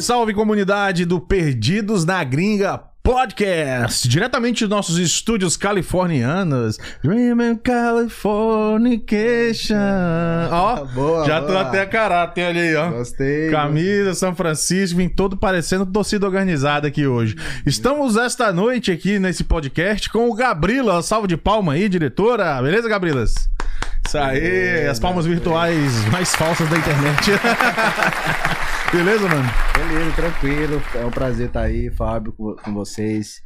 Salve, salve comunidade do Perdidos na Gringa Podcast, diretamente dos nossos estúdios californianos. Dream and Californication. Ó, Boa, já tô boa. até a caráter, aí, ó. Gostei. Camisa, São Francisco, vim todo parecendo torcida organizada aqui hoje. Estamos esta noite aqui nesse podcast com o Gabrila. Salve de palma aí, diretora. Beleza, Gabrilas? Isso aí, as palmas virtuais mais falsas da internet. Beleza, mano? Beleza, tranquilo. É um prazer estar aí, Fábio, com, vocês.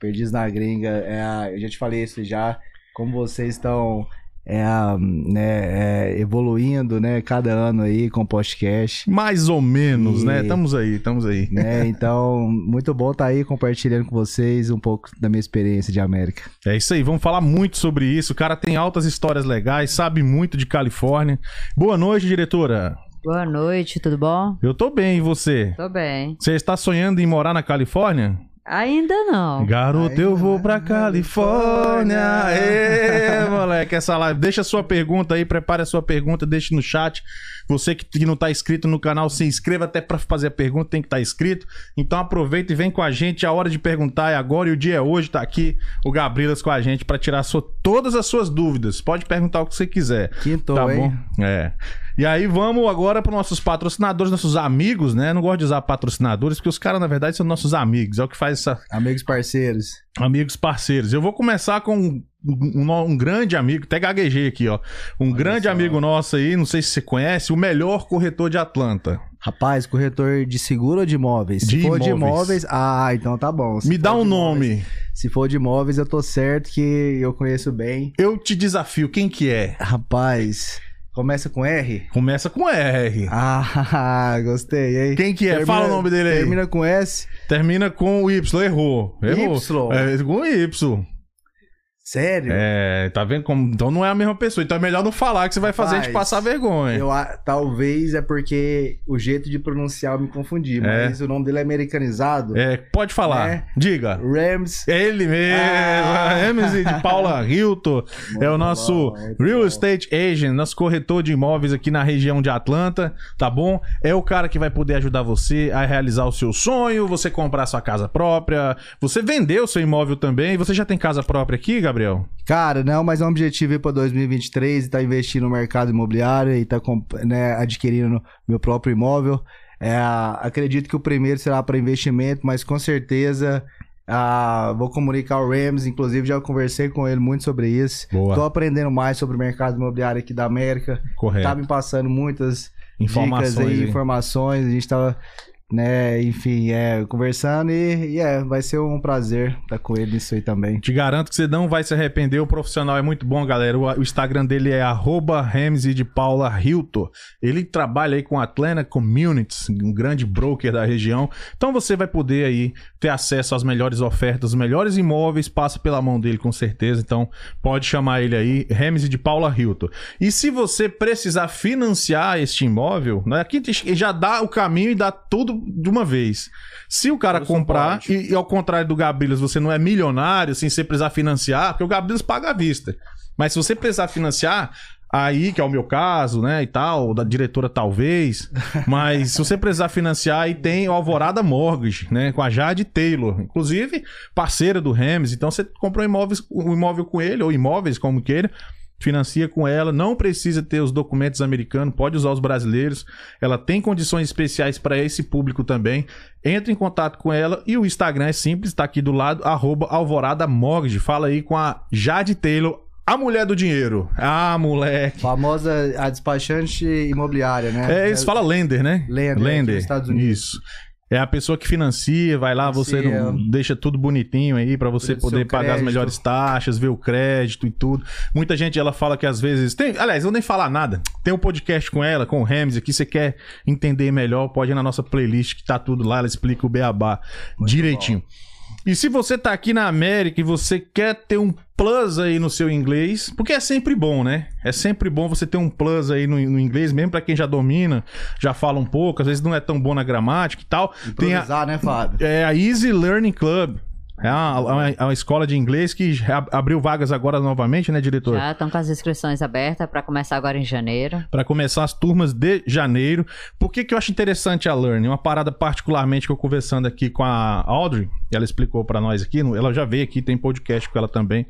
Perdidos na gringa. É, eu já te falei isso já. Como vocês estão é, né, é, evoluindo, né? Cada ano aí com o podcast. Mais ou menos, E- né? Estamos aí, estamos aí. Né? Então, muito bom estar aí compartilhando com vocês um pouco da minha experiência de América. É isso aí, vamos falar muito sobre isso. O cara tem altas histórias legais, sabe muito de Califórnia. Boa noite, diretora. Boa noite, tudo bom? Eu tô bem, e você? Tô bem. Você está sonhando em morar na Califórnia? Ainda não. Garoto, eu Ainda vou na pra Califórnia. Califórnia. Ê, moleque, essa live. Deixa a sua pergunta aí, prepare a sua pergunta, deixe no chat. Você que, que não tá inscrito no canal, se inscreva até pra fazer a pergunta, tem que estar inscrito. Então aproveita e vem com a gente. A hora de perguntar é agora e o dia é hoje. Tá aqui o Gabrilas com a gente pra tirar sua- todas as suas dúvidas. Pode perguntar o que você quiser. Quinto, Tá hein? bom? É. E aí vamos agora para nossos patrocinadores, nossos amigos, né? Não gosto de usar patrocinadores, porque os caras, na verdade, são nossos amigos. É o que faz essa. Amigos parceiros. Amigos parceiros. Eu vou começar com um, um- um grande amigo, até gaguejei aqui, ó. Um grande só. amigo nosso aí, não sei se você conhece, o melhor corretor de Atlanta. Rapaz, corretor de seguro ou de imóveis? Se De for de imóveis. imóveis, ah, então tá bom. Se Me dá um de imóveis- nome. Se for de imóveis, eu tô certo que eu conheço bem. Eu te desafio, quem que é? Rapaz, começa com R? Começa com R. Ah, gostei, hein? Quem que é? Termina- Fala o nome dele aí. Termina com S? Termina com Y, errou. Errou. Y? É, com Y. Sério? É, tá vendo como. Então não é a mesma pessoa. Então é melhor não falar que você vai fazer a gente passar vergonha. Eu, talvez é porque o jeito de pronunciar eu me confundi, É. mas o nome dele é americanizado. É, pode falar. É. Diga. Rams. É ele mesmo. Ah. MC de Paula Hilton. é o nosso bom, Real bom. Estate Agent, nosso corretor de imóveis aqui na região de Atlanta, tá bom? É o cara que vai poder ajudar você a realizar o seu sonho, você comprar sua casa própria, você vender o seu imóvel também. Você já tem casa própria aqui, Gabriel? Cara, não, mas é um objetivo aí pra 2023 e tá investindo no mercado imobiliário e tá né, adquirindo meu próprio imóvel. É, acredito que o primeiro será para investimento, mas com certeza ah, vou comunicar o Rams, inclusive já conversei com ele muito sobre isso. Tô aprendendo mais sobre o mercado imobiliário aqui da América. Correto. Tá me passando muitas Informações. dicas aí. informações. A gente tava, né, enfim, é, conversando e, e é, vai ser um prazer estar com ele nisso aí também. Te garanto que você não vai se arrepender. O profissional é muito bom, galera. O, o Instagram dele é arroba de Paula Hilton. Ele trabalha aí com a Atlanta Communities, um grande broker da região. Então você vai poder aí ter acesso às melhores ofertas, os melhores imóveis, passa pela mão dele com certeza. Então pode chamar ele aí, Ramsey de Paula Hilton. E se você precisar financiar este imóvel, né, aqui já dá o caminho e dá tudo de uma vez. Se o cara comprar, e, e ao contrário do Gabrilas, você não é milionário, sem você precisar financiar, porque o Gabrilas paga à vista. Mas se você precisar financiar, aí, que é o meu caso, né, e tal, da diretora talvez, mas se você precisar financiar, aí tem o Alvorada Mortgage, né, com a Jade Taylor, inclusive parceira do Remes, então você comprou imóveis, um imóvel com ele, ou imóveis, como queira, financia com ela, não precisa ter os documentos americanos, pode usar os brasileiros. Ela tem condições especiais para esse público também. Entre em contato com ela e o Instagram é simples, está aqui do lado, arroba Alvorada Mortgage. Fala aí com a Jade Taylor, a mulher do dinheiro. Ah, moleque. Famosa a despachante imobiliária, né? É, isso fala lender, né? Lender, lender. Estados Unidos. Isso. É a pessoa que financia, vai lá, você não deixa tudo bonitinho aí pra você poder pagar as melhores taxas, ver o crédito e tudo. Muita gente ela fala que às vezes tem, aliás, eu nem falar nada. Tem um podcast com ela, com o Rems aqui, você quer entender melhor, pode ir na nossa playlist que tá tudo lá, ela explica o beabá direitinho. E se você tá aqui na América e você quer ter um plus aí no seu inglês, porque é sempre bom, né? É sempre bom você ter um plus aí no, no inglês, mesmo pra quem já domina, já fala um pouco, às vezes não é tão bom na gramática e tal. Tem a, Improvisar, né, Fábio? é a Easy Learning Club. É uma, uma- uma escola de inglês que ab- abriu vagas agora novamente, né, diretor? Já estão com as inscrições abertas para começar agora em janeiro. Para começar as turmas de janeiro. Por que, que eu acho interessante a Learn? Uma parada particularmente que eu conversando aqui com a Audrey, ela explicou para nós aqui, ela já veio aqui, tem podcast com ela também.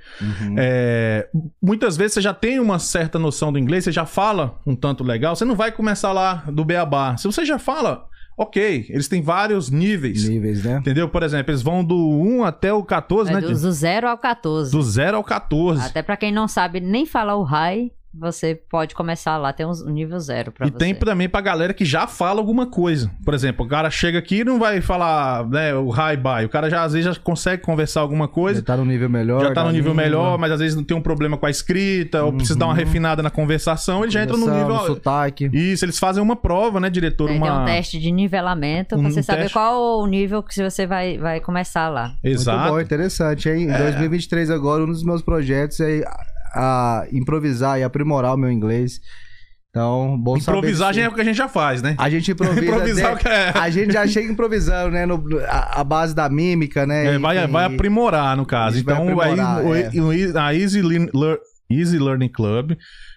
É, muitas vezes você já tem uma certa noção do inglês, você já fala um tanto legal, você não vai começar lá do beabá. Se você já fala, ok, eles têm vários níveis. Níveis, né? Entendeu? Por exemplo, eles vão do 1 até o 14, É né? do, do 0 ao 14. Do 0 ao 14. Até para quem não sabe nem falar o high, você pode começar lá, tem um nível zero para E você. tem também pra galera que já fala alguma coisa. Por exemplo, o cara chega aqui e não vai falar né, o high bye. O cara já às vezes já consegue conversar alguma coisa. Já tá no nível melhor. Já tá no da nível melhor, mas às vezes não tem um problema com a escrita, ou precisa dar uma refinada na conversação, ele já entra no nível. sotaque. Isso, eles fazem uma prova, né, diretor? Tem, tem Uma... um teste de nivelamento Um pra você saber teste. qual o nível que você vai, vai começar lá. Exato. Muito bom, interessante, hein? Em 2023 agora, um dos meus projetos é a, improvisar e aprimorar o meu inglês. Então, bom já é o que a gente já faz, né? A gente improvisa. Improvisar até- o que é. A gente já chega improvisando, né? No, a, a base da mímica, né? É, vai, Enfim, vai aprimorar, no caso. Então, aí, aprimorar, o- é. o- a Easy, Learn- Lear- Easy Learning Club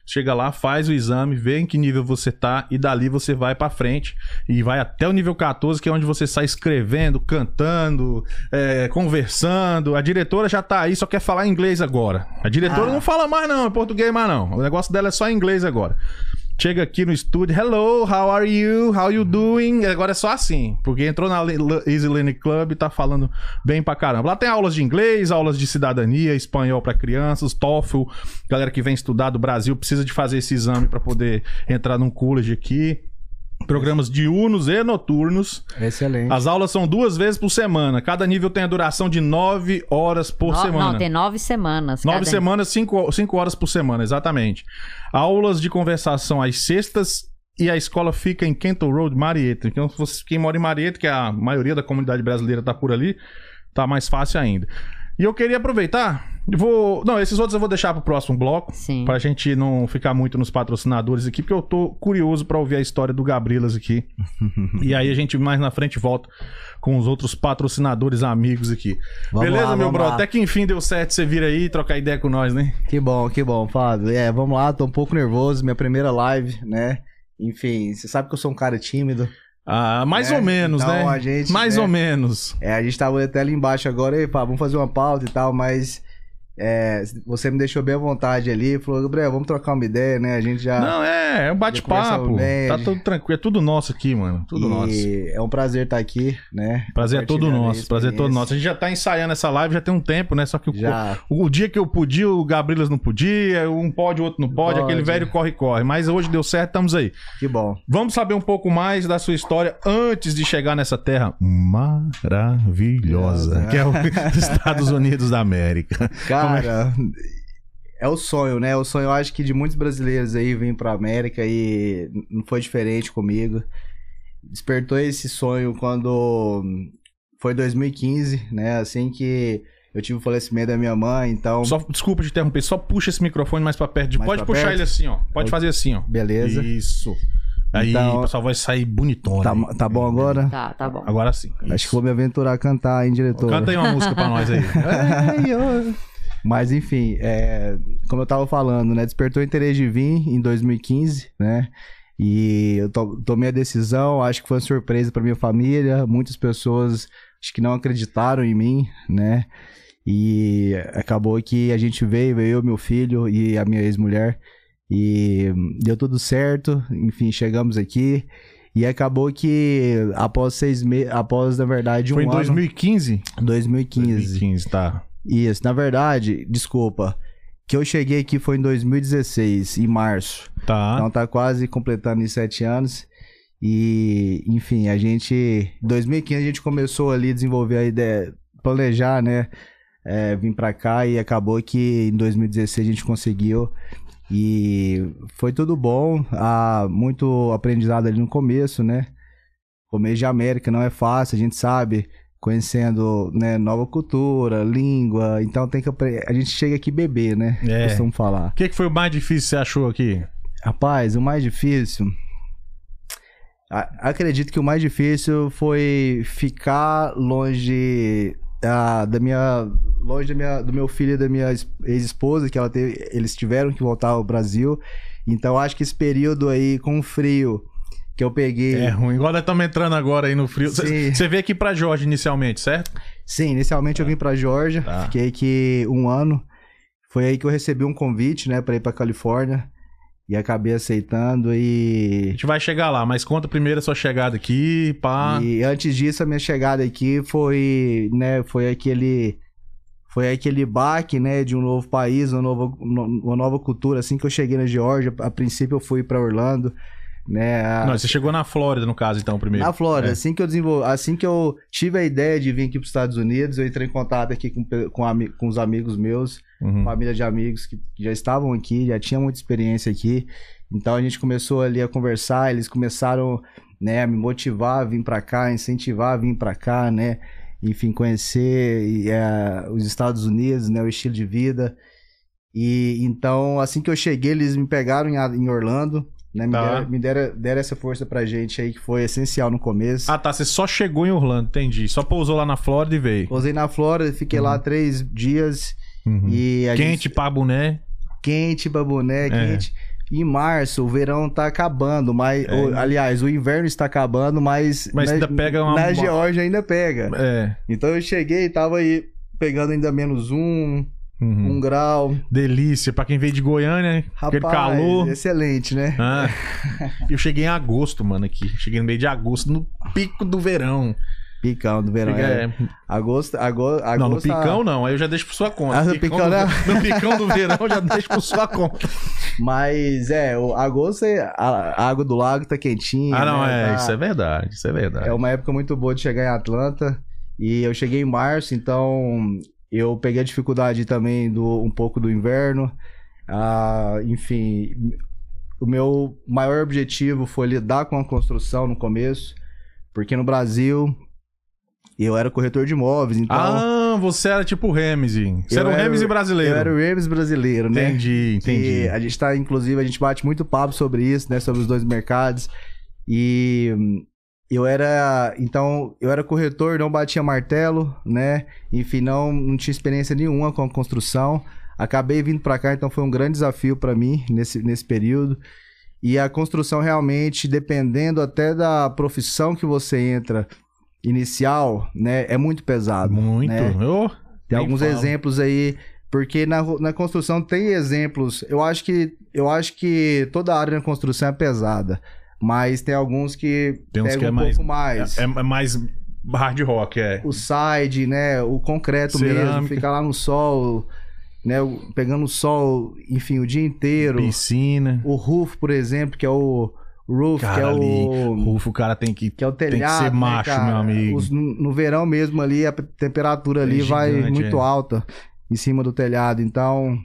chega lá, faz o exame, vê em que nível você tá e dali você vai pra frente e vai até o nível 14, que é onde você sai escrevendo, cantando, é, conversando. A diretora já tá aí, só quer falar inglês agora. A diretora Ah. não fala mais não, é português mais não. O negócio dela é só inglês agora. Chega aqui no estúdio, hello, how are you? How you doing? Agora é só assim, porque entrou na Easy Learning Club e tá falando bem pra caramba. Lá tem aulas de inglês, aulas de cidadania, espanhol pra crianças, TOEFL. Galera que vem estudar do Brasil precisa de fazer esse exame pra poder entrar num college aqui. Programas diurnos e noturnos. Excelente. As aulas são duas vezes por semana. Cada nível tem a duração de nove horas por No- semana. Não, tem nove semanas. Nove cada- semanas, cinco, cinco horas por semana, exatamente. Aulas de conversação às sextas e a escola fica em Kenton Road, Marietta. Então, quem mora em Marietta, que a maioria da comunidade brasileira tá por ali, tá mais fácil ainda. E eu queria aproveitar, vou... Não, esses outros eu vou deixar pro próximo bloco. Sim. Pra gente não ficar muito nos patrocinadores aqui, porque eu tô curioso pra ouvir a história do Gabrilas aqui. e aí a gente mais na frente volta com os outros patrocinadores amigos aqui. Vamos Beleza, lá, meu bro? lá. Até que enfim deu certo você vir aí e trocar ideia com nós, né? Que bom, que bom, Fábio. É, vamos lá, tô um pouco nervoso, minha primeira live, né? Enfim, você sabe que eu sou um cara tímido. Ah, mais É, ou menos, então né? gente, mais né, ou menos. É, a gente tava até ali embaixo agora, e pá, vamos fazer uma pauta e tal, mas é, você me deixou bem à vontade ali, falou, Gabriel, vamos trocar uma ideia, né? A gente já. Não, é, é um bate-papo. Tá tudo tranquilo. É tudo nosso aqui, mano. Tudo e nosso. É um prazer estar aqui, né? Prazer é todo nosso. Prazer é todo nosso. A gente já tá ensaiando essa live já tem um tempo, né? Só que o, o, o dia que eu podia, o Gabrilas não podia, um pode, o outro não pode, Pode. aquele velho corre-corre. Mas hoje deu certo, estamos aí. Que bom. Vamos saber um pouco mais da sua história antes de chegar nessa terra maravilhosa, que é os Estados Unidos da América. Cara, é o sonho, né? O sonho, eu acho que de muitos brasileiros aí vêm pra América e não foi diferente comigo. Despertou esse sonho quando foi 2015, né? Assim que eu tive o falecimento da minha mãe, então. Só, desculpa te interromper, só puxa esse microfone mais pra perto. de- Mais Pode pra puxar perto? ele assim, ó. Pode Pode. fazer assim, ó. Beleza. Isso. Aí Então- o pessoal vai sair bonitona. Tá, aí. tá bom agora? Tá, tá bom. Agora sim. Acho que vou me aventurar a cantar, hein, diretor? Canta aí uma música pra nós aí. Mas enfim, é, como eu tava falando, né? Despertou o interesse de vir em 2015, né? E eu to- tomei a decisão, acho que foi uma surpresa para minha família. Muitas pessoas acho que não acreditaram em mim, né? E acabou que a gente veio, veio eu, meu filho e a minha ex-mulher. E deu tudo certo, enfim, chegamos aqui. E acabou que após seis meses, após, na verdade, um Foi em ano... 2015? 2015. 2015, tá. Isso, na verdade, desculpa. Que eu cheguei aqui foi em 2016, em março. Tá. Então tá quase completando em sete anos. E, enfim, a gente. Em 2015 a gente começou ali a desenvolver a ideia, planejar, né? É, vir pra cá e acabou que em 2016 a gente conseguiu. E foi tudo bom. Muito aprendizado ali no começo, né? Começo de América não é fácil, a gente sabe conhecendo né, nova cultura, língua. Então tem que a gente chega aqui beber, né? É. Falar. O que, que foi o mais difícil que você achou aqui? Rapaz, o mais difícil. Acredito que o mais difícil foi ficar longe ah, da minha longe da minha, do meu filho e da minha es- ex-esposa, que ela teve, eles tiveram que voltar ao Brasil. Então acho que esse período aí com o frio que eu peguei. É ruim. Igual nós estamos entrando agora aí no frio. Você veio aqui pra Jorge inicialmente, certo? Sim, inicialmente eu vim pra Georgia, Tá. fiquei aqui um ano. Foi aí que eu recebi um convite, né, pra ir pra Califórnia. E acabei aceitando A e. gente vai chegar lá, mas conta primeiro a sua chegada aqui, pá. E antes disso, a minha chegada aqui foi, né, foi aquele. Foi aquele baque, né, de um novo país, uma nova, uma nova cultura. Assim que eu cheguei na Geórgia, a princípio eu fui pra Orlando, né. a- Não, você chegou na Flórida, no caso, então, primeiro. Na Flórida, É. assim que eu desenvol... assim que eu tive a ideia de vir aqui para os Estados Unidos, eu entrei em contato aqui com, com, ami- com os amigos meus, Uhum. família de amigos que já estavam aqui, já tinham muita experiência aqui. Então a gente começou ali a conversar, eles começaram, né, a me motivar a vir para cá, incentivar a vir para cá, né? Enfim, conhecer eh, os Estados Unidos, né, o estilo de vida. E então, assim que eu cheguei, eles me pegaram em, em Orlando, né? Me, Tá. deram, me deram, deram essa força pra gente aí que foi essencial no começo. Ah, tá. Você só chegou em Orlando, entendi. Só pousou lá na Flórida e veio. Pousei na Flórida, fiquei lá três dias Uhum. e Quente gente- pra boné. quente, baboné, É. quente. Em março, o verão tá acabando, mas. É. o- aliás, o inverno está acabando, mas. Mas na, ainda pega uma- Na Geórgia ainda pega. É. Então eu cheguei e tava aí pegando ainda menos um, Uhum. um grau. Delícia. Pra quem veio de Goiânia, Rapaz, aquele calor. excelente, né? Ah, eu cheguei em agosto, mano, aqui. Cheguei no meio de agosto, no pico do verão. Picão do verão. É. é. Agosto, agosto, Não, no agosto tá- picão não, aí eu já deixo por sua conta. Ah, no picão do, não? no picão do verão eu já deixo por sua conta. Mas é, o agosto é- a, a água do lago tá quentinha. Ah, não, né? é, Tá- isso é verdade, isso é verdade. É uma época muito boa de chegar em Atlanta. E eu cheguei em março, então eu peguei a dificuldade também do um pouco do inverno. Ah, enfim, o meu maior objetivo foi lidar com a construção no começo, porque no Brasil eu era corretor de imóveis, então Ah, você era tipo o Ramsey. Você era o Ramsey brasileiro. eu era o Rames brasileiro, né? Entendi, entendi. E a gente tá, inclusive, a gente bate muito papo sobre isso, né? Sobre os dois mercados. E eu era. Então, eu era corretor, não batia martelo, né? Enfim, não, não tinha experiência nenhuma com a construção. Acabei vindo pra cá, então foi um grande desafio pra mim nesse, nesse período. E a construção realmente, dependendo até da profissão que você entra inicial, né? É muito pesado. Muito. né? Tem alguns fala. exemplos aí, porque na, na construção tem exemplos. Eu acho que eu acho que toda área na construção é pesada, mas tem alguns que Tem uns que é um mais- pouco mais. É, é mais hard rock, é. O side, né, o concreto mesmo, Cerâmica. ficar lá no sol, né, pegando o sol, enfim, o dia inteiro. Piscina. O roof, por exemplo, que é o roof, Cara, que é ali, o Rufo, o cara tem que. que é o que ser telhado, né, macho, cara? meu amigo. Os- no, no verão mesmo ali, a temperatura ali É vai gigante, muito é. alta em cima do telhado. Então,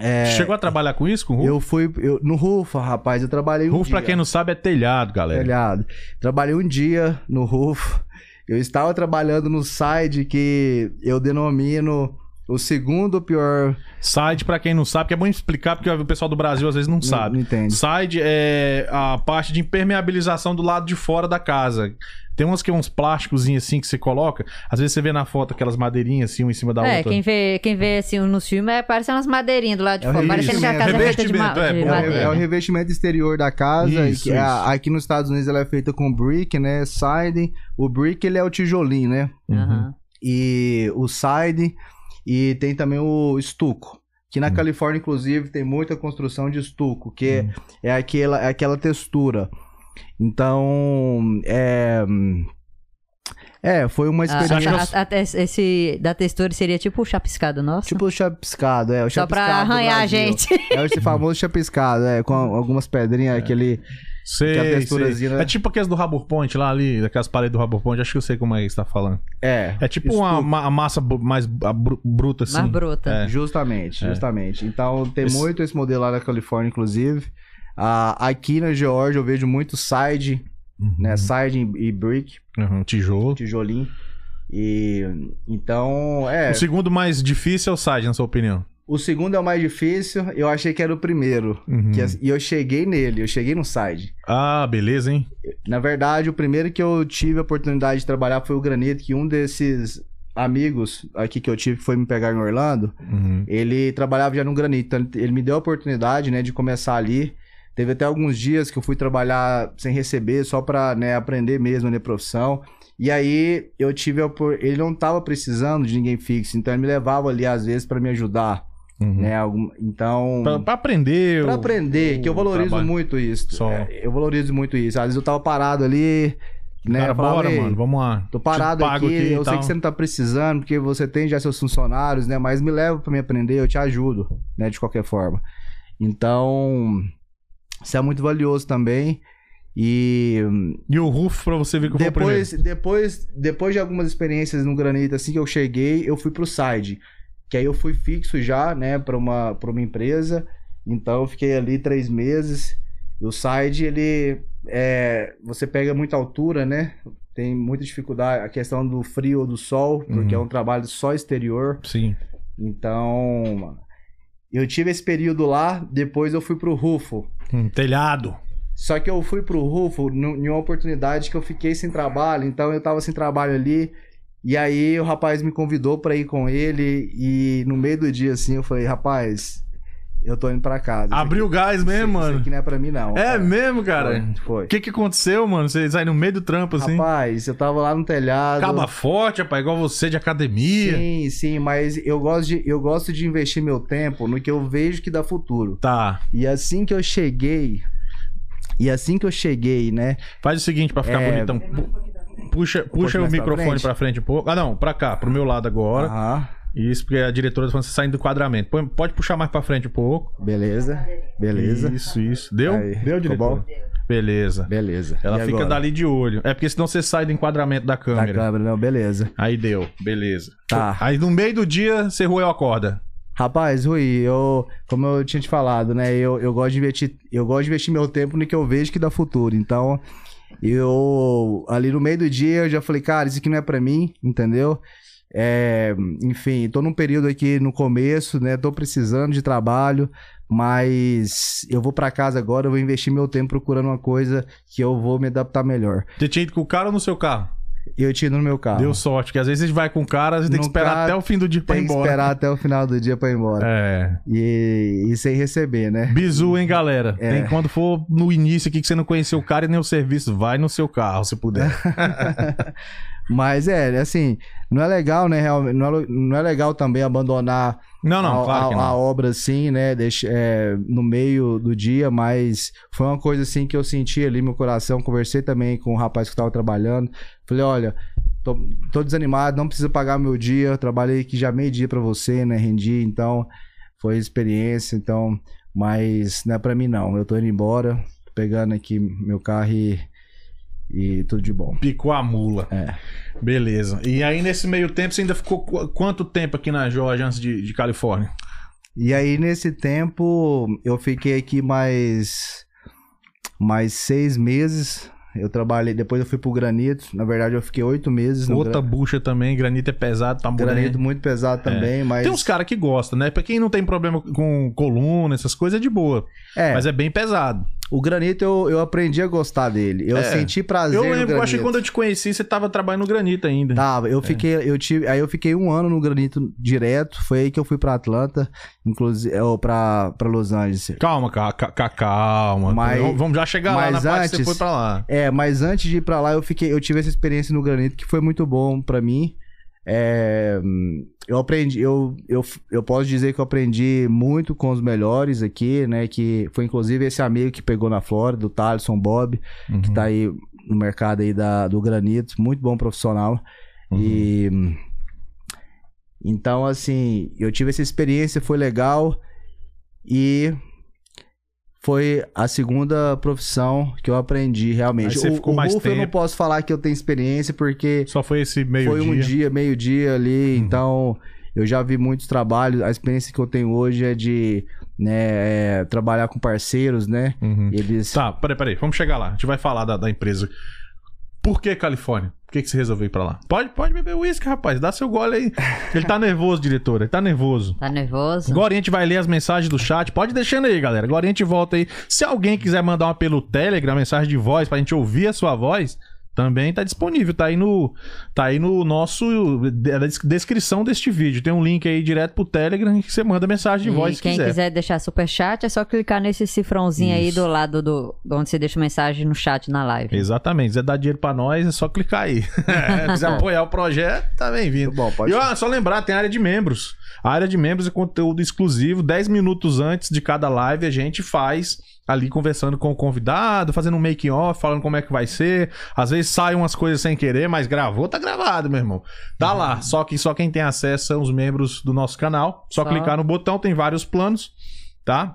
é, Chegou a trabalhar com isso, com Rufo? eu fui eu, no Rufa, rapaz, eu trabalhei um dia. pra quem não sabe, é telhado, galera. telhado. Trabalhei um dia no Rufo. Eu estava trabalhando no side que eu denomino o segundo pior. Side, pra quem não sabe, que é bom explicar, porque o pessoal do Brasil às vezes não sabe. Não entende. Side é a parte de impermeabilização do lado de fora da casa. Tem uns que é uns plásticos assim que você coloca. Às vezes você vê na foto aquelas madeirinhas assim, uma em cima da É, outra. quem vê, quem vê assim nos filmes é parecendo umas madeirinhas do lado de É fora. Parecendo que a casa é feita de, ma é, de É, o- madeira. é o revestimento exterior da casa. Isso, que é- isso. aqui nos Estados Unidos ela é feita com brick, né? Siding. O brick ele é o tijolinho, né? Uhum. E o side e tem também o estuco. Que na Hum. Califórnia, inclusive, tem muita construção de estuco, que Hum. é, aquela, é aquela textura. Então, é. É, foi uma Ah, experiência. a- a- até esse da textura seria tipo o chapiscado nosso. Tipo o chapiscado, é. O Só pra chapiscado arranhar a Brasil. gente. É esse famoso chapiscado, é, com algumas pedrinhas, aquele. Sei, Que a sei. texturazinha, né? É tipo aqueles do Rabor Point lá ali, daquelas paredes do Rabor Point, acho que eu sei como é que você tá falando. É. É tipo uma, estuco. ma- massa mais a bru- bruta assim. Mais bruta. É. Justamente, É. justamente. Então tem Esse- muito esse modelo lá na Califórnia, inclusive. Ah, aqui na Geórgia eu vejo muito side, né? Side e brick, Uhum, tijolo. tijolinho. E então, é. O segundo mais difícil é o side, na sua opinião. O segundo é o mais difícil, eu achei que era o primeiro. Uhum. Que é- e eu cheguei nele, eu cheguei no side. Ah, beleza, hein? Na verdade, o primeiro que eu tive a oportunidade de trabalhar foi o granito, que um desses amigos aqui que eu tive que foi me pegar em Orlando, Uhum. ele trabalhava já no granito. Então, ele- ele me deu a oportunidade, né, de começar ali. Teve até alguns dias que eu fui trabalhar sem receber, só pra, né, aprender mesmo, né, profissão. E aí eu tive a ele não tava precisando de ninguém fixo, então ele me levava ali às vezes pra me ajudar, Uhum. né? Então, Pra, pra aprender. Pra o- aprender, que eu o valorizo trabalho. muito isso. Só. É, eu valorizo muito isso. Às vezes eu tava parado ali, né? Cara, falava, bora, "Ei, mano, vamos lá. Tô parado aqui, aqui eu sei tal." que você não tá precisando, porque você tem já seus funcionários, né? Mas me leva pra me aprender, eu te ajudo, né? De qualquer forma. Então, isso é muito valioso também. E E o Rufo pra você ver que depois, depois, depois de algumas experiências no granito, assim que eu cheguei, eu fui pro side. Que aí eu fui fixo já, né, pra uma, pra uma empresa. Então eu fiquei ali três meses. E o side, ele. É, você pega muita altura, né? Tem muita dificuldade. A questão do frio ou do sol, porque Uhum. é um trabalho só exterior. Sim. Então. Eu tive esse período lá, depois eu fui pro Rufo. Hum, telhado. Só que eu fui pro Rufo em uma oportunidade que eu fiquei sem trabalho, então eu tava sem trabalho ali. E aí o rapaz me convidou pra ir com ele e no meio do dia assim eu falei, rapaz, eu tô indo pra casa. Abriu o gás mesmo, isso- mano. Isso aqui não é pra mim não. É cara. mesmo, cara? Foi. O que que aconteceu, mano? Você sai no meio do trampo, assim? Rapaz, eu tava lá no telhado. Caba forte, rapaz, igual você de academia. Sim, sim, mas eu gosto, de, eu gosto de investir meu tempo no que eu vejo que dá futuro. Tá. E assim que eu cheguei, e assim que eu cheguei, né? Faz o seguinte pra ficar É. bonitão. Pu- Puxa, puxa o mais pra microfone frente? pra frente um pouco. Ah, não, pra cá, pro meu lado agora. Aham, Isso, porque a diretora tá falando que você saindo do quadramento. Põe- pode puxar mais pra frente um pouco. beleza, beleza. Isso, isso. Deu? Aí, Deu, ficou diretora? bom? Beleza. Beleza. Ela E fica agora? dali de olho. É porque senão você sai do enquadramento da Da câmera. câmera, não, beleza. Aí deu, beleza. Tá. Aí no meio do dia, você roeu a corda. Rapaz, Rui, eu, como eu tinha te falado, né? Eu, eu gosto de investir, eu gosto de investir meu tempo no que eu vejo que dá futuro. Então, eu ali no meio do dia eu já falei, cara, isso aqui não é pra mim, entendeu? É, enfim, tô num período aqui no começo, né? Tô precisando de trabalho, mas eu vou pra casa agora, eu vou investir meu tempo procurando uma coisa que eu vou me adaptar melhor. Você tinha ido com o cara ou no seu carro? Eu tinha ido no meu carro. Deu sorte, porque às vezes a gente vai com o cara, a gente tem que esperar carro, até o fim do dia pra ir Tem que embora. esperar até o final do dia pra ir embora. É. E, e sem receber, né? Bizu, hein, galera? É. Tem quando for no início aqui que você não conheceu o cara e nem o serviço, vai no seu carro, se puder. Mas é, assim, não é legal, né? Realmente, não é, não é legal também abandonar Não, não, a, claro a- a obra assim, né? Deixa, é, no meio do dia, mas foi uma coisa assim que eu senti ali no meu coração. Conversei também com o rapaz que tava trabalhando. Falei, olha, tô, tô desanimado, não precisa pagar meu dia. Eu trabalhei aqui já meio dia pra você, né? Rendi, então foi experiência, então, mas não é pra mim não. Eu tô indo embora, tô pegando aqui meu carro e, e tudo de bom. Picou a mula. É. Beleza. E aí, nesse meio tempo, você ainda ficou qu- quanto tempo aqui na Jorge antes de, de Califórnia? E aí, nesse tempo, eu fiquei aqui mais, mais seis meses. Eu trabalhei, depois eu fui pro granito. Na verdade, eu fiquei oito meses Outra gra- bucha também, granito é pesado, tá granito muito pesado também, mas Tem uns caras que gostam, né? Pra quem não tem problema com coluna, essas coisas, é de boa. é, Mas é bem pesado. O granito eu, eu aprendi a gostar dele. Eu É. senti prazer Eu no lembro, eu acho que quando eu te conheci, você tava trabalhando no granito ainda. Tava, eu fiquei, eu tive, aí eu fiquei um ano no granito direto, foi aí que eu fui pra Atlanta, inclusive, ou pra, pra Los Angeles. Calma, ca- ca- ca- calma. Mas- Vamos- já chegar lá na parte que você antes- foi pra lá. É, mas antes de ir pra lá, eu fiquei, eu tive essa experiência no granito que foi muito bom pra mim. É, eu aprendi, eu, eu, eu posso dizer que eu aprendi muito com os melhores aqui, né? Que foi inclusive esse amigo que pegou na Flórida, o Thaleson Bob, que tá aí no mercado aí da, do granito, muito bom profissional. Uhum. E então, assim, eu tive essa experiência, foi legal. E foi a segunda profissão que eu aprendi realmente. Aí você o ficou o mais Rufo eu não tempo. posso falar que eu tenho experiência, porque Só foi esse meio foi dia. um dia, meio dia ali, Uhum. então eu já vi muitos trabalhos. A experiência que eu tenho hoje é de né, é, trabalhar com parceiros, né? Uhum. Eles. Tá, peraí, peraí. Vamos chegar lá. A gente vai falar da, da empresa. Por que Califórnia? Por que, que você resolveu ir pra lá? Pode, pode beber uísque, rapaz. Dá seu gole aí. Ele tá nervoso, diretora. Ele tá nervoso. Tá nervoso? Agora a gente vai ler as mensagens do chat. Pode deixando aí, galera. Agora a gente volta aí. Se alguém quiser mandar uma pelo Telegram, mensagem de voz, pra gente ouvir a sua voz, Também tá disponível, tá aí no tá aí no nosso na descrição deste vídeo. Tem um link aí direto pro Telegram que você manda mensagem de E voz quem quiser. quiser deixar super chat é só clicar nesse cifrãozinho aí Isso. do lado do onde você deixa mensagem no chat na live. Exatamente. Se quiser dar dinheiro pra nós, é só clicar aí. Se quiser apoiar o projeto, tá bem-vindo. Bom, pode E ó, só lembrar, tem área de membros. A área de membros é conteúdo exclusivo. 10 minutos antes de cada live a gente faz ali conversando com o convidado, fazendo um making off, falando como é que vai ser. Às vezes saem umas coisas sem querer, mas gravou, tá gravado, meu irmão. Tá lá. Só que só quem tem acesso são os membros do nosso canal. Só, Só. clicar no botão, tem vários planos, tá?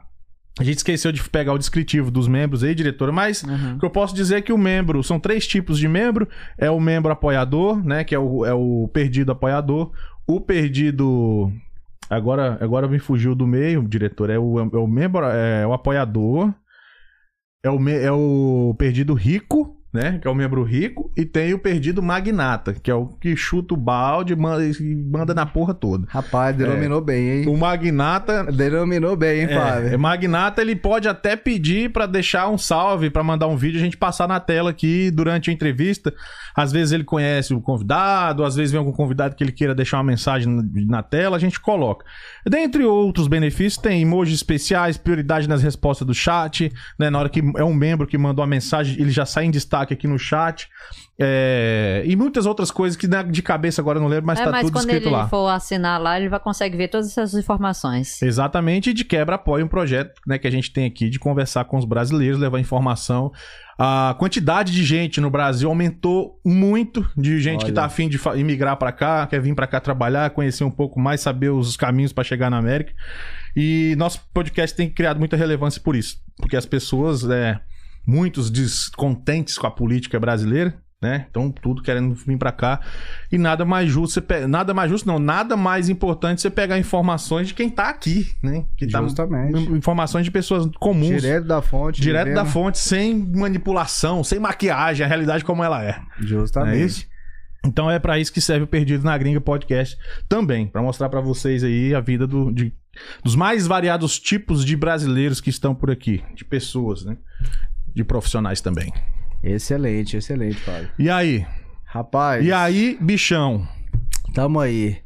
A gente esqueceu de pegar o descritivo dos membros aí, diretora, mas Uhum. o que eu posso dizer é que o membro, são três tipos de membro. É o membro apoiador, né? Que é o, é o perdido apoiador. O perdido. Agora, agora me fugiu do meio, diretor. É o, é o membro, é o apoiador. É o, é o perdido rico, né? Que é o membro rico. E tem o perdido magnata, que é o que chuta o balde e manda, e manda na porra toda. Rapaz, denominou bem, hein? O magnata Denominou bem, hein, é, Fábio? é magnata, ele pode até pedir pra deixar um salve, pra mandar um vídeo, a gente passar na tela aqui durante a entrevista. Às vezes ele conhece o convidado, às vezes vem algum convidado que ele queira deixar uma mensagem na, tela, a gente coloca. Dentre outros benefícios, tem emojis especiais, prioridade nas respostas do chat, né? Na hora que é um membro que mandou a mensagem, ele já sai em destaque aqui no chat. É, e muitas outras coisas que né, de cabeça agora eu não lembro, mas é, tá mas tudo quando escrito ele lá. for assinar lá, ele vai conseguir ver todas essas informações. Exatamente, e de quebra apoia um projeto né, que a gente tem aqui de conversar com os brasileiros, levar informação. A quantidade de gente no Brasil aumentou muito, de gente que Olha. tá afim de imigrar pra cá, quer vir pra cá trabalhar, conhecer um pouco mais, saber os caminhos pra chegar na América. E nosso podcast tem criado muita relevância por isso, porque as pessoas, é, muitos descontentes com a política brasileira, né? Então, tudo querendo vir pra cá. E nada mais justo, você pe- nada mais justo não, nada mais importante você pegar informações de quem tá aqui, né? Que tá Justamente. informações de pessoas comuns, direto, Direto da fonte. da vivendo- fonte, sem manipulação, sem maquiagem, a realidade como ela é. Justamente. É? Então é pra isso que serve o Perdido na Gringa Podcast também, Pra mostrar pra vocês aí a vida do- de- dos mais variados tipos de brasileiros que estão por aqui, de pessoas, né? De profissionais também. Excelente, excelente, Fábio. E aí? Rapaz, E aí, bichão? tamo aí.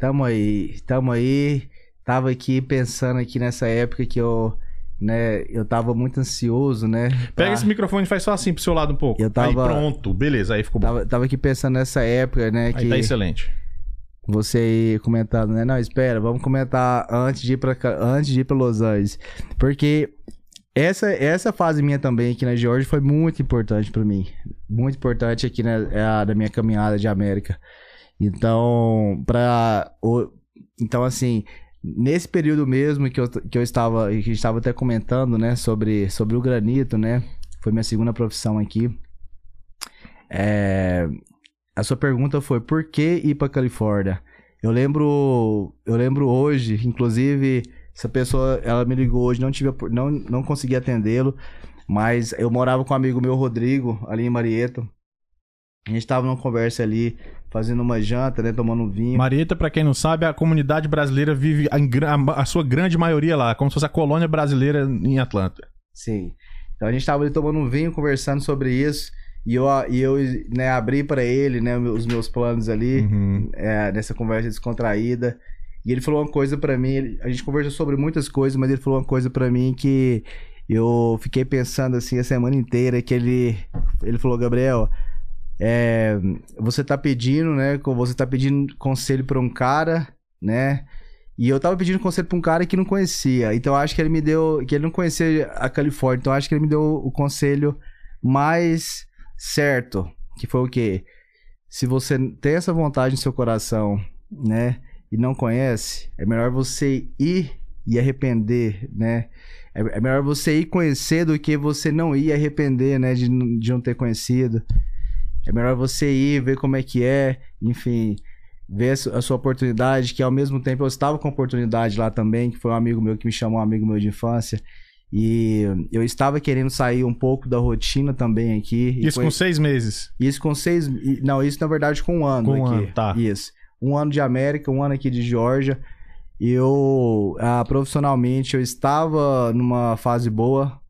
Tamo aí, tamo aí. Tava aqui pensando aqui nessa época que eu, né, eu tava muito ansioso, né? Pega pra- esse microfone e faz só assim pro seu lado um pouco. Eu tava- Aí pronto, beleza, aí ficou bom. Tava, tava aqui pensando nessa época, né, Aí que tá excelente. você aí comentando, né? Não, espera, vamos comentar antes de ir para antes de ir para Los Angeles, porque essa essa fase minha também aqui na Georgia foi muito importante pra mim, muito importante aqui na é a da minha caminhada de América. Então, para então assim, nesse período mesmo que eu, que eu estava que estava até comentando, né, sobre sobre o granito, né? Foi minha segunda profissão aqui. É, a sua pergunta foi por que ir para Califórnia? Eu lembro, eu lembro hoje, inclusive, essa pessoa, ela me ligou hoje, não tive, a- não, não consegui atendê-lo, mas eu morava com um amigo meu, Rodrigo, ali em Marieto. A gente tava numa conversa ali, fazendo uma janta, né, tomando um vinho. Marieta, pra quem não sabe, a comunidade brasileira vive em gra- a sua grande maioria lá, como se fosse a colônia brasileira em Atlanta. Sim. Então a gente tava ali tomando um vinho, conversando sobre isso, e eu, e eu né, abri para ele, né, os meus planos ali. Uhum. é, nessa conversa descontraída. E ele falou uma coisa pra mim, a gente conversou sobre muitas coisas, mas ele falou uma coisa pra mim que eu fiquei pensando assim a semana inteira, que ele ele falou, Gabriel, é, você tá pedindo, né, você tá pedindo conselho pra um cara, né? E eu tava pedindo conselho pra um cara que não conhecia. Então acho que ele me deu, que ele não conhecia a Califórnia, então acho que ele me deu o conselho mais certo, que foi o quê? se você tem essa vontade no seu coração, né, e não conhece, é melhor você ir e arrepender, né? É, é melhor você ir conhecer do que você não ir e arrepender, né, de, de não ter conhecido. É melhor você ir, ver como é que é, enfim, ver a, su- a sua oportunidade, que ao mesmo tempo eu estava com oportunidade lá também, que foi um amigo meu que me chamou, um amigo meu de infância. E eu estava querendo sair um pouco da rotina também aqui. Isso com seis meses. isso com seis. Não, isso na verdade com um ano Com um aqui. ano, tá. Isso. Um ano de América, um ano aqui de Geórgia. E eu, ah, profissionalmente, eu estava numa fase boa.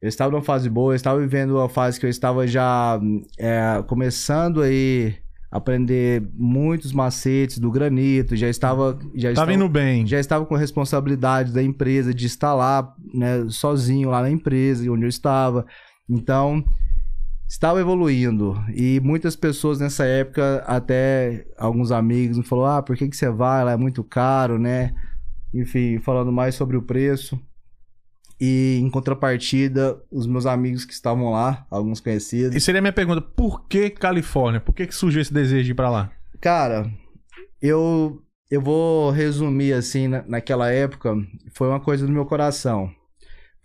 eu estava numa fase boa, eu estava vivendo uma fase que eu estava já é, começando aí a aprender muitos macetes do granito, já estava já Tá estava, vindo bem. já estava com responsabilidade da empresa de estar lá, né, sozinho lá na empresa onde eu estava. Então, estava evoluindo e muitas pessoas nessa época, até alguns amigos me falaram: "Ah, por que que você vai? Lá é muito caro, né?" Enfim, falando mais sobre o preço. E em contrapartida, os meus amigos que estavam lá, alguns conhecidos, E seria a minha pergunta: por que Califórnia? Por que, que surgiu esse desejo de ir pra lá? Cara, eu eu vou resumir assim, na, naquela época, foi uma coisa do meu coração.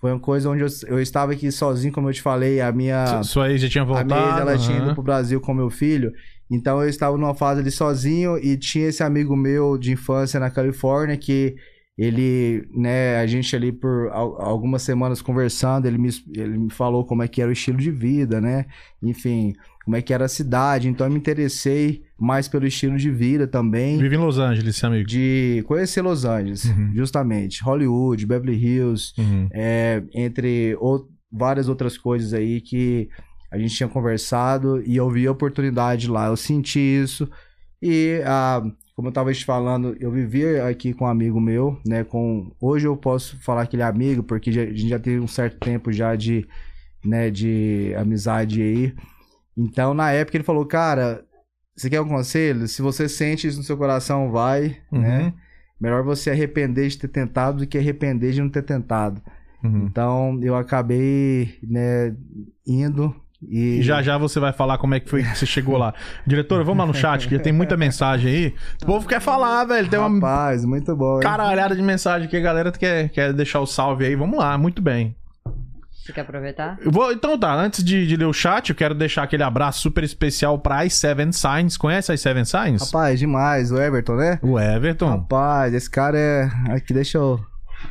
Foi uma coisa onde eu, eu estava aqui sozinho, como eu te falei, a minha Su- Sua ex já tinha a voltado? minha ex, ela tinha aham. ido pro Brasil com meu filho. Então eu estava numa fase ali sozinho e tinha esse amigo meu de infância na Califórnia que ele, né, a gente ali por al- algumas semanas conversando, ele me, ele me falou como é que era o estilo de vida, né? Enfim, como é que era a cidade. Então eu me interessei mais pelo estilo de vida também Vive em Los Angeles, esse amigo. de conhecer Los Angeles, Uhum. justamente, Hollywood, Beverly Hills, Uhum. é, entre ou- várias outras coisas aí que a gente tinha conversado e eu vi a oportunidade lá, eu senti isso e ah, como eu estava te falando, eu vivia aqui com um amigo meu, né, com hoje eu posso falar que ele é amigo porque já- a gente já teve um certo tempo já de, né, de amizade aí. Então, na época ele falou, cara, você quer um conselho? Se você sente isso no seu coração, vai, né? Uhum. Melhor você arrepender de ter tentado do que arrepender de não ter tentado. Uhum. Então eu acabei, né, indo e. Já já você vai falar como é que foi que você chegou lá. Diretora, vamos lá no chat, que tem muita mensagem aí. O povo quer falar, velho. Tem uma Rapaz, muito bom. hein? caralhada de mensagem que a galera quer, quer deixar o salve aí. Vamos lá, muito bem. Você quer aproveitar? Eu vou, então tá, antes de, de ler o chat, eu quero deixar aquele abraço super especial pra i7 Signs. Conhece a i7 Signs? Rapaz, demais. O Everton, né? O Everton. Rapaz, esse cara é. Aqui, deixa eu.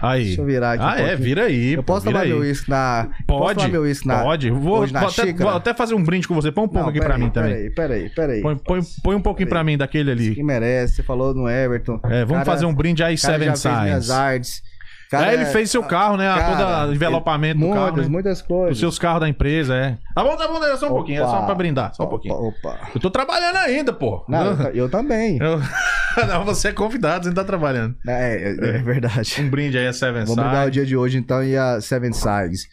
Aí. Deixa eu virar aqui. Ah, um é, vira aí. Eu posso tomar aí. meu uísque na. Pode. Meu uísque na. Pode. Vou, na vou até, vou até fazer um brinde com você. Põe um pouco Não, aqui pra peraí, mim também. Peraí, peraí, peraí. Põe, põe, põe um pouquinho pra mim daquele ali. Que merece. Você falou no Everton. É, vamos Cara- fazer um brinde aí, Seven fez minhas artes. Cara, é, ele fez seu carro, né? cara, todo envelopamento do carro. Muitas, né? muitas coisas. Os seus carros da empresa, é. Tá bom, tá bom, é só um pouquinho, é só Opa. pra brindar, só um pouquinho. Opa, opa. Eu tô trabalhando ainda, pô. Não, eu, eu também. Eu- Não, você é convidado, você não tá trabalhando. É, é, é verdade. Um brinde aí a Seven Vamos dar o Signs. dia de hoje, então, e a Seven Sides.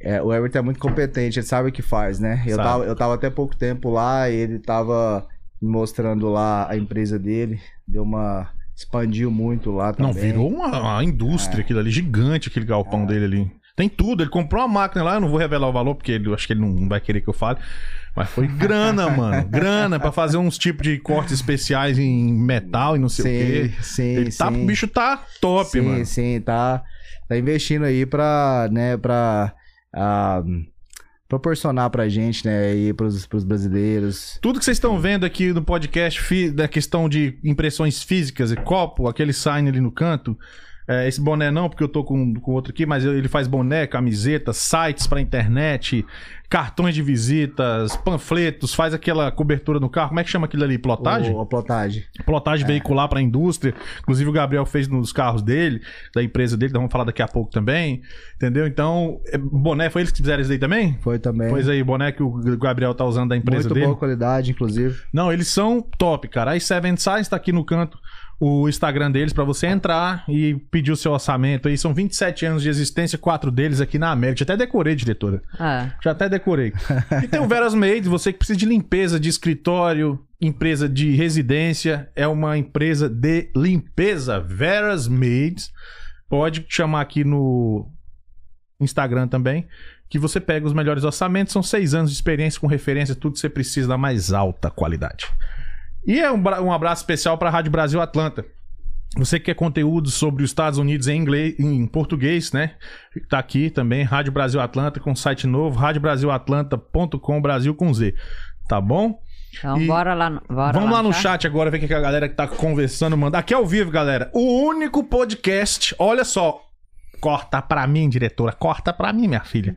É, o Everton é muito competente, ele sabe o que faz, né? Eu Sabe. tava, eu tava até pouco tempo lá e ele tava me mostrando lá a empresa dele. Deu uma. Expandiu muito lá também. Não, virou uma, uma indústria aquilo ali, gigante aquele galpão dele ali. Tem tudo, ele comprou uma máquina lá, eu não vou revelar o valor, porque ele, acho que ele não vai querer que eu fale. Mas foi grana, mano. Grana pra fazer uns tipos de cortes especiais em metal e não sei o Sim, quê. sim, Ele tá, sim. o bicho tá top, sim, mano. sim, tá, tá investindo aí pra, né, pra ah, proporcionar pra gente, né, aí pros, pros brasileiros. Tudo que vocês estão vendo aqui no podcast da questão de impressões físicas, e copo, aquele sign ali no canto. é, esse boné não, porque eu tô com, com outro aqui, mas ele faz boné, camiseta, sites pra internet, cartões de visitas, panfletos, faz aquela cobertura no carro. Como é que chama aquilo ali? Plotagem? O, a plotagem. Plotagem veicular pra indústria. Inclusive o Gabriel fez nos carros dele, da empresa dele, então vamos falar daqui a pouco também. Entendeu? Então, é, boné, foi eles que fizeram isso daí também? Foi também. Pois aí, boné que o Gabriel tá usando da empresa Muito dele. boa qualidade, inclusive. Não, eles são top, cara. A Seven Science tá aqui no canto o Instagram deles pra você entrar e pedir o seu orçamento aí. São 27 anos de existência, quatro deles aqui na América. Já até decorei, diretora. É. Já até decorei. E tem o Veras Made, você que precisa de limpeza de escritório, empresa de residência, é uma empresa de limpeza. Veras Made. Pode chamar aqui no Instagram também, que você pega os melhores orçamentos. São seis anos de experiência com referência, tudo que você precisa da mais alta qualidade. E é um, um abraço especial para a Rádio Brasil Atlanta. Você que quer conteúdo sobre os Estados Unidos em inglês, em português, né? Tá aqui também, Rádio Brasil Atlanta com site novo, radiobrasilatlanta.com, Brasil com Z. Tá bom? Então, E- bora lá. Bora Vamos lá no chat? chat agora ver o que que a galera que tá conversando manda. Aqui ao vivo, galera. O único podcast, olha só. Corta pra mim, diretora. Corta pra mim, minha filha.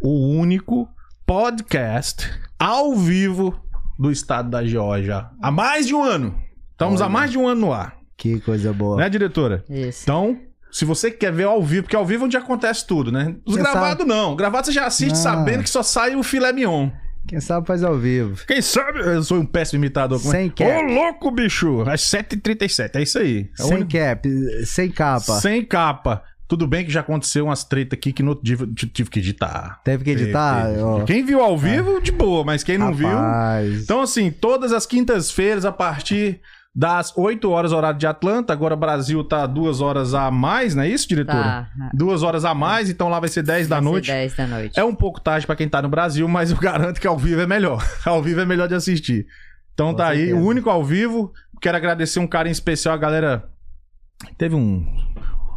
O único podcast ao vivo do estado da Geórgia. Há mais de um ano. Estamos há Olha. mais de um ano no ar. Que coisa boa. Né, diretora? Isso. Então, Se você quer ver ao vivo, porque ao vivo é onde acontece tudo, né? Os gravados não. Gravado você já assiste Não. sabendo que só sai o filé mignon. Quem sabe faz ao vivo. Quem sabe? Eu sou um péssimo imitador. É? Sem cap. Ô, louco, bicho! Às 7h37, é isso aí. É sem único- cap, sem capa. Sem capa. Tudo bem que já aconteceu umas treta aqui que no outro dia eu tive que editar. Teve que editar? Teve, teve. Quem viu ao vivo, de boa, mas quem não viu. Rapaz. Então, assim, todas as quintas-feiras, a partir das 8 horas, horário de Atlanta. Agora o Brasil tá duas horas a mais, não é isso, diretora? Tá. Duas horas a mais, então lá vai ser 10 da Vai noite. 10 da noite. É um pouco tarde pra quem tá no Brasil, mas eu garanto que ao vivo é melhor. ao vivo é melhor de assistir. Então Com tá aí, certeza. o único ao vivo. Quero agradecer um carinho especial, a galera. Teve um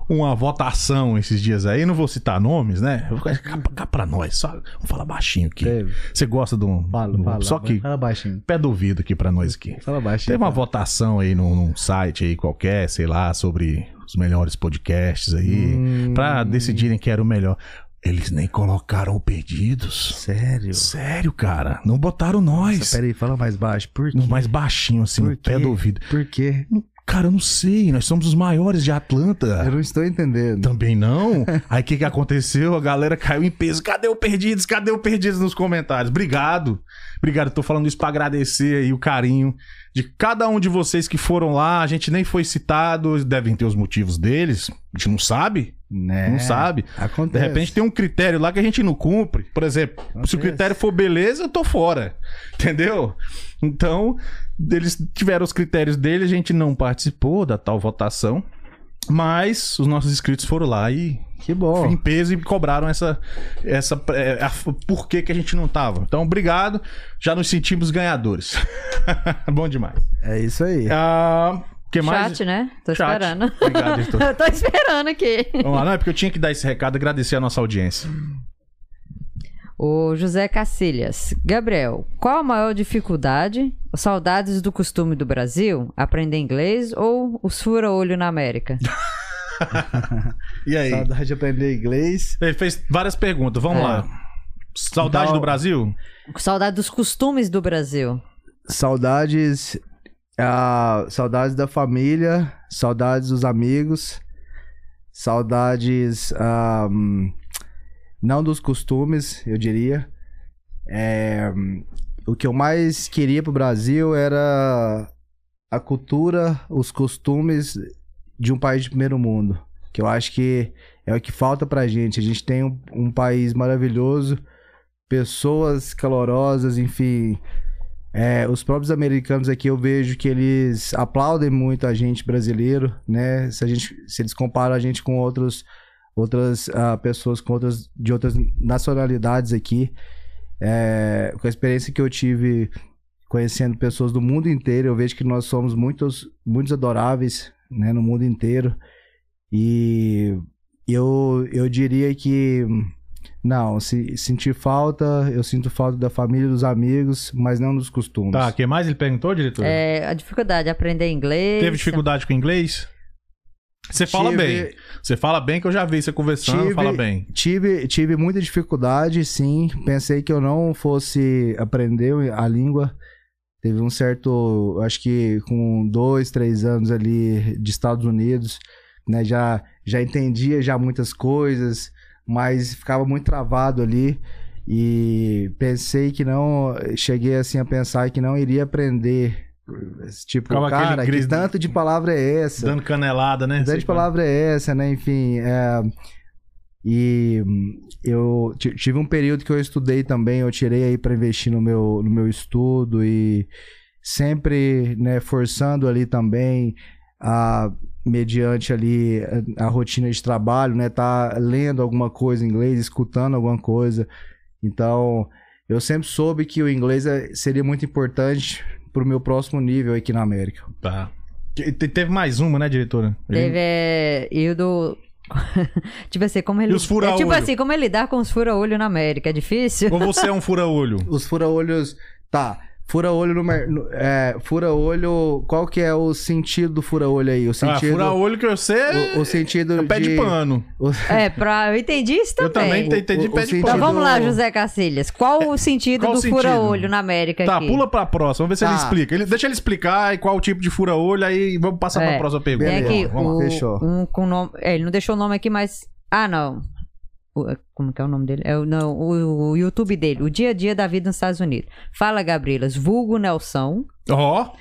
uma votação esses dias aí, não vou citar nomes, né? Cá, cá pra nós, só vamos falar baixinho aqui. Teve. Você gosta de um, Fala, um- fala. só que Fala baixinho. pé do ouvido aqui pra nós aqui. Fala baixinho. Teve uma tá? votação aí num, num site aí qualquer, sei lá, sobre os melhores podcasts aí, Hum, pra decidirem que era o melhor. Eles nem colocaram o Perdidos. Sério? Sério, cara. Não botaram nós. Pera aí, fala mais baixo. Por quê? Mais baixinho, assim, Por no pé do ouvido. Por quê? Cara, eu não sei. Nós somos os maiores de Eu Atlanta. não estou entendendo. Também não. Aí o que, que aconteceu? A galera caiu em peso. Cadê o Perdidos? Cadê o Perdidos nos comentários? Obrigado. Obrigado. Tô falando isso pra agradecer aí o carinho de cada um de vocês que foram lá. A gente nem foi citado. Devem ter os motivos deles. A gente não sabe. Né? Não sabe. De Acontece. repente tem um critério lá que a gente não cumpre. Por exemplo, se o Acontece. critério for beleza, eu tô fora. Entendeu? Então, eles tiveram os critérios dele, a gente não participou da tal votação. Mas os nossos inscritos foram lá e Que bom. em peso e cobraram essa. essa é, a- por que, que a gente não tava. Então, obrigado. Já nos sentimos ganhadores. Bom demais. É isso aí. Ah, que mais? Chat, né? Tô Chat. esperando. Obrigado, editor. Eu tô esperando aqui. Vamos lá, não é porque eu tinha que dar esse recado e agradecer a nossa audiência. O José Cacilhas. Gabriel, qual a maior dificuldade? Saudades do costume do Brasil? Aprender inglês ou os fura-olho na América? E aí? Saudade de aprender inglês. Ele fez várias perguntas. Vamos É. lá. Saudade Então- do Brasil? Saudade dos costumes do Brasil. Saudades. ah, saudades da família. Saudades dos amigos. Saudades. hum, não dos costumes, eu diria. É, o que eu mais queria pro Brasil era a cultura, os costumes de um país de primeiro mundo. Que eu acho que é o que falta pra gente. A gente tem um, um país maravilhoso, pessoas calorosas, enfim. É, os próprios americanos aqui eu vejo que eles aplaudem muito a gente brasileiro, né? Se, a gente, se eles comparam a gente com outros, outras ah, pessoas com outras, de outras nacionalidades aqui. É, com a experiência que eu tive conhecendo pessoas do mundo inteiro, eu vejo que nós somos muitos, muitos adoráveis né, no mundo inteiro. E eu, eu diria que não, se sentir falta, eu sinto falta da família, dos amigos, mas não dos costumes. Tá, o que mais ele perguntou, diretor? É, a dificuldade de aprender inglês. Teve dificuldade com inglês? Você fala Tive- bem. Você fala bem que eu já vi você conversando, Tive- fala bem. Tive, tive muita dificuldade, sim. Pensei que eu não fosse aprender a língua. Teve um certo, acho que com dois, três anos ali de Estados Unidos, né? Já, já entendia já muitas coisas, mas ficava muito travado ali. E pensei que não, cheguei assim a pensar que não iria aprender. Tipo, Ficava aquele cara, que gris- tanto de palavra é essa? Dando canelada, né? Sei de palavra é essa, né? Enfim, é, e hum, eu ti- tive um período que eu estudei também, eu tirei aí para investir no meu, no meu estudo e sempre, né, forçando ali também a mediante ali a, a rotina de trabalho, né, tá lendo alguma coisa em inglês, escutando alguma coisa. Então, eu sempre soube que o inglês é- seria muito importante pro meu próximo nível aqui na América. Tá. Te- te- Teve mais uma, né, diretora? Teve, é, e o do... tipo assim, como ele... E os fura-olho? é tipo assim, como ele lidar com os fura-olho na América? É difícil? Ou você é um fura-olho? Os fura-olhos. Tá. Fura-olho no, mer- no- é, Fura-olho. Qual que é o sentido do fura-olho aí? O Ah, sentido. fura olho que eu sei é o, o sentido pé de pano. o- É, pra... eu entendi isso Eu também também. entendi O- o pé de sentido- Então pano. vamos lá, José Cacilhas. Qual o sentido Qual do fura-olho na América Tá, aqui? pula pra próxima. Vamos ver se ele Tá. explica. Ele, deixa ele explicar e qual o tipo de fura-olho, aí vamos passar É. pra próxima pergunta. Tem aqui Vamos lá, o, fechou. um com nome. é, ele não deixou o nome aqui, mas. Ah, não. O- como que é o nome dele? É, o- não, o, o YouTube dele, o dia a dia da vida nos Estados Unidos. Fala, Gabrielas, vulgo Nelson. Ó.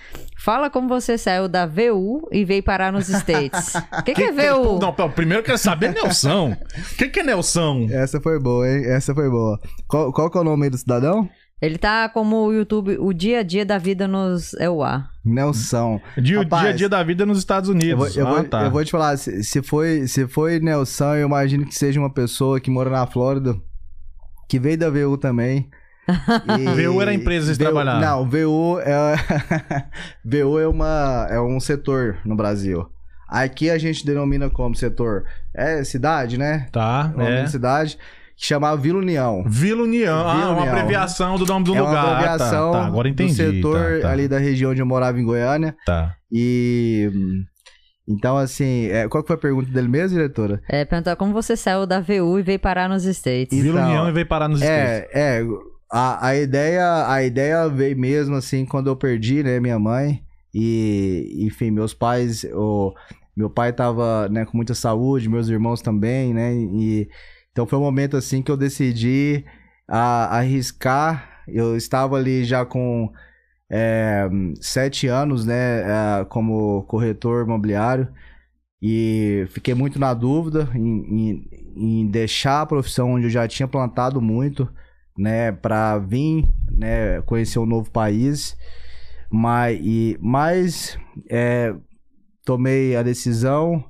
Fala como você saiu da VU e veio parar nos States. O que, que, é VU? Não, primeiro eu quero saber Nelson. O que, que é Nelson? Essa foi boa, hein? Essa foi boa. Qual, qual que é o nome do cidadão? Ele tá como o YouTube, o dia a dia da vida nos EUA. Nelson. Dia, Rapaz, dia a dia da vida nos Estados Eu Unidos. vou, eu, ah, vou, tá. eu vou te falar, se, se foi, se foi Nelson, eu imagino que seja uma pessoa que mora na Flórida, que veio da VU também. E- VU era a empresa VU trabalhavam. Não, VU é, VU é, uma, é um setor no Brasil. Aqui a gente denomina como setor. É cidade, né? Tá, é. de cidade. Que chamava Vila União. Vila União. Ah, Vila uma União. abreviação do nome do é uma lugar. Ah, abreviação tá, tá, agora entendi. do setor tá, tá, ali da região onde eu morava em Goiânia. Tá. E. Então, assim, é, qual que foi a pergunta dele mesmo, diretora? É, perguntar como você saiu da VU e veio parar nos States. Vila Então, União e veio parar nos States. É, é. A, a, ideia, a ideia veio mesmo, assim, quando eu perdi, né, minha mãe. E, enfim, meus pais. O, meu pai tava, né, com muita saúde, meus irmãos também, né? E, então foi um momento, assim, que eu decidi a- arriscar. Eu estava ali já com é, sete anos, né, é, como corretor imobiliário. E fiquei muito na dúvida em, em- em deixar a profissão onde eu já tinha plantado muito, né, para vir, né, conhecer um novo país. Mas, e, mas é, tomei a decisão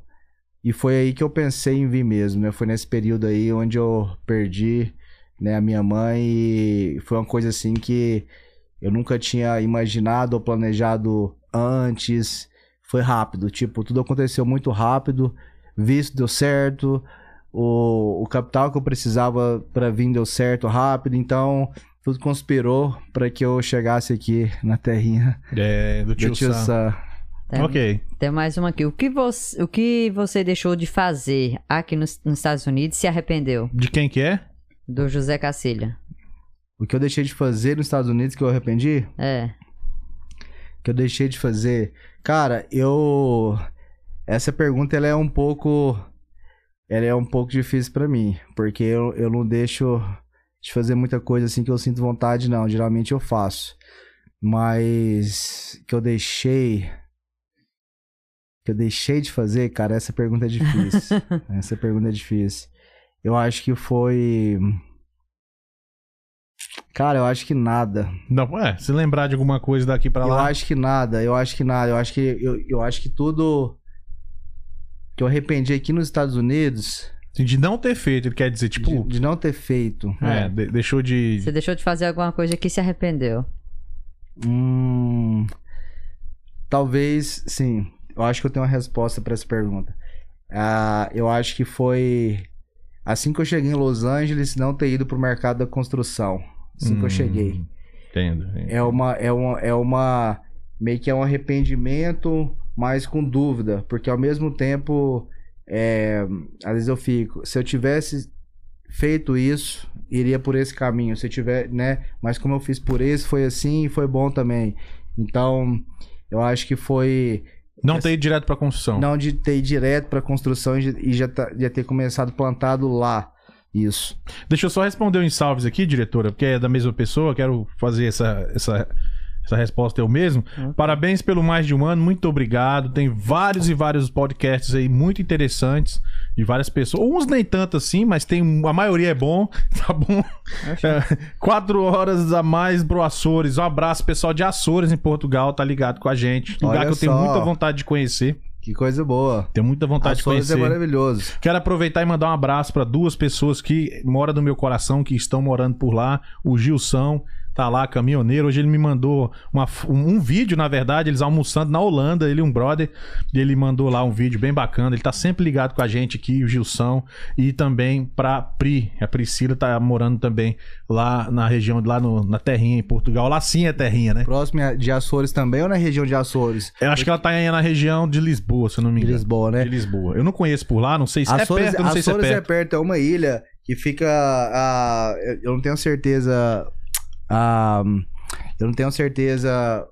e foi aí que eu pensei em vir mesmo, né? Foi nesse período aí onde eu perdi, né, a minha mãe e foi uma coisa assim que eu nunca tinha imaginado ou planejado antes. Foi rápido, tipo, tudo aconteceu muito rápido. Visto deu certo, o, o capital que eu precisava para vir deu certo rápido, então tudo conspirou para que eu chegasse aqui na terrinha É, do do tio, tio Sam. Sam. Tem, Ok. tem mais uma aqui. O que, você, o que você deixou de fazer aqui nos, nos Estados Unidos e se arrependeu? De quem que é? Do José Cacilha. O que eu deixei de fazer nos Estados Unidos que eu arrependi? É. que eu deixei de fazer? Cara, eu essa pergunta ela é um pouco ela é um pouco difícil pra mim, porque eu, eu não deixo de fazer muita coisa assim que eu sinto vontade não, geralmente eu faço. Mas que eu deixei que eu deixei de fazer, cara, essa pergunta é difícil. essa pergunta é difícil. Eu acho que foi Cara, eu acho que nada. Não, é, se lembrar de alguma coisa daqui pra Eu lá. acho que nada, eu acho que nada. Eu acho que eu, eu acho que tudo que eu arrependi aqui nos Estados Unidos de não ter feito, ele quer dizer, tipo. de, de não ter feito. É, de- deixou de. Você deixou de fazer alguma coisa que se arrependeu. Hum, talvez, sim. Eu acho que eu tenho uma resposta pra essa pergunta. Ah, eu acho que foi assim que eu cheguei em Los Angeles, não ter ido pro mercado da construção. Assim que eu Hum, cheguei. Entendo. É uma, é uma, é uma, meio que é um arrependimento, mas com dúvida, porque ao mesmo tempo, é, às vezes eu fico, se eu tivesse feito isso, iria por esse caminho, se eu tiver, né, mas como eu fiz por esse, foi assim e foi bom também. Então, eu acho que foi Não ter ido direto pra construção. não de ter ido direto para construção e e já, tá- já ter começado plantado lá. Isso. Deixa eu só responder um salves aqui, diretora, porque é da mesma pessoa, quero fazer essa, essa, essa resposta eu mesmo. Parabéns pelo mais de um ano, muito obrigado. Tem vários e vários podcasts aí muito interessantes de várias pessoas. Uns nem tanto assim, mas tem a maioria é bom, tá bom? É, quatro horas a mais pro Açores. Um abraço, pessoal de Açores em Portugal, tá ligado com a gente. Lugar Olha que eu tenho só. muita vontade de conhecer. Que coisa boa. Tenho muita vontade Açores de é conhecer. maravilhoso. Quero aproveitar e mandar um abraço para duas pessoas que moram no meu coração, que estão morando por lá. O Gilson, tá lá, caminhoneiro. Hoje ele me mandou uma um, um vídeo, na verdade, eles almoçando na Holanda, ele um brother, e ele mandou lá um vídeo bem bacana. Ele tá sempre ligado com a gente aqui, o Gilson, e também pra Pri. A Priscila tá morando também lá na região, lá no- na Terrinha, em Portugal. Lá sim é Terrinha, né? Próximo de Açores também ou na região de Açores? Eu acho que ela tá aí na região de Lisboa, se eu não me De engano. Lisboa, né? De Lisboa. Eu não conheço por lá, não sei se Açores, é perto, não sei se é Açores perto. é perto, é uma ilha que fica. ah, eu não tenho certeza. Ah, eu não tenho certeza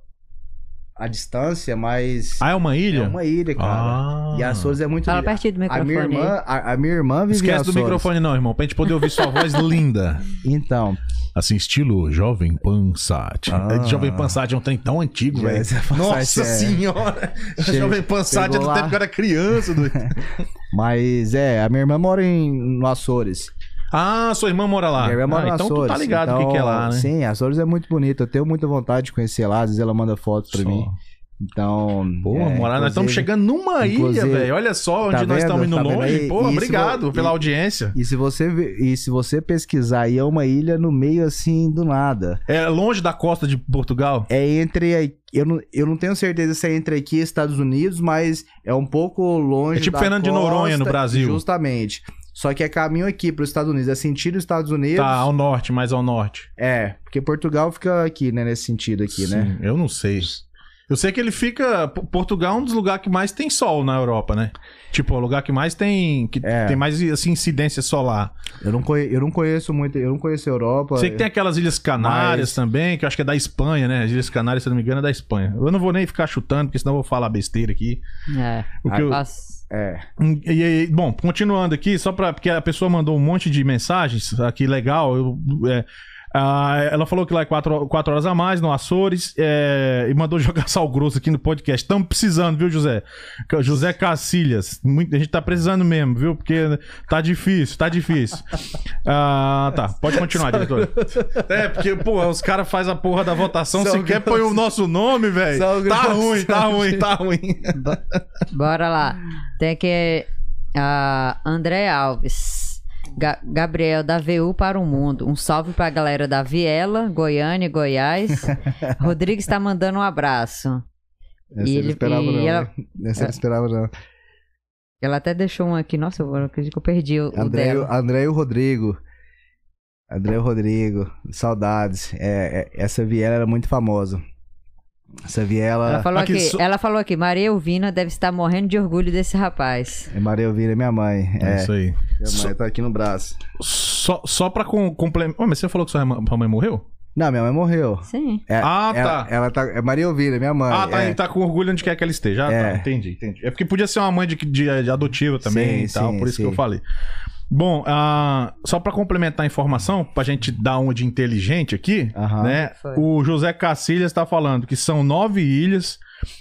a distância, mas. Ah, é uma ilha? É uma ilha, cara. Ah. E Açores é muito Fala pertinho do A microfone minha aí. irmã, a, a minha irmã vive Esquece do microfone não, irmão, pra gente poder ouvir sua voz linda. Então, Assim, estilo Jovem Pan Sat. Ah. Jovem Pan Sat é um trem tão antigo, velho. Nossa é- senhora! Che- Jovem Pan Sat é do lá. tempo que eu era criança. do- mas é, a minha irmã mora em, no Açores. Ah, sua irmã mora lá. Minha irmã mora ah, então Açores. tu tá ligado o que, Então, que é lá, né? Sim, Açores é muito bonito. Eu tenho muita vontade de conhecer lá. Às vezes ela manda fotos pra Só. mim. Então. Pô, é, morar, nós estamos chegando numa ilha, velho. Olha só onde Tá nós estamos indo Tá longe. Pô, E obrigado vo- pela e- audiência. E se você e se você pesquisar aí é uma ilha no meio assim do nada. É longe da costa de Portugal? É entre a- eu não, eu não tenho certeza se é entre aqui e Estados Unidos, mas é um pouco longe É tipo Fernando de Noronha, no costa, Brasil. Justamente. Só que é caminho aqui para os Estados Unidos, é sentido Estados Unidos. Tá, ao norte, mais ao norte. É, porque Portugal fica aqui, né, nesse sentido aqui, né? Sim, Eu não sei. Eu sei que ele fica. Portugal é um dos lugares que mais tem sol na Europa, né? Tipo, é o lugar que mais tem. que É. tem mais assim, incidência solar. Eu não, conhe- eu não conheço muito, eu não conheço a Europa. Sei que tem aquelas Ilhas Canárias Mas- também, que eu acho que é da Espanha, né? As Ilhas Canárias, se eu não me engano, é da Espanha. Eu não vou nem ficar chutando, porque senão eu vou falar besteira aqui. É. O que eu-. É. E, e- bom, continuando aqui, só pra. Porque a pessoa mandou um monte de mensagens aqui, legal. eu- é, ah, ela falou que lá é 4 horas a mais no Açores é, e mandou jogar sal grosso aqui no podcast. Estamos precisando, viu, José? José Cacilhas. Muito, a gente tá precisando mesmo, viu? Porque tá difícil, tá difícil. Ah, tá, pode continuar, diretor. É, porque, pô, os caras fazem a porra da votação, Sal sequer põe o nosso nome, velho. Tá ruim, tá ruim, tá ruim. Bora lá. Tem aqui a André Alves. Ga- Gabriel da VU para o mundo. Um salve pra galera da Viela, Goiânia, Goiás. Rodrigues tá mandando um abraço. Essa E ele- esperava, e não. ela-? Essa não esperava, não. Ela até deixou um aqui. Nossa, eu acredito que eu perdi o, o André, dela. André e o Rodrigo. André e o Rodrigo. Saudades. É, é, essa viela era muito famosa. Essa viela. Ela falou Aqui, aqui, só- ela falou aqui, Maria Elvina deve estar morrendo de orgulho desse rapaz. É Maria Elvira, minha mãe. É É, isso aí. minha mãe tá aqui no braço. Só, só pra com, complementar. mas você falou que sua mãe, morreu? Não, minha mãe morreu. Sim. É, Ah, ela, tá. Ela tá. É Maria Elvira, minha mãe. ah, tá, é. ele tá com orgulho onde quer que ela esteja. Ah, É. tá, entendi, entendi. É porque podia ser uma mãe de, de, de adotiva também Sim, e tal, sim, por isso que sim. eu falei. Bom, ah, só pra complementar a informação, pra gente dar uma de inteligente aqui, Aham. né? O José Cacilhas tá falando que são nove ilhas.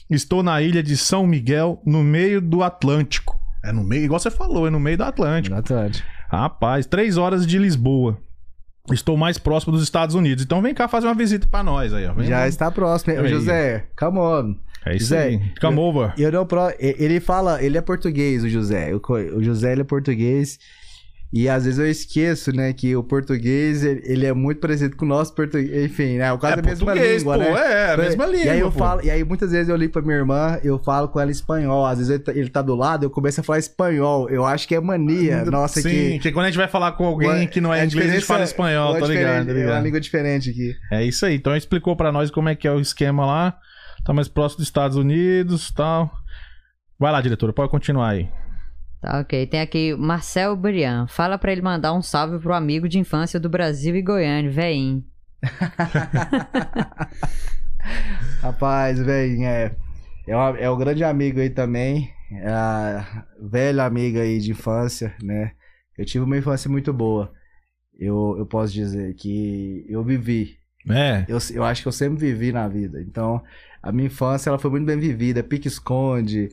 Estou na ilha de São Miguel, no meio do Atlântico. É no meio, igual você falou, é no meio do Atlântico. Atlântico. Rapaz, três horas de Lisboa. Estou mais próximo dos Estados Unidos. Então vem cá fazer uma visita pra nós aí, ó. Vem Já lá. está próximo. Aí. José, come on. É isso Zé, aí. Come over. Eu não pro... Ele fala, ele é português, o José. O, co- o José ele é português. E às vezes eu esqueço, né, que o português ele, é muito parecido com o nosso português. Enfim, né? O caso é a mesma português, língua, pô, né? É, a mesma língua. E aí eu pô. falo, e aí muitas vezes eu ligo pra minha irmã, eu falo com ela espanhol. Às vezes ele tá, tá do lado, eu começo a falar espanhol. Eu acho que é mania. Nossa, Sim, que. que quando a gente vai falar com alguém que não é a inglês, a gente fala espanhol, é tá ligado? tá É uma ligado? língua diferente aqui. É isso aí. Então explicou pra nós como é que é o esquema lá. Tá mais próximo dos Estados Unidos e tal. Vai lá, diretora, pode continuar aí. Tá, ok. Tem aqui Marcel Brian. Fala pra ele mandar um salve pro amigo de infância do Brasil e Goiânia, veinho. Rapaz, velho, é, é, uma- é um grande amigo aí também. É velha amiga aí de infância, né? Eu tive uma infância muito boa. Eu, eu posso dizer que eu vivi. É. Eu, eu acho que eu sempre vivi na vida. Então, a minha infância ela foi muito bem vivida. Pique-esconde,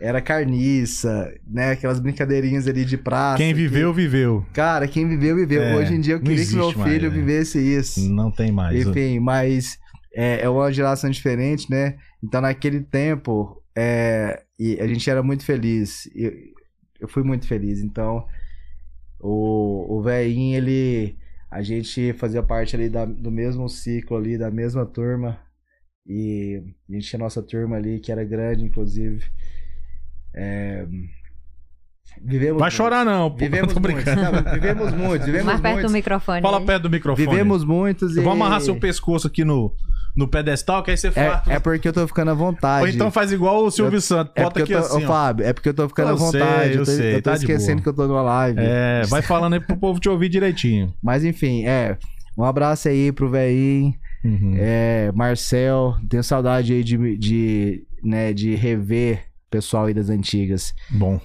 era carniça, né? Aquelas brincadeirinhas ali de praça. Quem que- viveu, viveu. Cara, quem viveu, viveu. É, Hoje em dia eu queria que meu existe mais, filho né? vivesse isso. Não tem mais. Enfim, mas é, é uma geração diferente, né? Então, naquele tempo, é, a gente era muito feliz. Eu, eu fui muito feliz. Então, o, o velhinho, ele. A gente fazia parte ali da- do mesmo ciclo ali, da mesma turma. E a gente tinha nossa turma ali, que era grande, inclusive. É, Vivemos Vai muito. chorar, não. pô. Vivemos Tô muito. brincando. Não, vivemos muito, vivemos Mais perto do muito. microfone. Fala aí. perto do microfone. Vivemos muitos e. Eu vou amarrar seu pescoço aqui no, no pedestal, que aí você faz. É, é porque eu tô ficando à vontade. Ou então faz igual o Silvio Eu- Santos. É Bota porque aqui eu tô, assim, ó. Fábio, é porque eu tô ficando Eu à vontade. sei, eu tô, sei, eu tô tá esquecendo que eu tô numa live. É, vai falando aí pro povo te ouvir direitinho. Mas enfim, é. Um abraço aí pro velhinho, Uhum. é, Marcel. Tenho saudade aí de, de, né, de rever pessoal aí das antigas. Bom.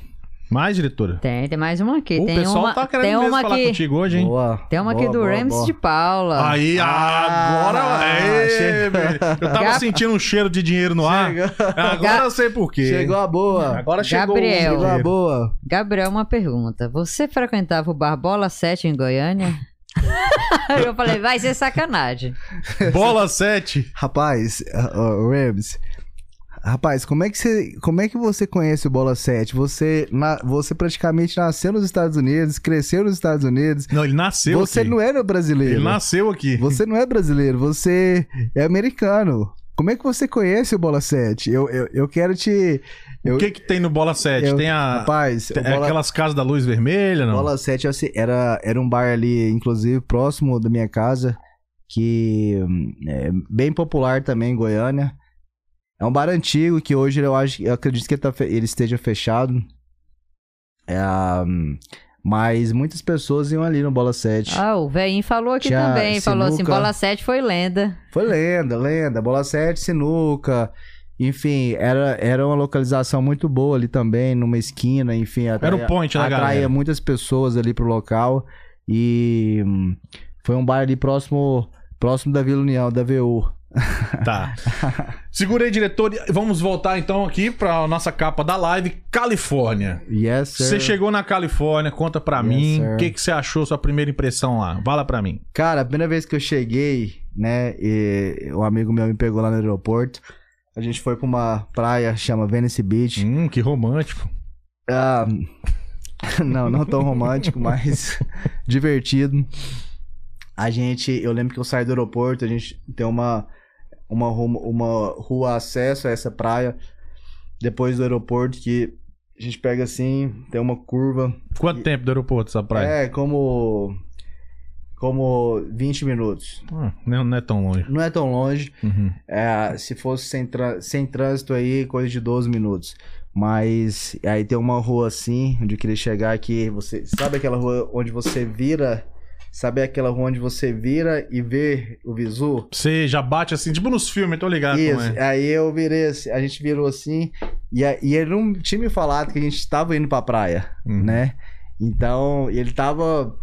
Mais, diretora? Tem, tem mais uma aqui. o tem pessoal uma, tá querendo tem mesmo uma falar aqui. contigo hoje, hein? Boa. Tem uma aqui boa, do boa, Rames boa. de Paula. Aí, Ah, agora. Ê, chegou. velho. eu tava Gab- sentindo um cheiro de dinheiro no ar. Chegou, Agora Ga- eu sei por quê. chegou a boa. Agora chegou Gabriel. Chegou a boa. Gabriel, uma pergunta. Você frequentava o Barbola 7 em Goiânia? eu falei, vai ser sacanagem. Bola 7. Rapaz, uh, uh, Rams. Rapaz, como é que você, como é que você conhece o Bola 7? Você, na- você praticamente nasceu nos Estados Unidos, cresceu nos Estados Unidos. Não, ele nasceu você aqui. não era brasileiro. Ele nasceu aqui. Você não é brasileiro, você é americano. Como é que você conhece o Bola 7? Eu, eu, eu quero te. Eu, O que que tem no Bola 7? eu- tem a... Rapaz, tem Bola, aquelas casas da luz vermelha, não? Bola 7 assim, era, era um bar ali, inclusive, próximo da minha casa, que hum, é bem popular também em Goiânia. É um bar antigo que hoje eu acho, eu acredito que ele, tá ele esteja fechado. É, hum, mas muitas pessoas iam ali no Bola 7. Ah, o velhinho falou aqui Tinha também. Falou assim: sinuca. Bola 7 foi lenda. Foi lenda, lenda. Bola 7, sinuca. Enfim, era, era uma localização muito boa ali também, numa esquina, enfim. Era o point da atraía galera. muitas pessoas ali pro local. E hum, foi um bar ali próximo, próximo da Vila União, da VU. Tá. Segura aí, diretor. Vamos voltar então aqui pra nossa capa da live, Califórnia. Yes, sir. Você chegou na Califórnia, conta pra Yes, mim. O que, que você achou, sua primeira impressão lá? Fala pra mim. Cara, a primeira vez que eu cheguei, né, e um amigo meu me pegou lá no aeroporto. A gente foi pra uma praia, chama Venice Beach. Hum, que romântico. Ah, não, não tão romântico, mas divertido. A gente, eu lembro que eu saí do aeroporto, a gente tem uma uma rua, uma rua acesso a essa praia depois do aeroporto que a gente pega assim, tem uma curva. Quanto tempo do aeroporto essa praia? É, como como 20 minutos. Hum, não, é tão longe. Não é tão longe. Uhum. É, se fosse sem, sem trânsito aí, coisa de 12 minutos. Mas aí tem uma rua assim, onde eu queria chegar aqui. Você sabe aquela rua onde você vira? Sabe aquela rua onde você vira e vê o visu? Você já bate assim, tipo nos filmes, tô ligado Isso. é. Aí eu virei, assim, a gente virou assim e, e ele não tinha me falado que a gente estava indo pra praia, Uhum. né? Então ele tava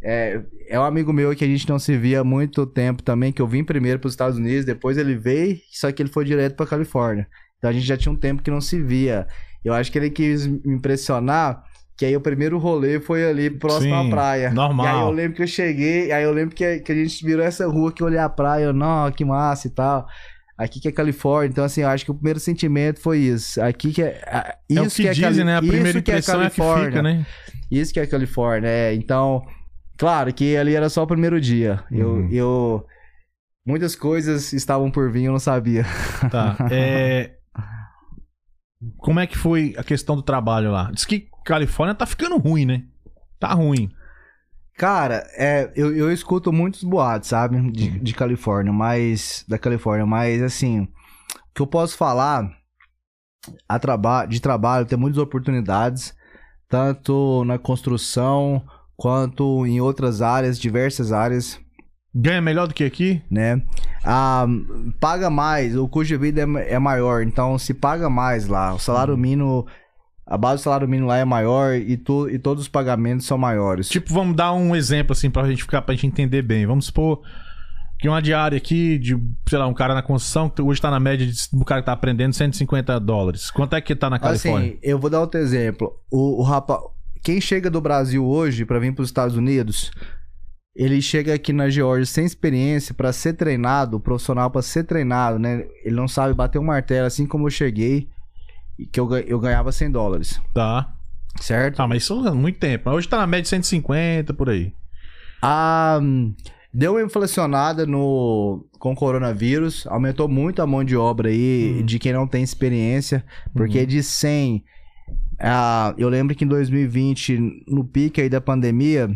é, é um amigo meu que a gente não se via há muito tempo também, que eu vim primeiro para os Estados Unidos, depois ele veio, só que ele foi direto para Califórnia. Então a gente já tinha um tempo que não se via. Eu acho que ele quis me impressionar, que aí o primeiro rolê foi ali próximo Sim, à praia. normal. E aí eu lembro que eu cheguei, aí eu lembro que, que a gente virou essa rua que eu olhei a praia, eu, não, que massa e tal. Aqui que é Califórnia, então assim, eu acho que o primeiro sentimento foi isso. Aqui que é. a- É o Isso que, é dizem, Cali- né? A primeira isso que é impressão é, a que fica, né? Isso que é Califórnia, é. Então, claro que ali era só o primeiro dia. Eu, Uhum. eu. Muitas coisas estavam por vir, eu não sabia. Tá. É... Como é que foi a questão do trabalho lá? Diz que Califórnia tá ficando ruim, né? Tá ruim. Cara, é, eu, eu escuto muitos boatos, sabe? De, Uhum. de Califórnia, mas. Da Califórnia, mas assim. O que eu posso falar a traba de trabalho, tem muitas oportunidades, tanto na construção quanto em outras áreas, diversas áreas. Ganha melhor do que aqui? né? Ah, paga mais, o custo de vida é, é maior, então se paga mais lá. O salário mínimo, a base do salário mínimo lá é maior e, tu, e todos os pagamentos são maiores. Tipo, vamos dar um exemplo assim pra gente ficar, pra gente entender bem. Vamos supor que uma diária aqui de, sei lá, um cara na construção que hoje tá na média de, do cara que tá aprendendo 150 dólares. Quanto é que tá na Califórnia? assim, eu vou dar outro exemplo. O, o rapaz, quem chega do Brasil hoje para vir para os Estados Unidos, ele chega aqui na Geórgia sem experiência para ser treinado, profissional para ser treinado, né? Ele não sabe bater um martelo, assim como eu cheguei, que eu, eu ganhava 100 dólares, Tá. certo? Tá, mas isso é muito tempo. Hoje tá na média de 150 por aí. A, deu uma inflacionada no, com o coronavírus, aumentou muito a mão de obra aí Hum. de quem não tem experiência, porque Uhum. de 100, ah, eu lembro que em 2020, no pique aí da pandemia,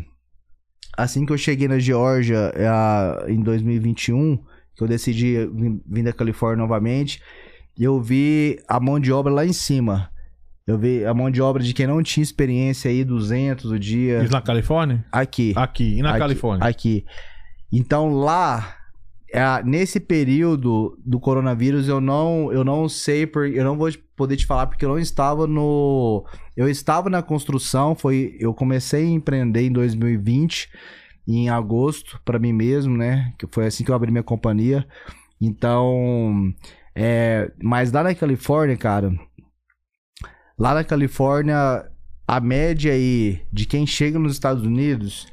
assim que eu cheguei na Geórgia ah, em 2021, que eu decidi vir, vir da Califórnia novamente, eu vi a mão de obra lá em cima. Eu vi a mão de obra de quem não tinha experiência aí, 200 o dia, Isso na Califórnia? aqui. Aqui. E na Aqui- Califórnia? Aqui. Então lá, é, nesse período do coronavírus, eu não, eu não sei, por, eu não vou poder te falar porque eu não estava no. Eu estava na construção, foi. Eu comecei a empreender em 2020, em agosto, para mim mesmo, né? Que foi assim que eu abri minha companhia. Então. É, mas lá na Califórnia, cara. Lá na Califórnia, a média aí de quem chega nos Estados Unidos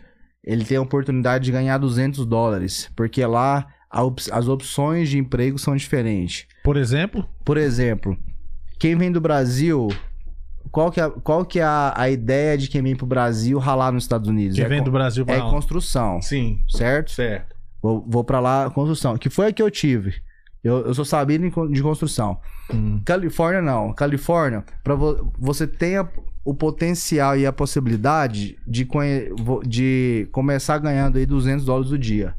ele tem a oportunidade de ganhar 200 dólares, porque lá op- as opções de emprego são diferentes. Por exemplo? Por exemplo, quem vem do Brasil, qual que é, qual que é a, a ideia de quem vem pro Brasil ralar nos Estados Unidos? Que é vem do Brasil pra é lá. construção, Sim. certo? Certo. Vou, vou para lá, construção, que foi a que eu tive. Eu, eu sou sabido de construção. Hum. Califórnia não. Califórnia, para você tenha o potencial e a possibilidade de, vo- de começar ganhando aí 200 dólares o dia.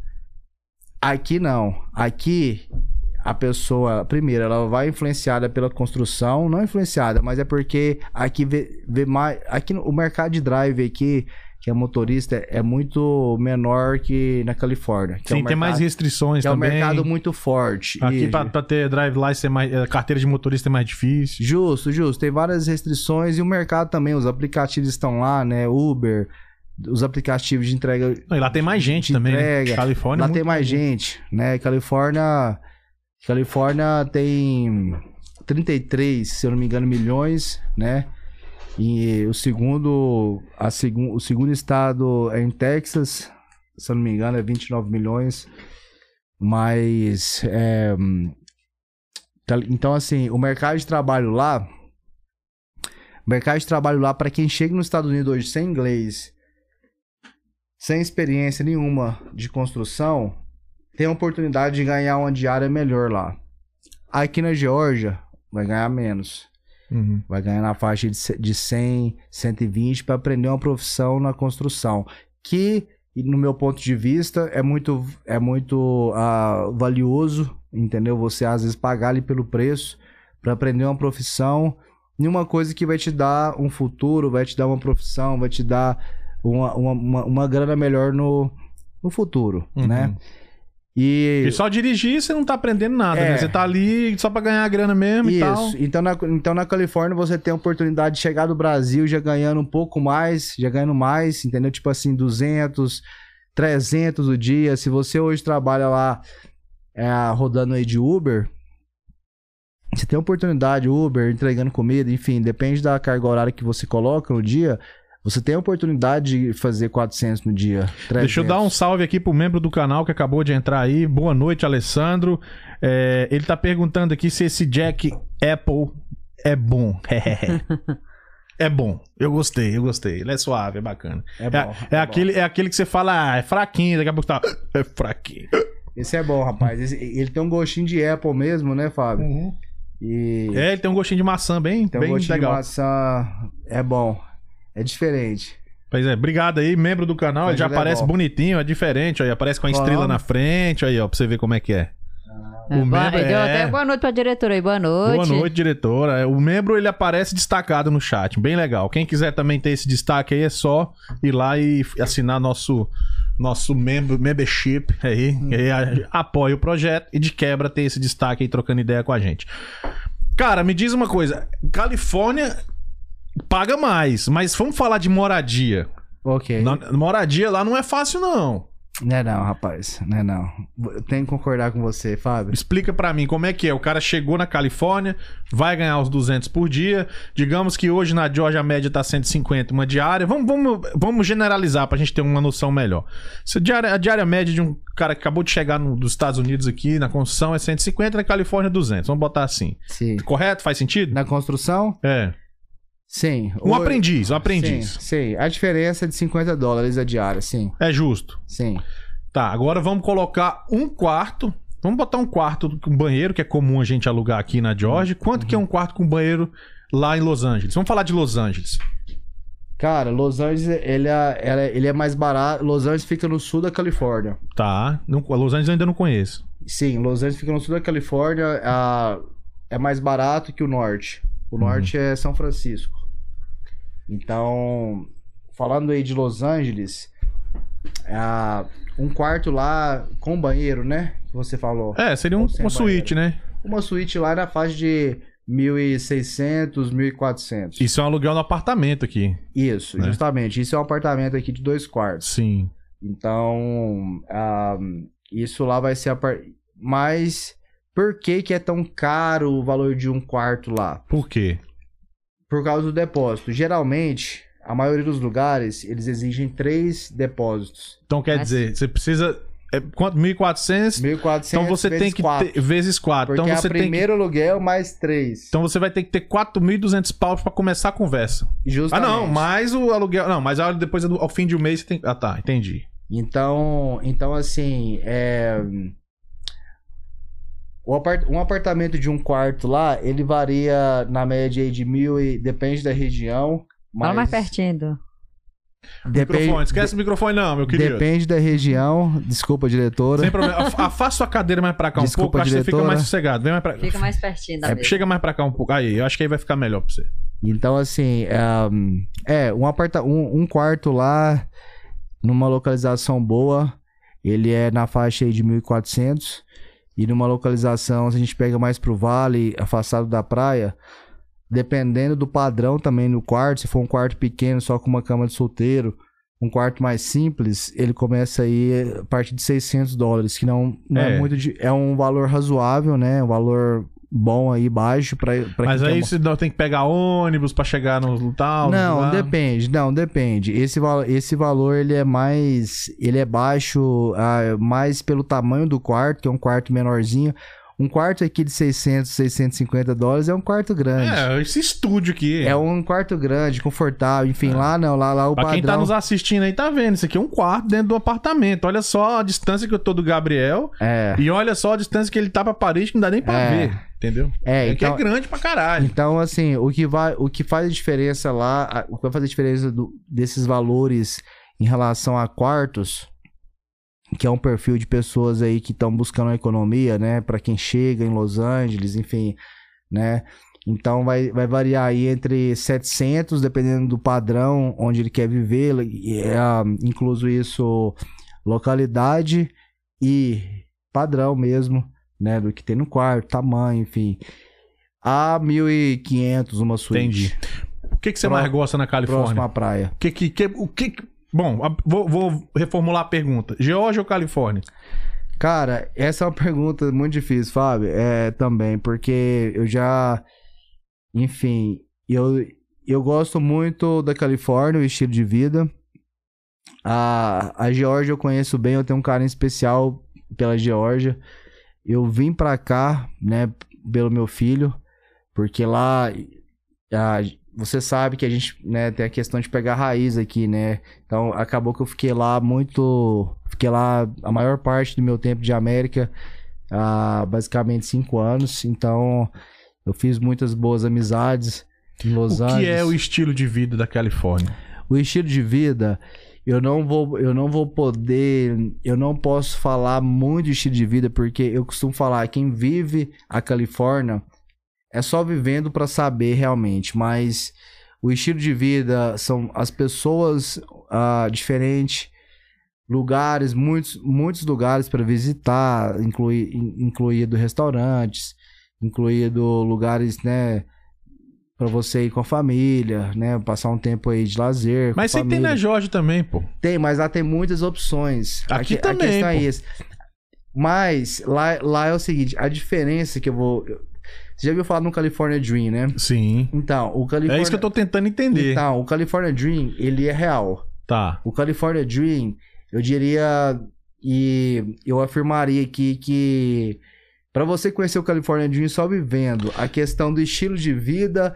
Aqui não. Aqui a pessoa, primeiro, ela vai influenciada pela construção, não influenciada, mas é porque aqui vê, vê mais, aqui o mercado de drive aqui, que é motorista, é muito menor que na Califórnia. Que Sim, é um tem mais mercado- restrições que é um também. mercado muito forte. Aqui pra ter drive license é mais. é, Carteira de motorista é mais difícil. Justo, justo. Tem várias restrições e o mercado também. Os aplicativos estão lá, né? Uber, os aplicativos de entrega. Não, e lá tem mais gente também. né? entrega. Califórnia. Lá é tem muito- mais gente, né? Califórnia. Califórnia tem 33, se eu não me engano, milhões, né? E o segundo, a segun, o segundo estado é em Texas, se eu não me engano, é 29 milhões. Mas é, tá- então assim, o mercado de trabalho lá, o mercado de trabalho lá para quem chega nos Estados Unidos hoje sem inglês, sem experiência nenhuma de construção, tem a oportunidade de ganhar uma diária melhor lá. Aqui na Geórgia, vai ganhar menos. Uhum. Vai ganhar na faixa de de 100, 120 para aprender uma profissão na construção. Que, no meu ponto de vista, é muito, é muito ah, valioso, entendeu? Você às vezes pagar ali pelo preço para aprender uma profissão e uma coisa que vai te dar um futuro, vai te dar uma profissão, vai te dar uma, uma, uma, uma grana melhor no, no futuro, Uhum. né? E E só dirigir você não tá aprendendo nada, É. né? Você tá ali só pra ganhar grana mesmo e tal. Isso. Então na, então na Califórnia você tem a oportunidade de chegar do Brasil já ganhando um pouco mais, já ganhando mais, entendeu? Tipo assim, 200, 300 o dia. Se você hoje trabalha lá é, rodando aí de Uber, você tem a oportunidade, Uber, entregando comida, enfim, depende da carga horária que você coloca no dia. Você tem a oportunidade de fazer 400 no dia. 300. Deixa eu dar um salve aqui pro membro do canal que acabou de entrar aí. Boa noite, Alessandro. É, ele tá perguntando aqui se esse Jack Apple é bom. é bom. Eu gostei, eu gostei. Ele é suave, é bacana. É É, bom. é é bom. aquele, é aquele que você fala, ah, é fraquinho, daqui a pouco tá. É fraquinho. Esse é bom, rapaz. Esse- ele tem um gostinho de Apple mesmo, né, Fábio? E É, ele tem um gostinho de maçã bem, tem um bem gostinho legal. de maçã. É bom. É diferente. Pois é, obrigado aí, membro do canal. Ele já é aparece bom. bonitinho, é diferente. Aí aparece com a Qual estrela nome? na frente, aí, ó, pra você ver como é que é. É, O boa, membro deu é- até boa noite pra diretora aí. Boa noite. Boa noite, diretora. É, O membro ele aparece destacado no chat, bem legal. Quem quiser também ter esse destaque aí é só ir lá e assinar nosso nosso membro membership aí, Hum. aí apoia o projeto e de quebra ter esse destaque aí trocando ideia com a gente. Cara, me diz uma coisa, Califórnia paga mais, mas vamos falar de moradia. Ok. Na- moradia lá não é fácil não. Não é não, rapaz. Não é não. Eu tenho que concordar com você, Fábio. Explica pra mim como é que é. O cara chegou na Califórnia, vai ganhar os 200 por dia. Digamos que hoje na Georgia a média tá 150 uma diária. Vamos, vamos, vamos generalizar pra gente ter uma noção melhor. Se a diária, a diária média de um cara que acabou de chegar no- dos Estados Unidos aqui na construção é 150, na Califórnia é 200. Vamos botar assim. Sim. Correto? Faz sentido? Na construção, É. Sim. Um O- aprendiz, um aprendiz. Sim, sim. A diferença é de 50 dólares a diária, sim. É justo. Sim. Tá, agora vamos colocar um quarto. Vamos botar um quarto com banheiro, que é comum a gente alugar aqui na Georgia. Quanto que é um quarto com banheiro lá em Los Angeles? Vamos falar de Los Angeles. Cara, Los Angeles, ele é, ela é- ele é mais barato. Los Angeles fica no sul da Califórnia. Tá. Não, Los Angeles eu ainda não conheço. Sim, Los Angeles fica no sul da Califórnia. ah, é mais barato que o norte. O norte é São Francisco. Então, falando aí de Los Angeles, ah, um quarto lá com banheiro, né? Que você falou. É, seria um- uma suíte, né? Uma suíte lá na faixa de 1.600, 1.400. Isso é um aluguel no apartamento aqui. Isso, né? justamente. Isso é um apartamento aqui de dois quartos. Sim. Então, ah, isso lá vai ser a par... Mas por que que é tão caro o valor de um quarto lá? Por quê? Por causa do depósito. Geralmente, a maioria dos lugares, eles exigem três depósitos. Então quer Mas- dizer, você precisa. É, quanto? 1.400? 1.400 Então você tem vezes que quatro. ter. Vezes 4. Porque Então é você o tem que. primeiro aluguel mais três. Então você vai ter que ter 4.200 paus pra começar a conversa. Ah, Justamente. não, mais o aluguel. Não, mas depois ao fim de um mês você tem. Ah, tá, entendi. Então, então assim, é... um apartamento de um quarto lá, ele varia na média aí de mil e... Depende da região. Mas Fala mais pertinho. do- Depende, Microfone, esquece o microfone, não, meu querido. depende da região. Desculpa, diretora. Sem problema. Af- Afasta sua cadeira mais pra cá um Desculpa, pouco, acho que você fica diretora. mais sossegado. Vem mais pra... Fica mais pertinho da É, mesa. chega mais pra cá um pouco. Aí, eu acho que aí vai ficar melhor pra você. Então, assim, é, é, um, aparta um, um quarto lá, numa localização boa, ele é na faixa aí de 1.400. E numa localização, se a gente pega mais pro vale, afastado da praia, dependendo do padrão também no quarto, se for um quarto pequeno, só com uma cama de solteiro, um quarto mais simples, ele começa aí a partir de 600 dólares, que não, não é. É. muito... de- é um valor razoável, né? Um valor bom aí, baixo, pra, pra Mas aí você não tem que pegar ônibus pra chegar no tal. não, lá. depende, não, depende. Esse, esse valor, ele é mais, ele é baixo, ah, mais pelo tamanho do quarto, que é um quarto menorzinho. Um quarto aqui de 600, 650 dólares é um quarto grande. É, esse estúdio aqui. É, um quarto grande, confortável, enfim, lá não, lá, lá o Pra quem tá padrão... nos assistindo aí, tá vendo? Isso aqui é um quarto dentro do apartamento. Olha só a distância que eu tô do Gabriel. É, E olha só a distância que ele tá pra parede, que não dá nem pra É. ver. Entendeu? é, É, que então... é grande pra caralho. Então, assim, o que, vai, o que faz a diferença lá, o que vai fazer a diferença do- desses valores em relação a quartos, que é um perfil de pessoas aí que estão buscando a economia, né? Pra quem chega em Los Angeles, enfim, né? Então vai, vai variar aí entre 700, dependendo do padrão onde ele quer viver, e, é, incluso isso, localidade e padrão mesmo, né? Do que tem no quarto, tamanho, enfim. A 1.500 uma suíte. Entendi. O que, que você Pró- mais gosta na Califórnia? à praia. O que, que, que- o que- Bom, vou, vou reformular a pergunta. Geórgia ou Califórnia? Cara, essa é uma pergunta muito difícil, Fábio. É, também, porque eu já. Enfim, eu, eu gosto muito da Califórnia, o estilo de vida. A, a Geórgia eu conheço bem, eu tenho um carinho especial pela Geórgia. Eu vim pra cá, né, pelo meu filho, porque lá. a- você sabe que a gente né, tem a questão de pegar raiz aqui, né? Então acabou que eu fiquei lá muito. Fiquei lá a maior parte do meu tempo de América, há basicamente cinco anos. Então eu fiz muitas boas amizades em Los o que Angeles. é o estilo de vida da Califórnia? O estilo de vida, eu não vou, eu não vou poder, eu não posso falar muito de estilo de vida porque eu costumo falar quem vive a Califórnia é só vivendo para saber realmente, mas o estilo de vida são as pessoas ah, diferentes, lugares, muitos, muitos lugares para visitar, inclui, in- incluído restaurantes, incluído lugares, né, para você ir com a família, né, passar um tempo aí de lazer. Mas você tem na família. Geórgia também, pô. Tem, mas lá tem muitas opções. Aqui A também, A questão é pô. isso. Mas lá, lá é o seguinte, a diferença que eu vou. Você já ouviu falar no California Dream, né? Sim. Então, o California. É isso que eu tô tentando entender. Então, o California Dream, ele é real. Tá. O California Dream, eu diria e eu afirmaria aqui que para você conhecer o California Dream só vivendo a questão do estilo de vida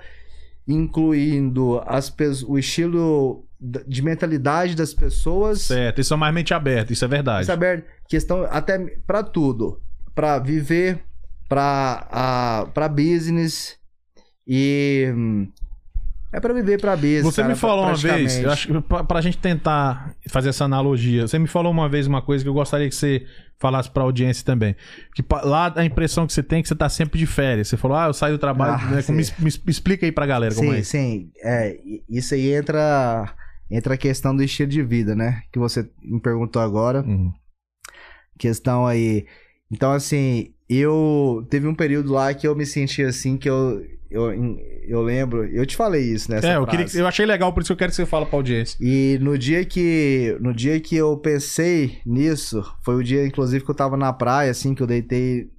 incluindo as, o estilo de mentalidade das pessoas. Certo, eles são mais mente aberta, isso é verdade. Saber questão até pra tudo, Pra viver, para business e hum, é pra viver pra business. Você cara, me falou uma vez, eu acho pra, pra gente tentar fazer essa analogia, você me falou uma vez uma coisa que eu gostaria que você falasse pra audiência também. Que lá a impressão que você tem é que você tá sempre de férias. Você falou, ah, eu saio do trabalho. Ah, né, sim. me, me explica aí pra galera como é Sim, sim. É, i- isso aí entra entra a questão do estilo de vida, né? Que você me perguntou agora. Uhum. questão aí. Então, assim, eu. Teve um período lá que eu me senti assim, que eu. Eu, eu lembro. Eu te falei isso, né? É, eu, queria, que- eu achei legal, por isso que eu quero que você fale pra audiência. E no dia que. No dia que eu pensei nisso, foi o dia, inclusive, que eu tava na praia, assim, que eu deitei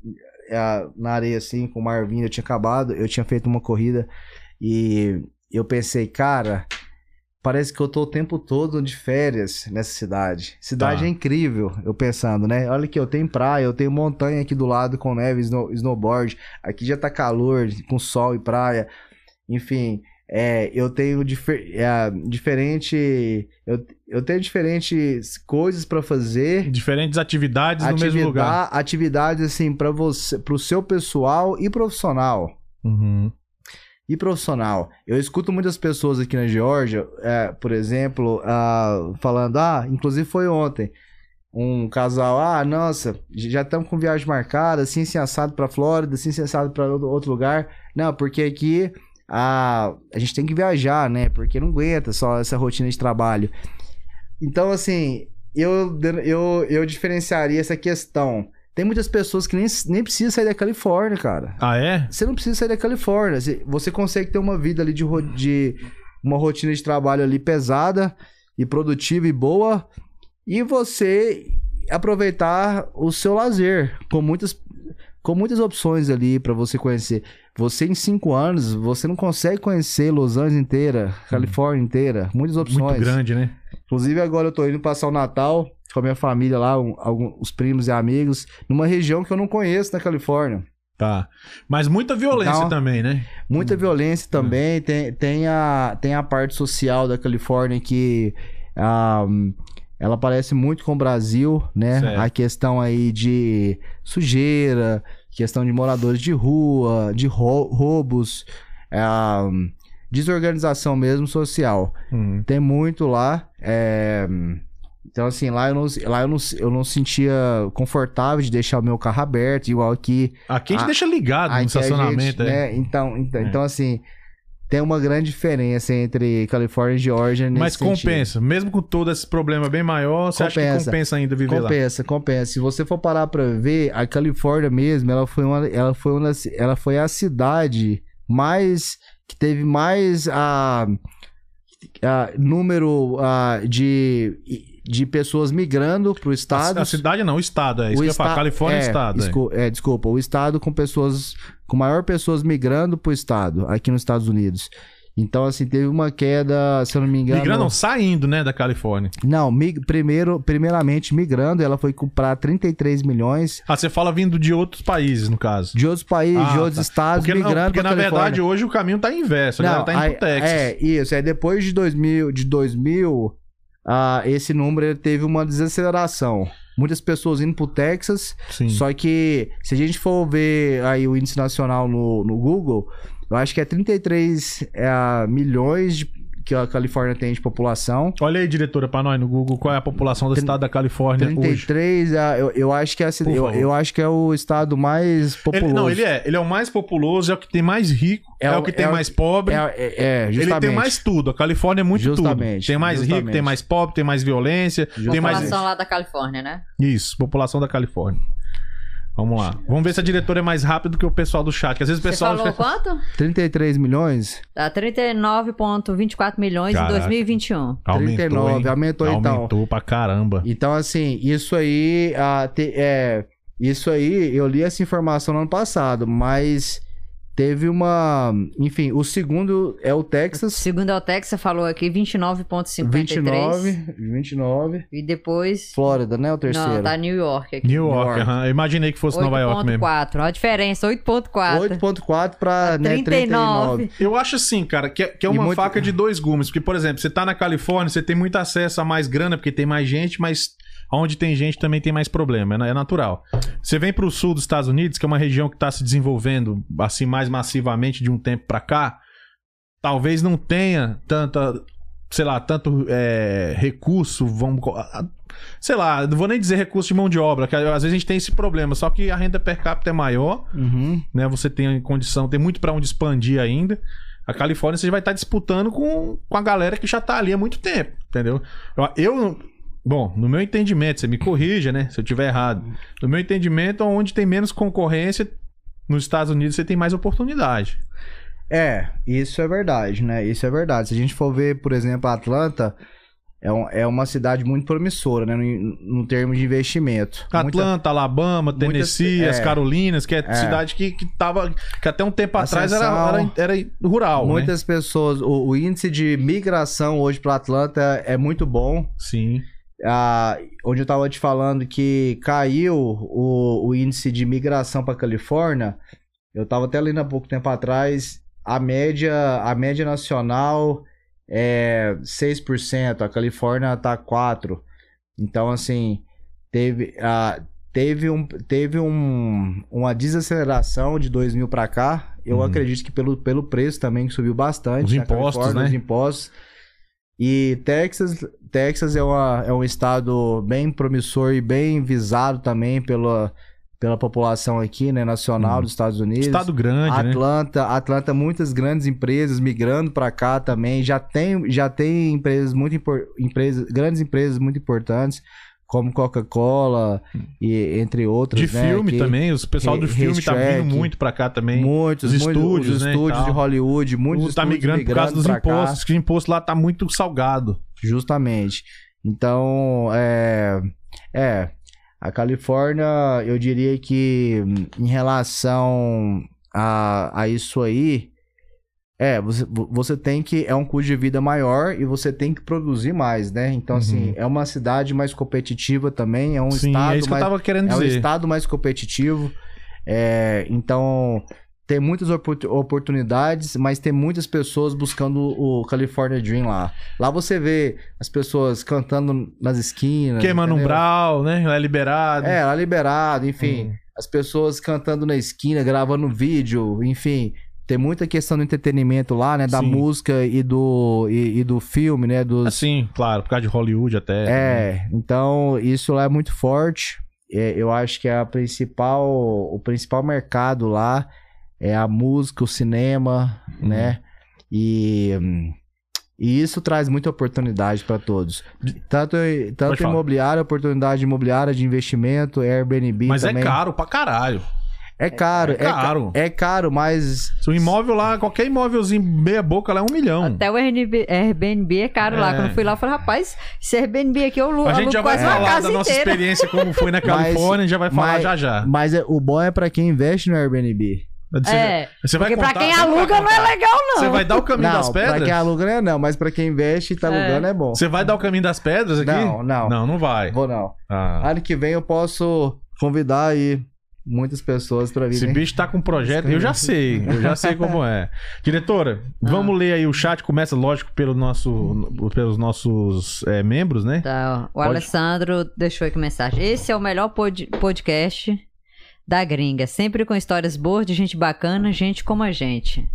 é, na areia, assim, com o mar vindo, eu tinha acabado, eu tinha feito uma corrida e eu pensei, cara. Parece que eu tô o tempo todo de férias nessa cidade. Cidade Tá. é incrível, eu pensando, né? Olha que eu tenho praia, eu tenho montanha aqui do lado com neve, snow- snowboard. Aqui já tá calor, com sol e praia. Enfim, é, eu tenho difer- é, diferente. Eu, eu tenho diferentes coisas pra fazer. Diferentes atividades no mesmo lugar. Atividades assim para você, pro seu pessoal e profissional. Uhum. E profissional. Eu escuto muitas pessoas aqui na Geórgia, é, por exemplo, ah, falando, ah, inclusive foi ontem, um casal, ah, nossa, já estamos com viagem marcada, assim, assim, assado pra Flórida, assim, assim, assado pra outro lugar. Não, porque aqui ah, a gente tem que viajar, né? Porque não aguenta só essa rotina de trabalho. Então, assim, eu, eu, eu diferenciaria essa questão. Tem muitas pessoas que nem, nem precisam sair da Califórnia, cara. Ah, é? Você não precisa sair da Califórnia. Você- Você consegue ter uma vida ali de, de uma rotina de trabalho ali pesada e produtiva e boa. E você aproveitar o seu lazer com muitas, com muitas opções ali pra você conhecer. Você em cinco anos, você não consegue conhecer Los Angeles inteira, Califórnia inteira. Muitas opções. Muito grande, né? Inclusive, agora eu tô indo passar o Natal com a minha família lá, um- alguns, os primos e amigos, numa região que eu não conheço na Califórnia. Tá. Mas muita violência Então- também, né? Muita Hum. violência também. Tem, tem, a, tem a parte social da Califórnia que ah, ela parece muito com o Brasil, né? Certo. A questão aí de sujeira, questão de moradores de rua, de rou- roubos, ah, desorganização mesmo social. Uhum. Tem muito lá. é, Então, assim, lá, eu não, lá eu, não, eu não sentia confortável de deixar o meu carro aberto, igual aqui. Aqui a gente deixa ligado no estacionamento, gente, é. né? Então, então, É. então, assim, tem uma grande diferença entre Califórnia e Georgia nesse Mas sentido. compensa. Mesmo com todo esse problema bem maior, você acha que Compensa. compensa ainda viver lá? Compensa, compensa. Se você for parar pra ver, a Califórnia mesmo, ela foi uma, ela foi uma, ela foi a cidade mais que teve mais a, a número a, de de pessoas migrando pro A, estado. a cidade não, o estado. É O esta- Califórnia é, é, estado. é. é, desculpa, o estado com pessoas, com maior pessoas migrando pro estado, aqui nos Estados Unidos. Então, assim, teve uma queda, se eu não me engano. Migrando, não, saindo, né, da Califórnia. Não, mig- primeiro, primeiramente migrando, ela foi comprar 33 milhões Ah, você fala vindo de outros países, no caso. de outros países, Ah, de outros tá. estados Porque, não, migrando porque pra na Califórnia. verdade, hoje o caminho tá inverso. A galera tá indo aí- pro Texas. É, isso. É depois de 2000, de 2000 ah, esse número teve uma desaceleração. Muitas pessoas indo pro Texas, Sim. Só que, se a gente for ver aí o índice nacional no, no Google, eu acho que é 33 é, milhões de- que a Califórnia tem de população. Olha aí, diretora, pra nós no Google, qual é a população do Trin- estado da Califórnia hoje. 33, é, eu, eu acho que é, a cida- Por eu, eu acho que é o estado mais populoso. Ele, não, ele é. Ele é o mais populoso, é o que tem mais rico, é, É o que tem é o- mais pobre. É, é, é, Ele justamente. tem mais tudo. A Califórnia é muito Justamente, tudo. Tem mais rico, justamente. tem mais pobre, tem mais violência, tem mais. População lá da Califórnia, né? Isso, população da Califórnia. Vamos lá. Vamos ver se a diretora é mais rápida do que o pessoal do chat. Que às vezes o Você pessoal. falou quanto? 33 milhões? Tá 39,24 milhões Caraca. em 2021. Aumentou, 39, hein? aumentou então. Aumentou pra caramba. Então, assim, isso aí. ah, te- é, isso aí, eu li essa informação no ano passado, mas teve uma. Enfim, o segundo é o Texas. Segundo é o Texas, você falou aqui 29,53. 29, 29. E depois. Flórida, né? O terceiro. Não, tá New York aqui. New York, York. aham. Eu imaginei que fosse Nova York mesmo. 8,4. Olha a diferença, 8,4. 8,4 pra né, 39. 39. Eu acho assim, cara, que é, que é uma muito- faca de dois gumes. Porque, por exemplo, você tá na Califórnia, você tem muito acesso a mais grana, porque tem mais gente, mas onde tem gente também tem mais problema, é é natural. Você vem pro sul dos Estados Unidos, que é uma região que tá se desenvolvendo assim mais massivamente de um tempo pra cá, talvez não tenha tanta, sei lá, tanto é, recurso, vamos. Sei lá, não vou nem dizer recurso de mão de obra, que às vezes a gente tem esse problema, só que a renda per capita é maior, Uhum. né? Você tem condição, tem muito pra onde expandir ainda. A Califórnia você vai estar disputando com, com a galera que já tá ali há muito tempo, entendeu? Eu, eu- bom, no meu entendimento, você me corrija, né? Se eu tiver errado. No meu entendimento, onde tem menos concorrência, nos Estados Unidos você tem mais oportunidade. É, isso é verdade, né? Isso é verdade. Se a gente for ver, por exemplo, a Atlanta, é, um- é uma cidade muito promissora, né? No, no termo de investimento. Muita- Atlanta, Alabama, Tennessee, Muitas- as é. Carolinas, que é, É. cidade que, que tava. que até um tempo atrás era, era, era rural. né? Muitas pessoas. O, o índice de migração hoje para Atlanta é muito bom. Sim. Ah, onde eu tava te falando que caiu o, o índice de migração para Califórnia, eu tava até lendo há pouco tempo atrás, a média, a média nacional é 6%, a Califórnia tá 4%. Então, assim, teve, ah, teve, um, teve um, uma desaceleração de 2000 para cá. Eu Uhum. acredito que pelo, pelo preço também que subiu bastante. Os impostos, né? Os impostos. E Texas, Texas é, uma, é um estado bem promissor e bem visado também pela, pela população aqui, né, nacional Uhum. dos Estados Unidos. Estado grande, né? Atlanta, Atlanta, muitas grandes empresas migrando para cá também. Já tem, já tem empresas muito empresas, grandes empresas muito importantes, como Coca-Cola e entre outras. De né, filme que- também, os pessoal do filme tá vindo muito pra cá também. Muitos, Os muitos- estúdios, os né, estúdios de. Hollywood, muitos tá estúdios migrando por causa dos pra cá. impostos, que o imposto lá tá muito salgado. Justamente. Então, é, é, a Califórnia, eu diria que hum, em relação a, a isso aí, é, você, vo- você tem que, é um custo de vida maior e você tem que produzir mais, né? Então, Uhum. assim, é uma cidade mais competitiva também, é um Sim, estado é isso que mais eu tava querendo é um dizer. estado mais competitivo. é, então, tem muitas opor- oportunidades, mas tem muitas pessoas buscando o California Dream lá. Lá você vê as pessoas cantando nas esquinas. Queimando um entendeu? brau, né? É liberado. É, lá liberado, enfim. Hum. As pessoas cantando na esquina, gravando vídeo, enfim. Tem muita questão do entretenimento lá, né? Da Sim. música e do, e, e do filme, né? Dos, Assim, claro, por causa de Hollywood até. é, então isso lá é muito forte. É, eu acho que é a principal, o principal mercado lá é a música, o cinema, Uhum. né? E, e isso traz muita oportunidade para todos. Tanto, tanto imobiliária, oportunidade imobiliária de investimento, Airbnb Mas também. é caro pra caralho. É caro, É é, ca- caro. é caro, mas Se o imóvel lá, qualquer imóvelzinho meia boca lá é um milhão. Até o Airbnb, Airbnb é caro lá. É. Quando eu fui lá, eu falei, rapaz, esse Airbnb aqui eu alugo A gente já vai falar casa da nossa inteira. experiência, como foi na Califórnia, a gente já vai falar mas- já já. mas é- o bom é para quem investe no Airbnb. Você, É, você vai porque pra contar- quem você vai aluga não é legal, não. Você vai dar o caminho não, das pra pedras? quem aluga não é não, mas para quem investe e tá É. alugando é bom. Você vai dar o caminho das pedras aqui? Não, não. Não, não vai. Vou não. Ah. Ano que vem eu posso convidar aí muitas pessoas pra vir. Esse bicho tá com um projeto, eu já sei, eu já sei como é. Diretora, vamos ler aí o chat, começa, lógico, pelo nosso, pelos nossos é, membros, né? Tá, ó. o Pode- Alessandro deixou aqui mensagem. Esse é o melhor pod- podcast da gringa. Sempre com histórias boas de gente bacana, gente como a gente.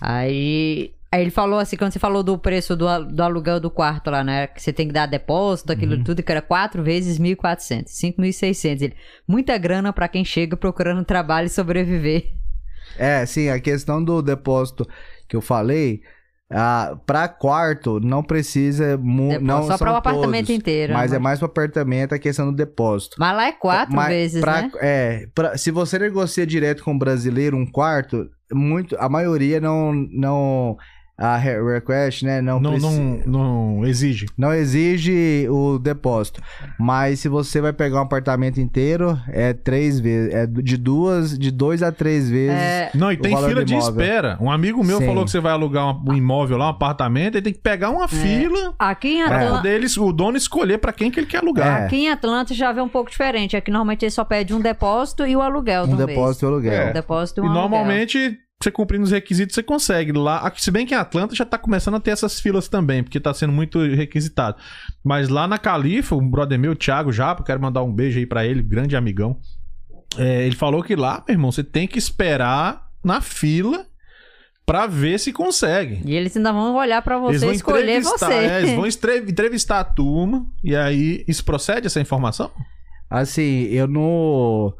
Aí, aí ele falou assim, quando você falou do preço do, do aluguel do quarto lá, né? Que você tem que dar depósito, aquilo Uhum. tudo, que era quatro vezes 1.400, 5.600. Ele, muita grana pra quem chega procurando trabalho e sobreviver. É, sim, a questão do depósito que eu falei, ah, para quarto não precisa mu- não só para o apartamento todos, inteiro. Mas né? é mais para apartamento a questão do depósito. Mas lá é quatro Mas vezes, pra- né? É, pra- se você negocia direto com um brasileiro um quarto, muito, a maioria não, não a re- request, né? Não, Não, preci- não, não exige. não exige o depósito. Mas se você vai pegar um apartamento inteiro, é três vezes. É de duas, de dois a três vezes. É, Não, e O tem fila de espera. Um amigo meu Sim. falou que você vai alugar um, imóvel lá, um apartamento, e tem que pegar uma fila aqui em pra Atlanta. poder eles, o dono escolher pra quem que ele quer alugar. É. Aqui em Atlanta já vê um pouco diferente. Aqui normalmente ele só pede um depósito e o aluguel um uma depósito e aluguel. É. vez. Um depósito e E um aluguel. normalmente, você cumprindo os requisitos, você consegue. Lá, se bem que em Atlanta já tá começando a ter essas filas também, porque tá sendo muito requisitado. Mas lá na Califa, um brother meu, o Thiago Japa, quero mandar um beijo aí pra ele, grande amigão. É, ele falou que lá, meu irmão, você tem que esperar na fila pra ver se consegue. E eles ainda vão olhar pra você eles e vão escolher entrevistar, você. é, eles vão entrevistar a turma, e aí, isso procede, essa informação? Assim, eu não.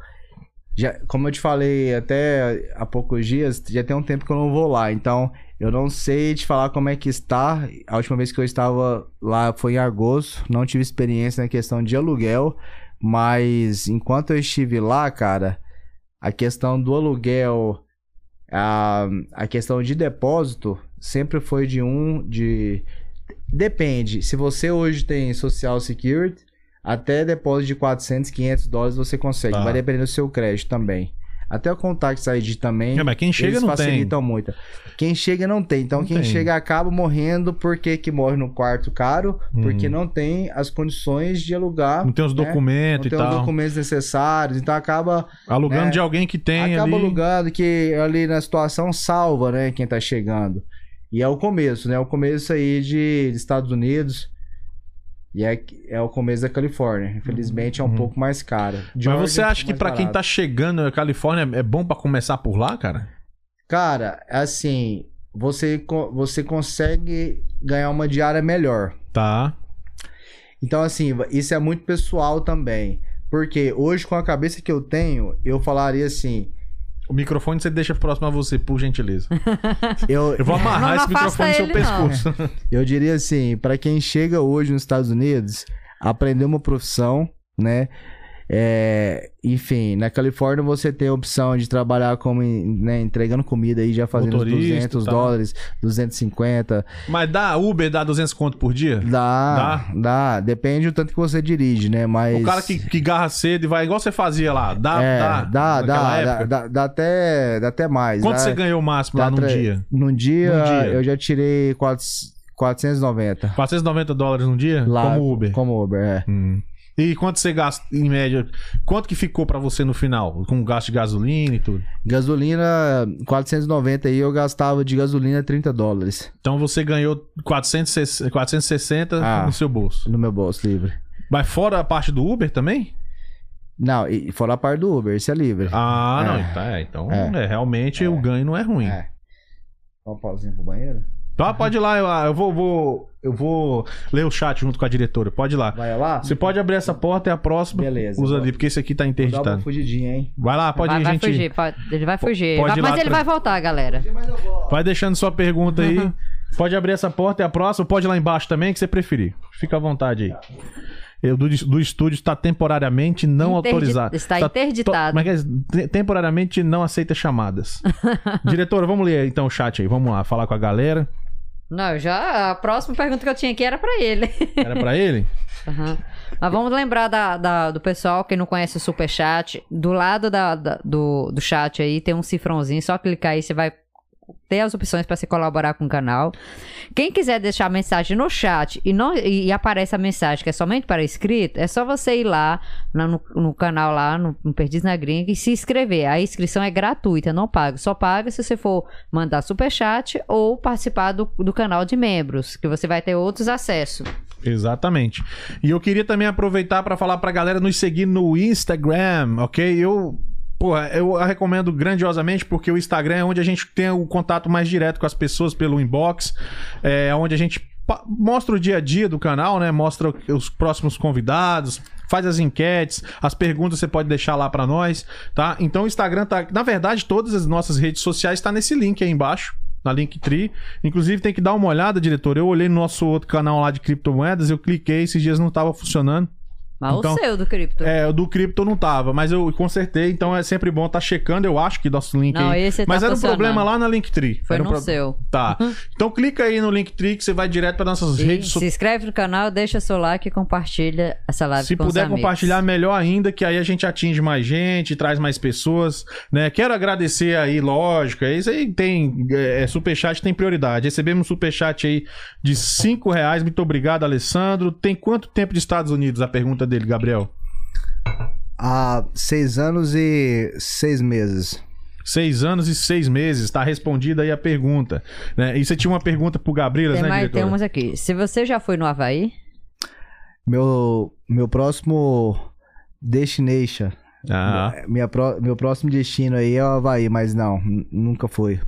Já, como eu te falei até há poucos dias, já tem um tempo que eu não vou lá. Então, eu não sei te falar como é que está. A última vez que eu estava lá foi em agosto. Não tive experiência na questão de aluguel. Mas enquanto eu estive lá, cara, a questão do aluguel, a, a questão de depósito sempre foi de um. de Depende. Se você hoje tem Social Security, até depósito de 400, 500 dólares você consegue. Tá. Vai depender do seu crédito também. Até o Contact ID também. É, mas quem chega não tem. facilitam muito. Quem chega não tem. Então, Não quem tem. chega acaba morrendo. Por que morre no quarto caro? Porque Hum. não tem as condições de alugar. Não tem os né? documentos Não e tem os tal. documentos necessários. Então, acaba, Alugando É. de alguém que tem acaba ali. alugando que ali na situação salva, né? Quem tá chegando. E é o começo, né? O começo aí de Estados Unidos. E é, é o começo da Califórnia. Infelizmente é um Uhum. pouco mais caro. Mas você é um acha que pra mais quem tá chegando na Califórnia é bom pra começar por lá, cara? Cara, assim, você, você consegue ganhar uma diária melhor. Tá. Então, assim, isso é muito pessoal também. Porque hoje, com a cabeça que eu tenho, eu falaria assim. O microfone você deixa próximo a você, por gentileza. Eu, Eu vou amarrar Não esse afasta microfone no seu não. pescoço. eu diria assim, para quem chega hoje nos Estados Unidos, aprender uma profissão, né? É, enfim, na Califórnia você tem a opção de trabalhar como né, entregando comida aí, já fazendo Motorista, 200 tá. dólares, 250. Mas dá Uber, dá 200 conto por dia? Dá, dá, Depende do tanto que você dirige, né? Mas. O cara que, que garra cedo e vai igual você fazia lá. Dá, é, dá. dá, dá, dá, dá, dá até, dá até mais. Quanto dá, você ganhou o máximo lá dá num tra- dia? Num dia, Num dia. eu já tirei 4, 490. 490 dólares num dia? Lá, Como Uber. Como Uber, é. Hum. E quanto você gasta, em média? Quanto que ficou pra você no final? Com gasto de gasolina e tudo? Gasolina, 490 aí, eu gastava de gasolina 30 dólares Então você ganhou 460, 460 Ah. no seu bolso. no meu bolso livre. Mas fora a parte do Uber também? Não, e fora a parte do Uber, isso é livre. Ah, É. não. Então, é, então É. é, realmente o ganho não é ruim. É. Dá uma pausinha pro banheiro? Tá, pode ir lá, eu, eu vou, vou- eu vou ler o chat junto com a diretora. Pode ir lá. Vai lá? Você pode abrir essa porta e a próxima Beleza. usa ali, porque esse aqui tá Vou dar uma interditado. fugidinha, hein? Vai lá, pode vai, ir, vai gente. fugir, pode- ele vai fugir. pode mas lá ele pra- vai voltar, galera. Mas. Vai deixando sua pergunta aí. pode abrir essa porta e a próxima. Pode ir lá embaixo também, que você preferir. Fica à vontade aí. Eu, do, do estúdio está temporariamente não Interdi- autorizado. está Tá interditado. to-? Te- Temporariamente não aceita chamadas. Diretora, vamos ler então o chat aí. Vamos lá, falar com a galera. Não, já a próxima pergunta que eu tinha aqui era pra ele. Era pra ele? Aham. Mas vamos lembrar da, da- do pessoal que não conhece o Superchat. Do lado da, da- do, do chat aí tem um cifrãozinho. Só clicar aí, você vai ter as opções para se colaborar com o canal. Quem quiser deixar mensagem no chat e, não, e, e aparece a mensagem que é somente para inscrito, é só você ir lá no, no canal lá, no, no Perdiz na Gringa, e se inscrever. A inscrição é gratuita, não paga. Só paga se você for mandar superchat ou participar do, do canal de membros, que você vai ter outros acessos. Exatamente. E eu queria também aproveitar para falar pra galera nos seguir no Instagram, ok? Eu, porra, eu a recomendo grandiosamente porque o Instagram é onde a gente tem o contato mais direto com as pessoas pelo inbox, é onde a gente mostra o dia a dia do canal, né? Mostra os próximos convidados, faz as enquetes, as perguntas você pode deixar lá pra nós, tá? Então o Instagram tá, na verdade, todas as nossas redes sociais tá nesse link aí embaixo na Linktree. Inclusive, tem que dar uma olhada, diretor. Eu olhei no nosso outro canal lá de criptomoedas, eu cliquei, esses dias não estava funcionando. Mas Então, o seu do cripto. É, o do cripto não tava, mas eu consertei, então é sempre bom estar checando, eu acho que nosso link Não, aí. esse tá mas era um problema lá na Linktree. Foi Era um no pro- seu. Tá. Então clica aí no Linktree que você vai direto para nossas E redes se sociais. inscreve no canal, deixa seu like e compartilha essa live Se com puder compartilhar, melhor ainda, que aí a gente atinge mais gente, traz mais pessoas, né? Quero agradecer aí, lógico, é isso aí tem, é, superchat tem prioridade. Recebemos um superchat aí de 5 reais, muito obrigado, Alessandro. Tem quanto tempo de Estados Unidos? A pergunta dele, Gabriel. Há seis anos e seis meses. Seis anos e seis meses, tá respondida aí a pergunta. Né? E você tinha uma pergunta pro Gabriel, Tem, né, mais, tem diretora? umas aqui. Se você já foi no Havaí, Meu, meu próximo destination. Ah, Minha pró- meu próximo destino aí é o Havaí, mas não, nunca fui.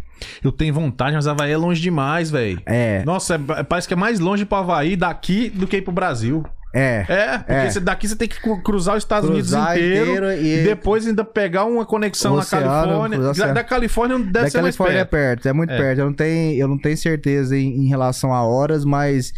eu tenho vontade, mas Havaí é longe demais, velho. É, Nossa, é- parece que é mais longe pro Havaí daqui do que ir pro Brasil. É. É, porque É. você- daqui você tem que cru- cruzar os Estados Cruzar Unidos inteiro, inteiro e... depois ainda pegar uma conexão na Califórnia. Da, da Califórnia deve da ser mais Califórnia é perto. perto, é muito É. perto. Eu não tenho, eu não tenho certeza em, em relação a horas, mas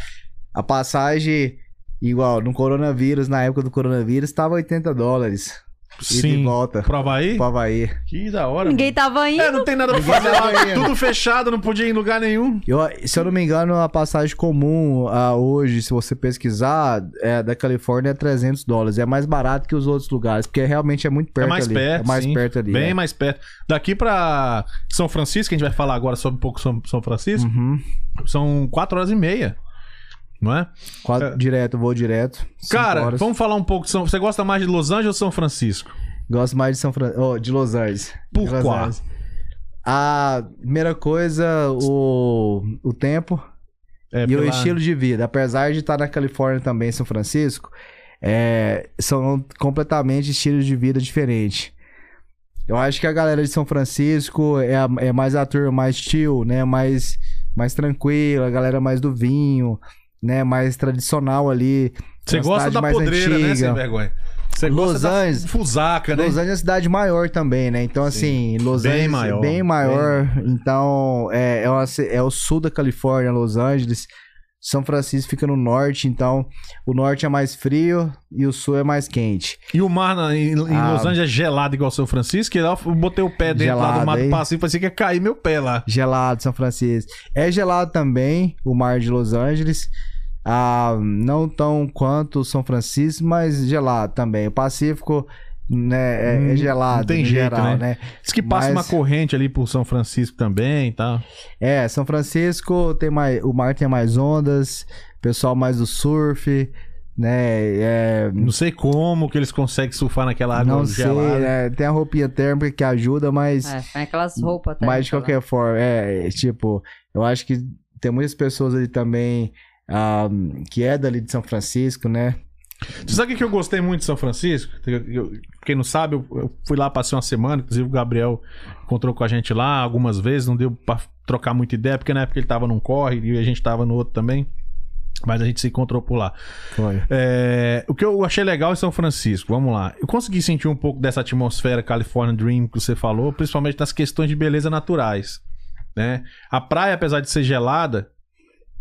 a passagem, igual no coronavírus, na época do coronavírus, estava 80 dólares. E Sim. volta Pro Havaí? pro Havaí. Que da hora. ninguém tava indo. É, não tem nada pra fazer lá. Tudo fechado, não podia ir em lugar nenhum. Eu, se eu não me engano, a passagem comum ah, hoje, se você pesquisar, é, da Califórnia é 300 dólares. É mais barato que os outros lugares, porque realmente é muito perto é mais ali. perto. é mais sim. perto ali. Bem é. mais perto. Daqui pra São Francisco, que a gente vai falar agora sobre um pouco São, São Francisco, Uhum. são quatro horas e meia. Não é? Quatro, Direto, vou direto. Cara, horas. vamos falar um pouco de São. Você gosta mais de Los Angeles ou São Francisco? Gosto mais de São Fran... oh, de Los Angeles. Por Los qual? Angeles. A primeira coisa, o, o tempo É, e o pela- estilo de vida. Apesar de estar na Califórnia também, São Francisco, é, são completamente estilos de vida diferentes. Eu acho que a galera de São Francisco é, a- é mais a turma mais chill, né? Mais, mais tranquila, a galera mais do vinho, né? Mais tradicional ali. Você gosta da mais podreira, né, antiga. sem vergonha? Você Los gosta Angeles- da fusaca, né? Los Angeles é cidade maior também, né? Então, assim, Los Bem Angeles maior. é bem maior. Então, é, é, uma é o sul da Califórnia, Los Angeles. São Francisco fica no norte, então o norte é mais frio e o sul é mais quente. E o mar na- em, em Ah. Los Angeles é gelado igual São Francisco, lá eu botei o pé dentro lá do Gelado, Mato hein? Pacífico, parecia que ia cair meu pé lá. Gelado, São Francisco. É gelado também o mar de Los Angeles. Ah, não tão quanto São Francisco, mas gelado também. O Pacífico né, é, Hum, é gelado não tem no jeito, geral, né? né? Diz que passa Mas- uma corrente ali por São Francisco também e tal. É, São Francisco tem mais. O mar tem mais ondas, pessoal mais do surf, né? É, Não sei como que eles conseguem surfar naquela água não sei, gelada. né? Tem a roupinha térmica que ajuda, mas, É, tem aquelas roupas mas de qualquer forma, é, tipo, eu acho que tem muitas pessoas ali também ah, que é dali de São Francisco, né? Você sabe o que eu gostei muito de São Francisco? Eu- quem não sabe, eu, fui lá, passei uma semana, inclusive o Gabriel encontrou com a gente lá algumas vezes, não deu pra trocar muita ideia, porque na época ele tava num corre e a gente tava no outro também. Mas a gente se encontrou por lá. Foi. É, o que eu achei legal em São Francisco, vamos lá. Eu consegui sentir um pouco dessa atmosfera California Dream que você falou, principalmente nas questões de beleza naturais. Né? A praia, apesar de ser gelada,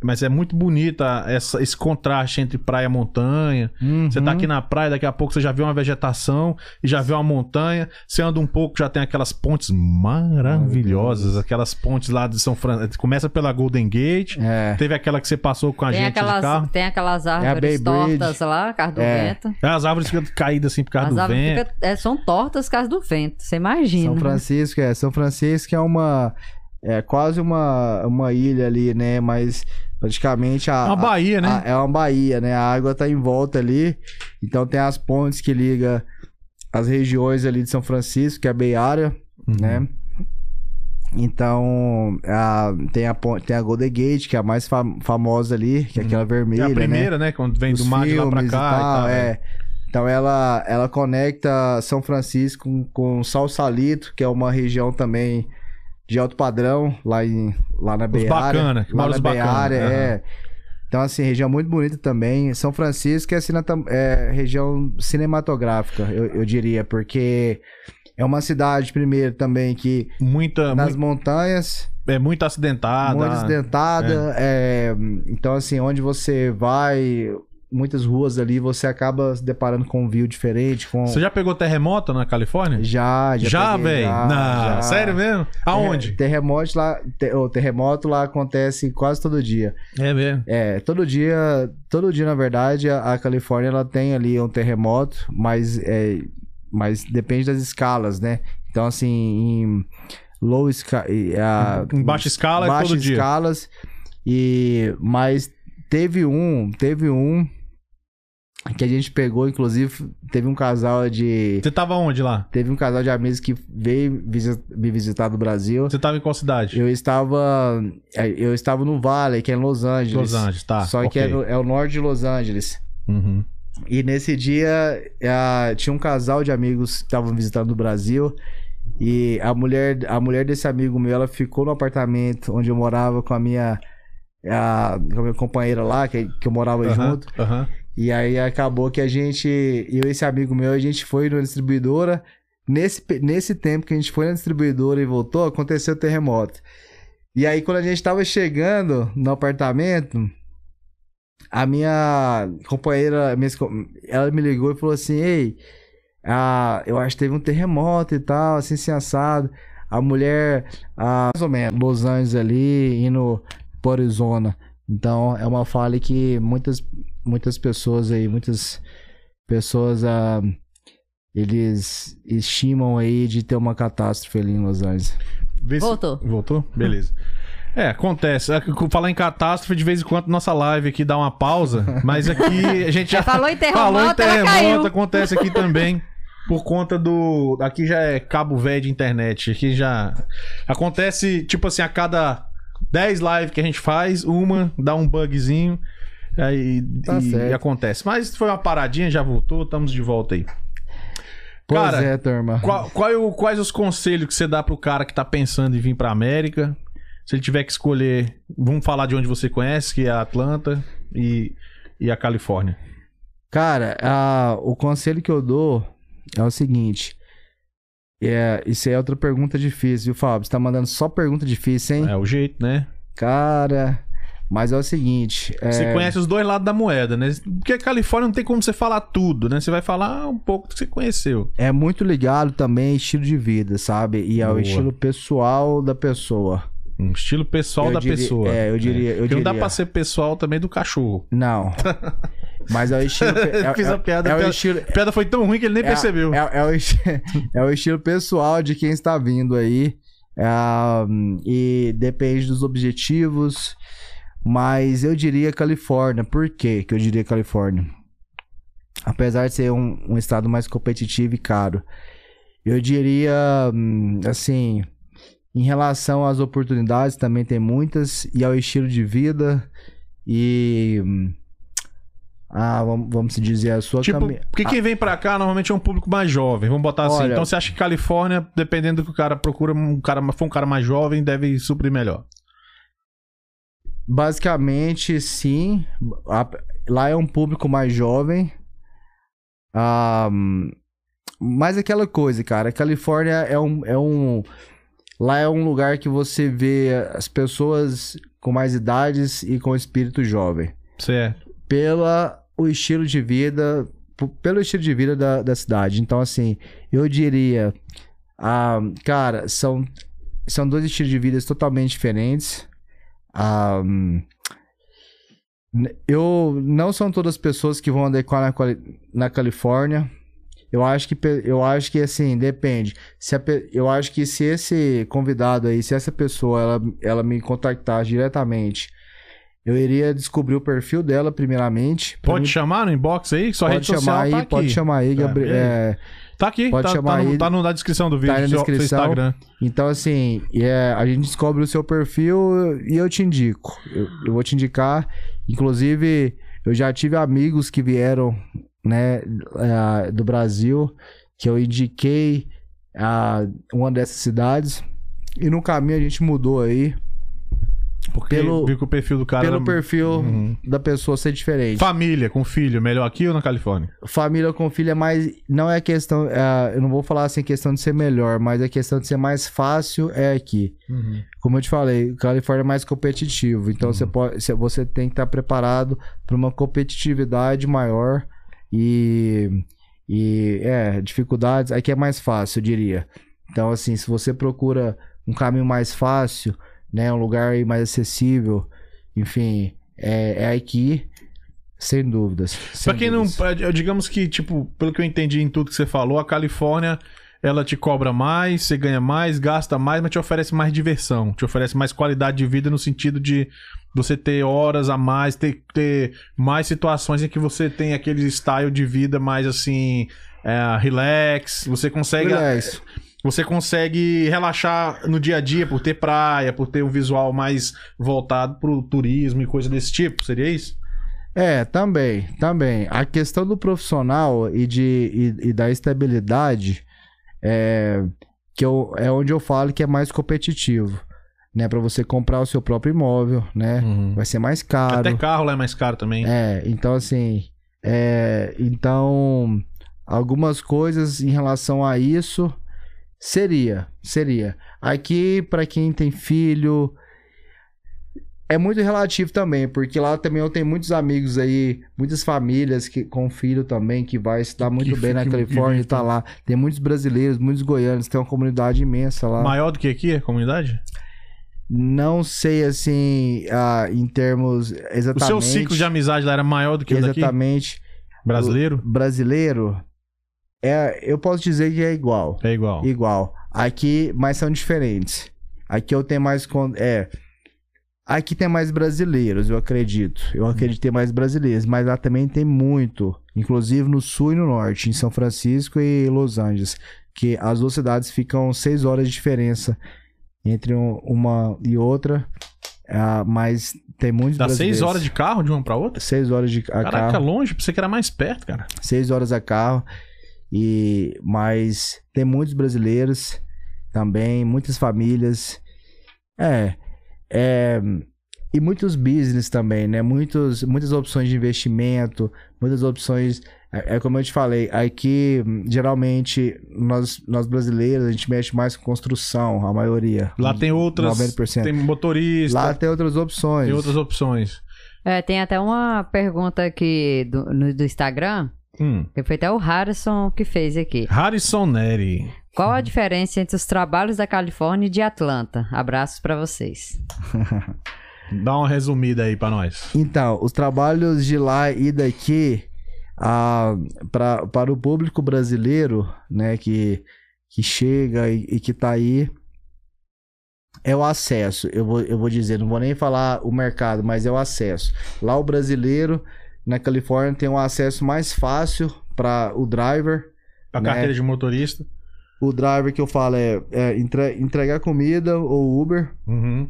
mas é muito bonita essa- esse contraste entre praia e montanha. Você tá Uhum. aqui na praia, daqui a pouco você já vê uma vegetação e já vê uma montanha. Você anda um pouco, já tem aquelas pontes maravilhosas, aquelas pontes lá de São Francisco. Começa pela Golden Gate. É. Teve aquela que você passou com a Tem gente de aquelas, carro. tem aquelas É árvores Bridge. tortas lá, por causa do É. vento. As árvores ficam caídas assim por causa As do vento. fica- é, são tortas por causa do vento. Você imagina. São Francisco, é. São Francisco é uma. É quase uma, uma ilha ali, né? Mas praticamente a. É uma baía, né? a- é uma baía, né? A água tá em volta ali. Então tem as pontes que liga as regiões ali de São Francisco, que é a Bay Area, Uhum. né? Então, a- tem, a, tem a Golden Gate, que é a mais fam- famosa ali, que é aquela É vermelha, a né? primeira, né? Quando vem do Os mar de lá pra filmes e cá e tal. é. Então ela, ela conecta São Francisco com, com Salsalito, que é uma região também de alto padrão, lá, em, lá na Area. bacana, que Lá na bacana, aham. é. Então, assim, região muito bonita também. São Francisco é, é região cinematográfica, eu, eu diria, porque é uma cidade, primeiro, também que Muita, nas muito, montanhas, é muito acidentada. muito acidentada. é, então, assim, onde você vai, muitas ruas ali, você acaba se deparando com um view diferente. Com... Você já pegou terremoto na Califórnia? Já, já. Já, velho? já, Não, já. sério mesmo? Aonde? É, terremoto lá, te- o terremoto lá acontece quase todo dia. É mesmo. É, todo dia, todo dia, na verdade, a, a Califórnia ela tem ali um terremoto, mas, é, mas depende das escalas, né? Então, assim, em low escala. Em baixa escala é baixas todo dia. escalas. E, mas teve um, teve um que a gente pegou, inclusive, teve um casal de. Você tava onde lá? Teve um casal de amigos que veio visi- me visitar do Brasil. Você tava em qual cidade? Eu estava. é, Eu estava no Vale, que é em Los Angeles. Los Angeles, tá. Só que ok. é, no- é o norte de Los Angeles. Uhum. E nesse dia tinha um casal de amigos que estavam visitando o Brasil. E a mulher, a mulher desse amigo meu, ela ficou no apartamento onde eu morava com a minha, a, com a minha companheira lá, que, que eu morava Aham, junto. aham. E aí acabou que a gente, eu e esse amigo meu, a gente foi na distribuidora. Nesse, nesse tempo que a gente foi na distribuidora e voltou, aconteceu o terremoto. E aí, quando a gente tava chegando no apartamento, a minha companheira, minha ela me ligou e falou assim: Ei, ah, eu acho que teve um terremoto e tal, assim, assim, assado. A mulher, ah, mais ou menos, Los Angeles ali, indo pro Arizona. Então, é uma fala que muitas, muitas pessoas aí, muitas pessoas, ah, eles estimam aí de ter uma catástrofe ali em Los Angeles. Vê se- Voltou. Voltou? Beleza. É, acontece. É, Falar em catástrofe, de vez em quando nossa live aqui dá uma pausa, mas aqui a gente já Falou em terremoto, falou em ela terremoto, caiu. acontece aqui também. Por conta do. Aqui já é cabo velho de internet. Aqui já. Acontece, tipo assim, a cada 10 lives que a gente faz, uma dá um bugzinho. Aí, Tá e, e acontece. Mas foi uma paradinha, já voltou, estamos de volta aí. Pois Cara, é, turma. Qual- qual é quais os conselhos que você dá pro cara que tá pensando em vir pra América? Se ele tiver que escolher, vamos falar de onde você conhece, que é a Atlanta e, e a Califórnia. Cara, a- o conselho que eu dou é o seguinte. É, isso aí é outra pergunta difícil, viu, Fábio? Você tá mandando só pergunta difícil, hein? É o jeito, né? Cara, mas é o seguinte. é, Você conhece os dois lados da moeda, né? Porque a Califórnia não tem como você falar tudo, né? Você vai falar um pouco do que você conheceu. É muito ligado também ao estilo de vida, sabe? E ao Boa. estilo pessoal da pessoa. Um estilo pessoal Eu da diria- pessoa. é, eu diria- eu Porque não dá diria. pra ser pessoal também do cachorro. Não. Mas é o estilo. É, Fiz é- a piada, é a o piada- estilo. A piada foi tão ruim que ele nem é- percebeu. É, é o, é o estilo pessoal de quem está vindo aí. Ah, e depende dos objetivos. Mas eu diria Califórnia. Por quê que eu diria Califórnia? Apesar de ser um, um estado mais competitivo e caro. Eu diria, hum, assim, em relação às oportunidades, também tem muitas. E ao estilo de vida. E. hum, Ah, vamos, vamos se dizer, a sua Tipo, cami- porque quem vem pra cá normalmente é um público mais jovem, vamos botar assim. Olha- Então você acha que Califórnia, dependendo do que o cara procura, um cara, for um cara mais jovem, deve suprir melhor. Basicamente, sim. A- Lá é um público mais jovem. Ah, mas aquela coisa, cara. A Califórnia é um, é um. Lá é um lugar que você vê as pessoas com mais idades e com espírito jovem. Certo. Pela o estilo de vida. Pelo estilo de vida da, da cidade. Então, assim, eu diria. ah, cara, são, são dois estilos de vida totalmente diferentes. Eu não são todas as pessoas que vão adequar na, na Califórnia. Eu acho que eu acho que assim depende. Se a eu acho que se esse convidado aí, se essa pessoa ela, ela me contactar diretamente, eu iria descobrir o perfil dela primeiramente. Pode mim- chamar no inbox aí, sua pode rede chamar aí, tá aqui. pode chamar aí, Gabriel. beleza. É, Tá aqui, Pode tá, chamar tá, no, tá no- na descrição do vídeo, Tá na descrição. Instagram. Então, assim, é, a gente descobre o seu perfil e eu te indico. Eu, eu vou te indicar. Inclusive, eu já tive amigos que vieram, né, eh, do Brasil, que eu indiquei a uma dessas cidades. E no caminho a gente mudou aí Porque Pelo- viu que o perfil do cara pelo era- perfil Uhum. da pessoa ser diferente. Família com filho, melhor aqui ou na Califórnia? Família com filho é mais. Não é questão. é, eu não vou falar assim questão de ser melhor, mas a questão de ser mais fácil é aqui. Como eu te falei, Califórnia é mais competitivo. Então você, pode, você- você tem que estar preparado para uma competitividade maior e. E é, dificuldades. Aqui é mais fácil, eu diria. Então, assim, se você procura um caminho mais fácil, né? Um lugar mais acessível, enfim, é, é aqui, sem dúvidas. sem Pra quem não. dúvidas. é, Digamos que, tipo, pelo que eu entendi em tudo que você falou, a Califórnia. Ela te cobra mais, você ganha mais, gasta mais, mas te oferece mais diversão, te oferece mais qualidade de vida no sentido de você ter horas a mais, ter, ter mais situações em que você tem aquele style de vida mais assim, é, relax, você consegue Relax. Você consegue relaxar no dia a dia por ter praia, por ter um visual mais voltado pro turismo e coisa desse tipo, seria isso? É, também, também. A questão do profissional e, de, e, e da estabilidade é, que eu, é onde eu falo que é mais competitivo. Né, para você comprar o seu próprio imóvel, né? Vai ser mais caro. Até carro lá é mais caro também. É, então assim, é, então algumas coisas em relação a isso seria, seria. Aqui para quem tem filho é muito relativo também, porque lá também eu tenho muitos amigos aí, muitas famílias que com filho também que vai se dar muito Que bem na Califórnia e tá lá. Tem muitos brasileiros, muitos goianos, tem uma comunidade imensa lá. Maior do que aqui a comunidade? Não sei assim, ah, em termos O exatamente. seu ciclo de amizade lá era maior do que o daqui? exatamente. Brasileiro? brasileiro, é, eu posso dizer que é igual. É igual. Igual. Aqui, mas são diferentes. Aqui eu tenho mais. É. Aqui tem mais brasileiros, eu acredito. Eu acredito ter mais brasileiros, mas lá também tem muito. Inclusive no sul e no norte, em São Francisco e Los Angeles. Que as duas cidades ficam seis horas de diferença entre um- uma e outra. ah, mas tem muitos Dá brasileiros. seis horas de carro de uma pra outra? Seis horas de a Caraca, carro. longe, pensei que era mais perto, cara. seis horas a carro. E mas tem muitos brasileiros também, muitas famílias. É, é e muitos business também, né? Muitos, muitas opções de investimento, muitas opções. É, é como eu te falei, aqui geralmente nós, nós brasileiros a gente mexe mais com construção, a maioria. Lá tem outras. 90%. Tem motorista, Lá tem outras opções. tem outras opções. É, tem até uma pergunta aqui do, no- do Instagram, Hum. que foi até o Harrison que fez aqui. Harrison Neri. Qual a diferença entre os trabalhos da Califórnia e de Atlanta? Abraços pra vocês. Dá uma resumida aí pra nós. Então, os trabalhos de lá e daqui, ah, pra, para o público brasileiro, né, que, que chega e, e que tá aí, é o acesso. Eu vou, eu vou dizer, não vou nem falar o mercado, mas é o acesso. Lá o brasileiro, na Califórnia, tem um acesso mais fácil para o driver. A Né? carteira de motorista. O driver que eu falo é, é entre- entregar comida ou Uber. Uhum.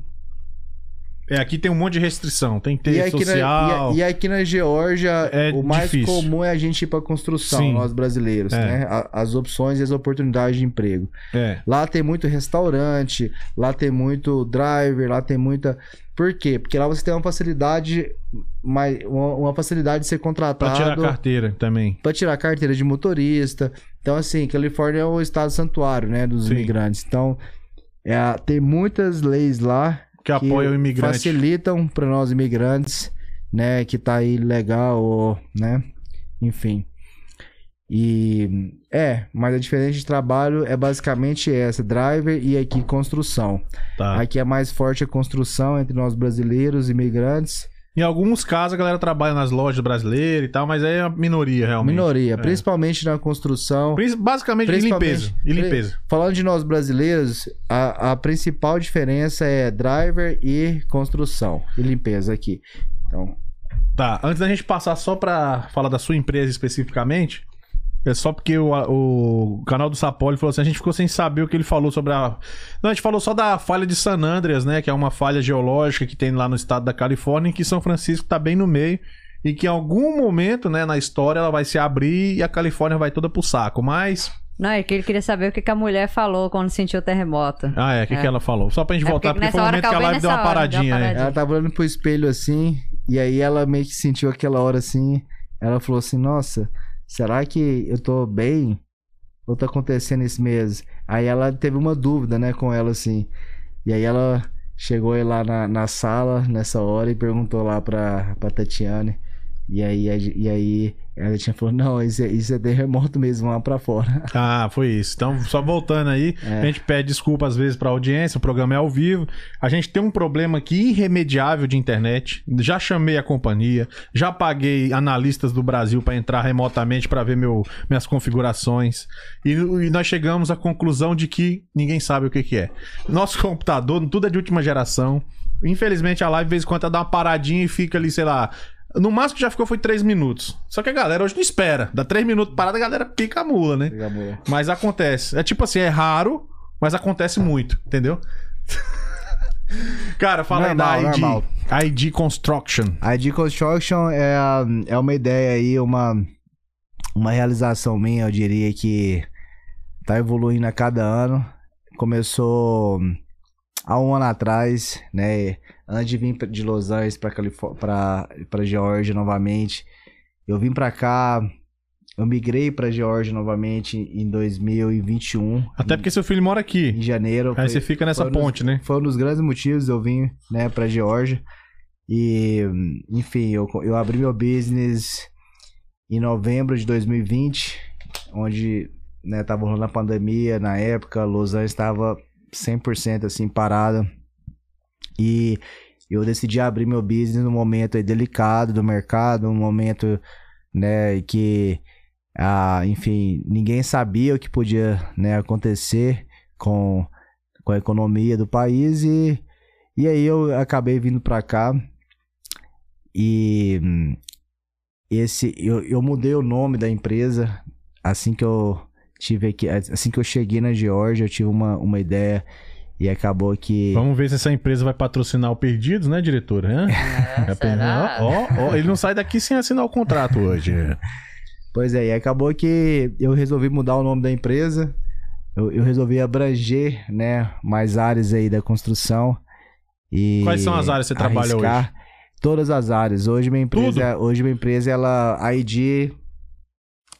É, aqui tem um monte de restrição. Tem que ter E aqui, social. na, e, e aqui na Geórgia, É o mais difícil. comum é a gente ir para construção, Sim. nós brasileiros, É. né? A- as opções e as oportunidades de emprego. É. Lá tem muito restaurante, lá tem muito driver, lá tem muita. Por quê? Porque lá você tem uma facilidade, mais, uma, facilidade de ser Pra contratado tirar a carteira também. para tirar carteira de motorista. Então, assim, Califórnia é o estado santuário, né, dos Sim. imigrantes. Então, é, tem muitas leis lá Que apoia o imigrante. facilitam para nós imigrantes, né, que tá aí legal, ou, né, enfim. E é, mas a diferença de trabalho é basicamente essa, driver e aqui construção. Tá. Aqui é mais forte a construção entre nós brasileiros, imigrantes, Em alguns casos a galera trabalha nas lojas brasileiras e tal, mas é a minoria realmente. minoria, É. principalmente na construção. Basicamente e Principalmente- limpeza. E limpeza. Falando de nós brasileiros, a, a principal diferença é driver e construção e limpeza aqui. Então, Tá, antes da gente passar só pra falar da sua empresa especificamente, é só porque o, o canal do Sapoli falou assim, a gente ficou sem saber o que ele falou sobre a... Não, a gente falou só da falha de San Andreas, né, que é uma falha geológica que tem lá no estado da Califórnia, em que São Francisco tá bem no meio, e que em algum momento, né, na história ela vai se abrir e a Califórnia vai toda pro saco, mas Não, é que ele queria saber o que, que a mulher falou quando sentiu o terremoto. Ah, é, o que, É. que ela falou? Só pra gente É voltar, porque porque foi o momento que a live deu uma deu paradinha, né? paradinha. Ela tava olhando pro espelho assim, e aí ela meio que sentiu aquela hora assim. Ela falou assim: Nossa, será que eu tô bem? Ou tá acontecendo esse mês? Aí ela teve uma dúvida, né, com ela assim. E aí ela chegou aí lá na, na sala nessa hora e perguntou lá pra, pra Tatiane. E aí, e aí ela tinha falou: Não, isso é, isso é terremoto mesmo, lá pra fora. Ah, foi isso. Então, só voltando aí, É. a gente pede desculpa às vezes pra audiência, o programa é ao vivo. A gente tem um problema aqui irremediável de internet. Já chamei a companhia, já paguei analistas do Brasil pra entrar remotamente pra ver meu, minhas configurações. E, e nós chegamos à conclusão de que ninguém sabe o que, que é. Nosso computador, tudo é de última geração. Infelizmente a live, de vez em quando, ela dá uma paradinha e fica ali, sei lá. No máximo que já ficou foi 3 minutos. Só que a galera hoje não espera. Dá 3 minutos parada, a galera pica a mula, né? Mas acontece. É tipo assim, é raro, mas acontece muito, entendeu? Cara, fala Normal, aí da ID. normal. ID Construction. A ID Construction é, é uma ideia aí, uma, uma realização minha, eu diria que tá evoluindo a cada ano. Começou há um ano atrás, né? Antes de vir de Los Angeles para para para Geórgia novamente, eu vim para cá, eu migrei para Geórgia novamente em 2021, Até porque seu filho mora aqui. em janeiro. Aí Foi- você fica nessa um dos- ponte, né? foi um dos grandes motivos eu vim, né, pra Geórgia. E, enfim, eu, eu abri meu business em novembro de 2020, onde, né, tava rolando a pandemia na época, Los Angeles estava 100% assim parada. E eu decidi abrir meu business num momento delicado do mercado, um momento, né, que ah, enfim, ninguém sabia o que podia, né, acontecer com com a economia do país. E, e aí eu acabei vindo pra cá. E esse eu, eu mudei o nome da empresa assim que eu tive aqui assim que eu cheguei na Geórgia eu tive uma, uma ideia e acabou que Vamos ver se essa empresa vai patrocinar o Perdidos, né, diretora? Hã? É, É, será? ó, ó, ele não sai daqui sem assinar o contrato hoje. Pois é, e acabou que eu resolvi mudar o nome da empresa. Eu, eu resolvi abranger, né, mais áreas aí da construção. E Quais são as áreas que você trabalha arriscar Todas as áreas. Hoje minha empresa, hoje minha empresa, ela, a ID,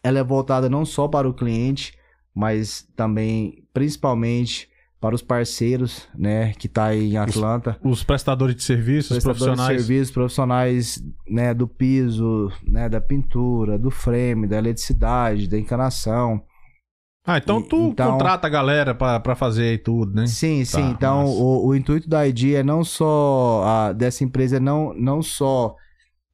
ela é voltada não só para o cliente, mas também, principalmente, para os parceiros, né, que tá aí em Atlanta Os prestadores de serviços, os prestadores profissionais. de serviços profissionais né, do piso, né, da pintura, do frame, da eletricidade, da encanação. Ah, então E- tu então- contrata a galera pra fazer aí tudo, né? Sim, sim. Tá, então, massa. o, o intuito da ID é não só a, dessa empresa não, não só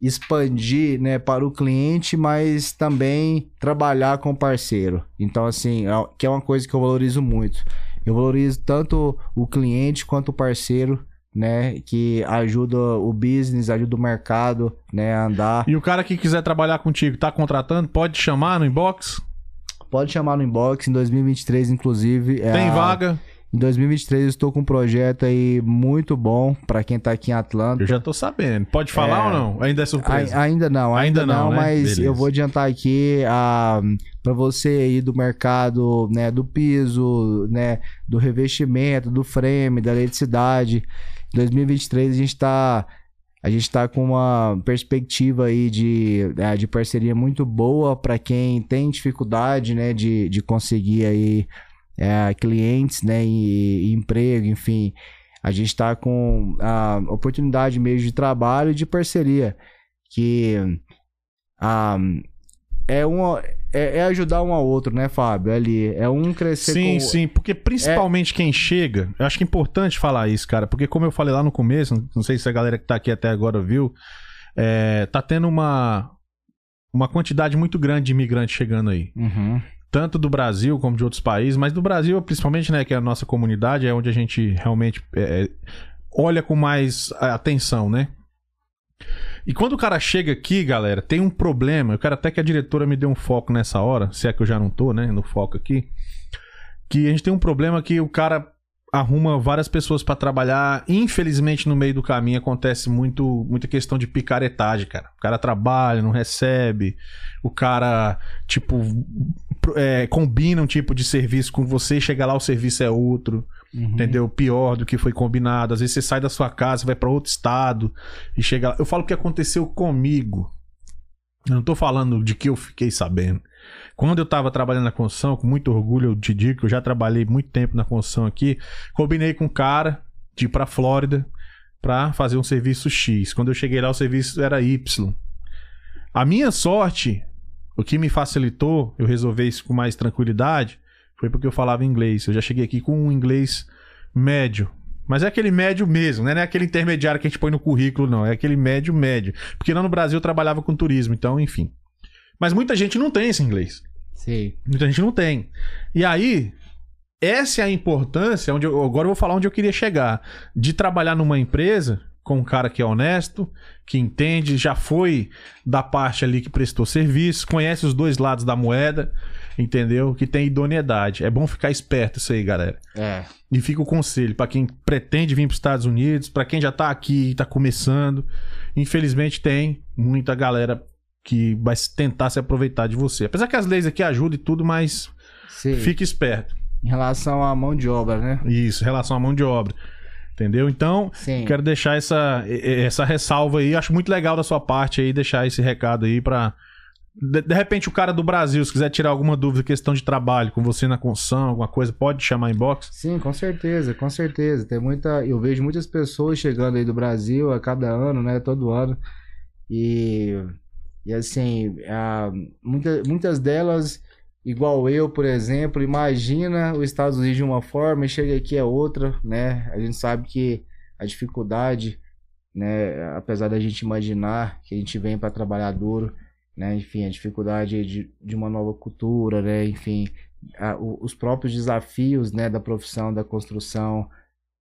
expandir né, para o cliente, mas também trabalhar com o parceiro. Então, assim, é- que é uma coisa que eu valorizo muito. Eu valorizo tanto o cliente quanto o parceiro, né, que ajuda o business, ajuda o mercado, né, a andar. E o cara que quiser trabalhar contigo, tá contratando, pode chamar no inbox? Pode chamar no inbox, em 2023, inclusive. é Tem a- vaga. Em 2023 eu estou com um projeto aí muito bom para quem tá aqui em Atlanta. Eu já tô sabendo. Pode falar É. ou não? Ainda é surpresa. Ai- ainda não, ainda, Ainda não, não, né? mas Beleza. eu vou adiantar aqui para você aí do mercado, né, do piso, né, do revestimento, do frame, da eletricidade. Em 2023 a gente tá a gente tá com uma perspectiva aí de, é, de parceria muito boa para quem tem dificuldade, né, de, de conseguir aí é, clientes, né, e, e emprego, enfim. A gente está com a oportunidade mesmo de trabalho e de parceria, que ah, é, uma, é, é ajudar um ao outro, né, Fábio? Ali, é um crescer Sim, com... sim, porque principalmente quem chega, eu acho que é importante falar isso, cara, porque como eu falei lá no começo, não sei se a galera que tá aqui até agora viu, é, tá tendo uma, uma quantidade muito grande de imigrantes chegando aí. Uhum. Tanto do Brasil como de outros países, mas do Brasil, principalmente, né, que é a nossa comunidade, é onde a gente realmente é, olha com mais atenção, né? E quando o cara chega aqui, galera, tem um problema. Eu quero até que a diretora me dê um foco nessa hora, se é que eu já não tô, né, no foco aqui. Que a gente tem um problema que o cara arruma várias pessoas pra trabalhar. Infelizmente, no meio do caminho acontece muito muita questão de picaretagem, cara. O cara trabalha, não recebe. O cara, tipo, é, combina um tipo de serviço com você, chega lá o serviço é outro, Uhum. entendeu? Pior do que foi combinado. Às vezes você sai da sua casa, vai pra outro estado e chega lá. Eu falo o que aconteceu comigo. Eu não tô falando de que eu fiquei sabendo. Quando eu tava trabalhando na construção, com muito orgulho, eu te digo que eu já trabalhei muito tempo na construção aqui, combinei com um cara de ir pra Flórida pra fazer um serviço X. Quando eu cheguei lá, o serviço era Y. A minha sorte, o que me facilitou eu resolver isso com mais tranquilidade, foi porque eu falava inglês. Eu já cheguei aqui com um inglês médio. Mas é aquele médio mesmo, né? Não é aquele intermediário que a gente põe no currículo, não. É aquele médio médio. Porque lá no Brasil eu trabalhava com turismo, então, enfim. Mas muita gente não tem esse inglês. Sim. Muita gente não tem. E aí, essa é a importância, onde eu- agora eu vou falar onde eu queria chegar, de trabalhar numa empresa com um cara que é honesto, que entende, já foi da parte ali que prestou serviço, conhece os dois lados da moeda, entendeu? Que tem idoneidade. É bom ficar esperto isso aí, galera. É. E fica o conselho para quem pretende vir para os Estados Unidos, para quem já tá aqui e tá começando. Infelizmente tem muita galera que vai tentar se aproveitar de você. Apesar que as leis aqui ajudam e tudo, mas Sim. fique esperto. Em relação à mão de obra, né? Isso, em relação à mão de obra. Entendeu? Então, Sim. quero deixar essa, essa ressalva aí. Acho muito legal da sua parte aí, deixar esse recado aí pra. De, de repente, o cara do Brasil, se quiser tirar alguma dúvida, questão de trabalho com você na construção, alguma coisa, pode chamar em box. Sim, com certeza, com certeza. Tem muita, eu vejo muitas pessoas chegando aí do Brasil a cada ano, né? Todo ano. E, e assim, a, muita, muitas delas, igual eu, por exemplo, imagina os Estados Unidos de uma forma e chega aqui é outra, né? A gente sabe que a dificuldade, né? Apesar da gente imaginar que a gente vem para trabalhar duro, né? Enfim, a dificuldade de, de uma nova cultura, né? Enfim, a- o- os próprios desafios, né, da profissão da construção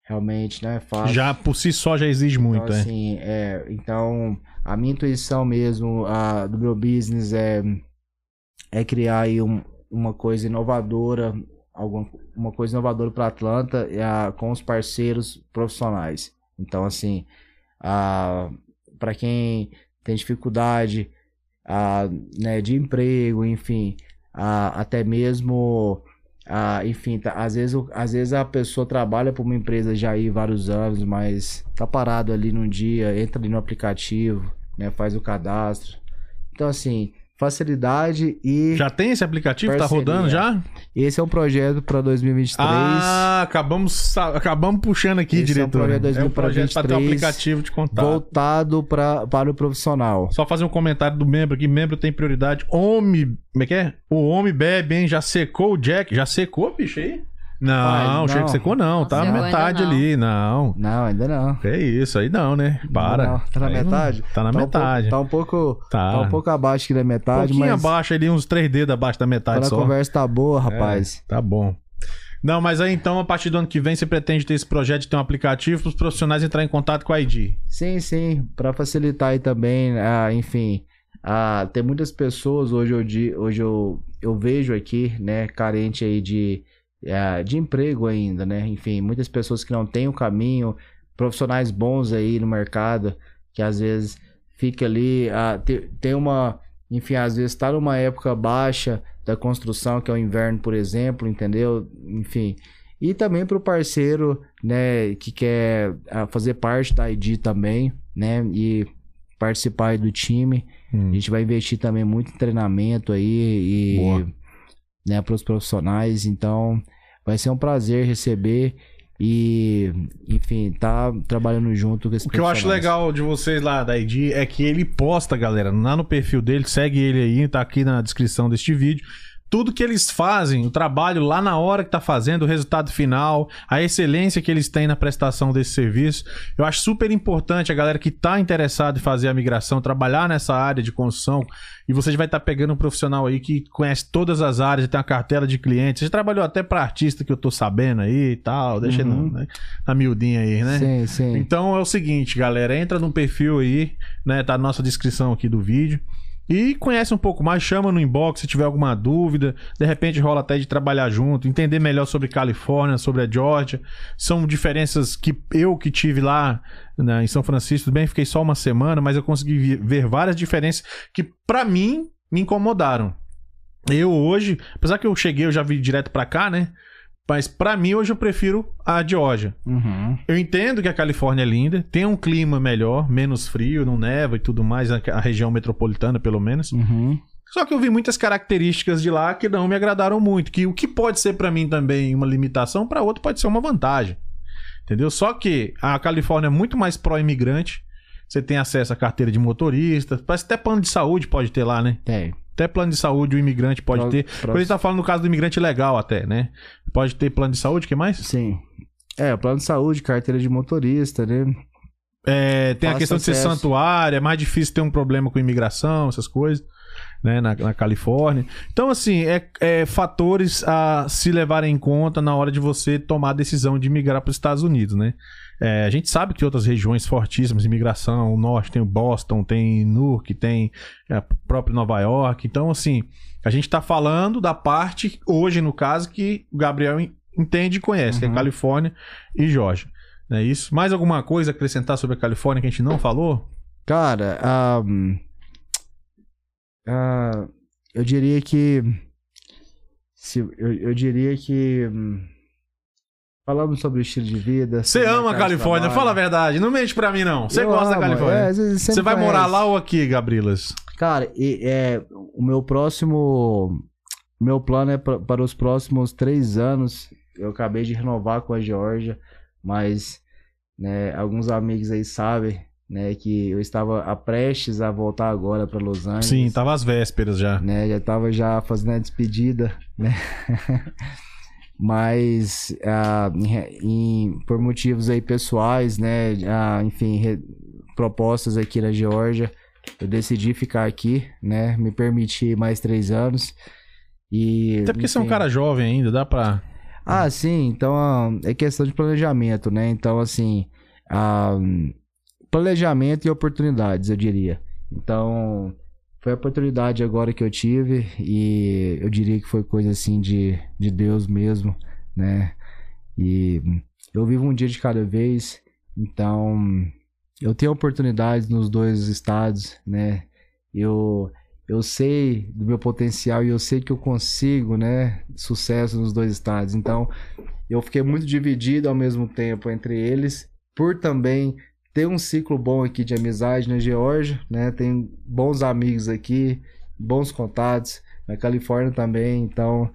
realmente não é fácil. Já por si só já exige muito, então, é. assim, é, então a minha intuição mesmo a, do meu business é é criar aí um- uma coisa inovadora, alguma uma coisa inovadora para Atlanta a- com os parceiros profissionais. Então assim, para quem tem dificuldade ah, né, de emprego, enfim, ah, até mesmo, ah, enfim, tá- às, vezes, às vezes a pessoa trabalha para uma empresa já aí vários anos, mas tá parado ali num dia, entra ali no aplicativo, né, faz o cadastro. Então, assim, facilidade e Já tem esse aplicativo? Tá Parceria. rodando já? esse é um projeto para 2023. Ah, acabamos, acabamos puxando aqui, Esse é um diretor. projeto é um projeto para ter um 2023 aplicativo de contato. voltado pra, para o profissional. Só fazer um comentário do membro aqui. Membro tem prioridade. Homem. Como é que é? O homem bebe, hein? Já secou o Jack? Já secou, bicho aí? Não, Pai, o Jack não. secou não. Não tá na secou metade ainda não. ali. Não. Não, ainda não. É isso aí não, né? Para. Não, tá na Aí não- metade? Tá na Tá um metade. pouco- tá um pouco, Tá. tá um pouco abaixo aqui da Um metade, pouquinho mas abaixo ali, uns três dedos abaixo da metade quando a só. conversa tá boa, rapaz. É, tá bom. Não, mas aí então, a partir do ano que vem, você pretende ter esse projeto de ter um aplicativo para os profissionais entrar em contato com a ID. Sim, sim, para facilitar aí também, ah, enfim, ah, tem muitas pessoas hoje eu, di- hoje eu, eu vejo aqui, né, carente aí de, ah, de emprego ainda, né, enfim, muitas pessoas que não têm o caminho, profissionais bons aí no mercado, que às vezes fica ali, ah, te- tem uma, enfim, às vezes tá numa época baixa da construção, que é o inverno, por exemplo, entendeu? Enfim, e também para o parceiro, né, que quer ah, fazer parte da ID também, né, e participar aí do time. Hum. A gente vai investir também muito em treinamento aí Boa. Né, para os profissionais. Então, vai ser um prazer receber e, enfim, tá trabalhando junto com esse O que eu acho legal de vocês lá da ID é que ele posta, galera, lá no perfil dele, segue ele aí, tá aqui na descrição deste vídeo. Tudo que eles fazem, o trabalho lá na hora que tá fazendo, o resultado final, a excelência que eles têm na prestação desse serviço. Eu acho super importante a galera que tá interessada em fazer a migração, trabalhar nessa área de construção, e você vai estar pegando um profissional aí que conhece todas as áreas, tem uma cartela de clientes. Você trabalhou até para artista que eu tô sabendo aí e tal, deixa Uhum. na, na miudinha aí, né? Sim, sim. Então é o seguinte, galera, entra no perfil aí, né? Tá na nossa descrição aqui do vídeo. E conhece um pouco mais, chama no inbox se tiver alguma dúvida. De repente rola até de trabalhar junto, entender melhor sobre Califórnia, sobre a Georgia. São diferenças que eu que tive lá né, em São Francisco, bem, fiquei só uma semana, mas eu consegui vi- ver várias diferenças que pra mim me incomodaram. Eu hoje, apesar que eu cheguei, eu já vim direto pra cá, né? Mas pra mim hoje eu prefiro a Geórgia. Uhum. Eu entendo que a Califórnia é linda, tem um clima melhor, menos frio, não neva e tudo mais, a região metropolitana pelo menos. Uhum. Só que eu vi muitas características de lá que não me agradaram muito, que o que pode ser pra mim também uma limitação, pra outro pode ser uma vantagem. Entendeu? Só que a Califórnia é muito mais pró-imigrante. Você tem acesso à carteira de motorista, parece até plano de saúde pode ter lá, né? Tem. Até plano de saúde o imigrante pode Pro- ter. pro- Quando a gente tá falando no caso do imigrante legal até, né? Pode ter plano de saúde, o que mais? Sim. É, plano de saúde, carteira de motorista, né? É, tem a questão de ser acesso. santuário, é mais difícil ter um problema com imigração, essas coisas, né, na, na Califórnia. Então, assim, é, é fatores a se levarem em conta na hora de você tomar a decisão de migrar para os Estados Unidos, né? É, a gente sabe que outras regiões fortíssimas imigração, o norte tem o Boston, tem Newark, tem a própria Nova York. Então, assim, a gente tá falando da parte, hoje no caso, que o Gabriel en- entende e conhece, que é Uhum. Califórnia e Georgia. Não é isso? Mais alguma coisa a acrescentar sobre a Califórnia que a gente não falou? Cara, ah, ah, eu diria que. Se, eu, eu diria que. hum, Falamos sobre o estilo de vida. Você ama a Califórnia, trabalho. fala a verdade. Não mente pra mim, não. Você Eu gosta da amo, Califórnia. é, você Você vai morar lá ou aqui, Gabrilas? Cara, e, é, o meu próximo. Meu plano é pra- para os próximos três anos. Eu acabei de renovar com a Georgia, mas né, alguns amigos aí sabem né, que eu estava a prestes a voltar agora para Los Angeles. Sim, tava às vésperas já. né? Já tava já fazendo a despedida, né? Mas ah, em por motivos aí pessoais, né? ah, enfim, re- propostas aqui na Geórgia, eu decidi ficar aqui, né? Me permitir mais três anos. E, Até porque você é um enfim. cara jovem ainda, dá pra. Ah, sim, então ah, é questão de planejamento, né? Então, assim, ah, planejamento e oportunidades, eu diria. Então, foi a oportunidade agora que eu tive e eu diria que foi coisa assim de, de Deus mesmo, né? E eu vivo um dia de cada vez, então eu tenho oportunidades nos dois estados, né? Eu eu sei do meu potencial e eu sei que eu consigo, né, sucesso nos dois estados. Então, eu fiquei muito dividido ao mesmo tempo entre eles, por também ter um ciclo bom aqui de amizade na Geórgia, né? Tenho bons amigos aqui, bons contatos na Califórnia também, então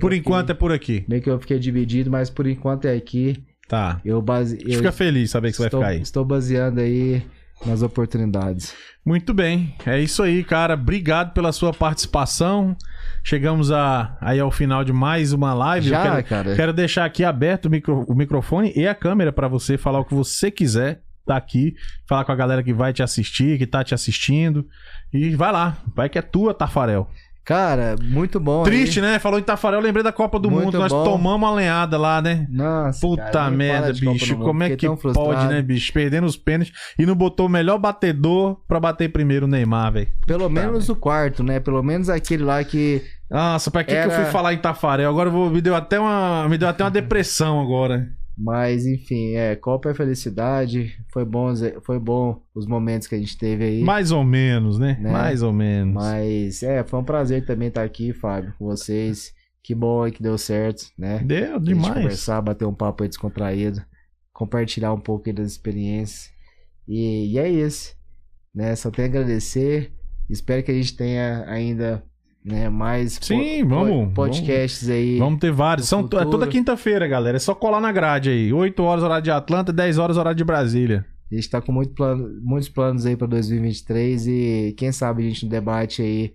Por enquanto é fiquei, por aqui. meio que eu fiquei dividido, mas por enquanto é aqui. Tá. Eu base eu Fica feliz saber que você vai ficar aí. estou baseando aí nas oportunidades. Muito bem. É isso aí, cara. Obrigado pela sua participação. Chegamos a, aí ao final de mais uma live. Eu Já, quero, cara. quero deixar aqui aberto o, micro- o microfone e a câmera pra você falar o que você quiser. Tá aqui, falar com a galera que vai te assistir, que tá te assistindo. E vai lá, vai que é tua, Tafarel. Cara, muito bom. Triste, aí. né? Falou em Tafarel, lembrei da Copa do Muito Mundo. Nós bom. tomamos uma lenhada lá, né? Nossa, Puta cara, merda, bicho. Mundo, Como é fiquei que pode, né, bicho? Perdendo os pênaltis e não botou o melhor batedor pra bater primeiro o Neymar, velho. Pelo menos o quarto, né? Pelo menos aquele lá que. Nossa, pra que, que eu Era- fui falar em Tafarel? Agora vou, me deu até uma, me deu até uma depressão agora. Mas, enfim, é, Copa é felicidade. Foi bom, foi bom os momentos que a gente teve aí. Mais ou menos, né? Né? Mais ou menos. Mas, é, foi um prazer também estar aqui, Fábio, com vocês. Que bom aí que deu certo, né? Deu demais. conversar, bater um papo aí descontraído, compartilhar um pouco aí das experiências. E, e é isso, né? Só tenho a agradecer. Espero que a gente tenha ainda né, mais Sim, po- vamos, podcasts aí. Vamos ter vários. São, é toda quinta-feira, galera. É só colar na grade aí. 8 horas horário de Atlanta, 10 horas horário de Brasília. A gente tá com muito plano, muitos planos aí para 2023 e quem sabe a gente debate aí,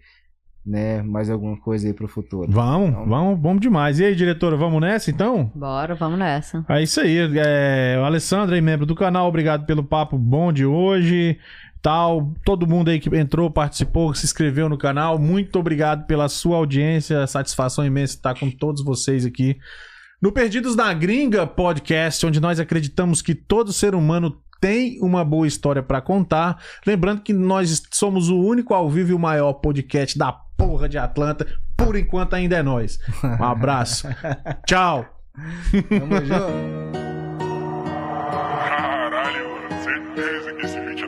né, mais alguma coisa aí pro futuro. Vamos, Então- vamos, vamos demais. E aí, diretora, vamos nessa então? Bora, vamos nessa. É isso aí. É, o Alessandro aí, membro do canal, obrigado pelo papo bom de hoje. Tal, todo mundo aí que entrou, participou, se inscreveu no canal, muito obrigado pela sua audiência, satisfação imensa estar com todos vocês aqui no Perdidos na Gringa podcast, onde nós acreditamos que todo ser humano tem uma boa história pra contar. Lembrando que nós somos o único ao vivo e o maior podcast da porra de Atlanta, por enquanto ainda é nós. Um abraço. Tchau. Tamo junto. Caralho, mano, certeza que esse vídeo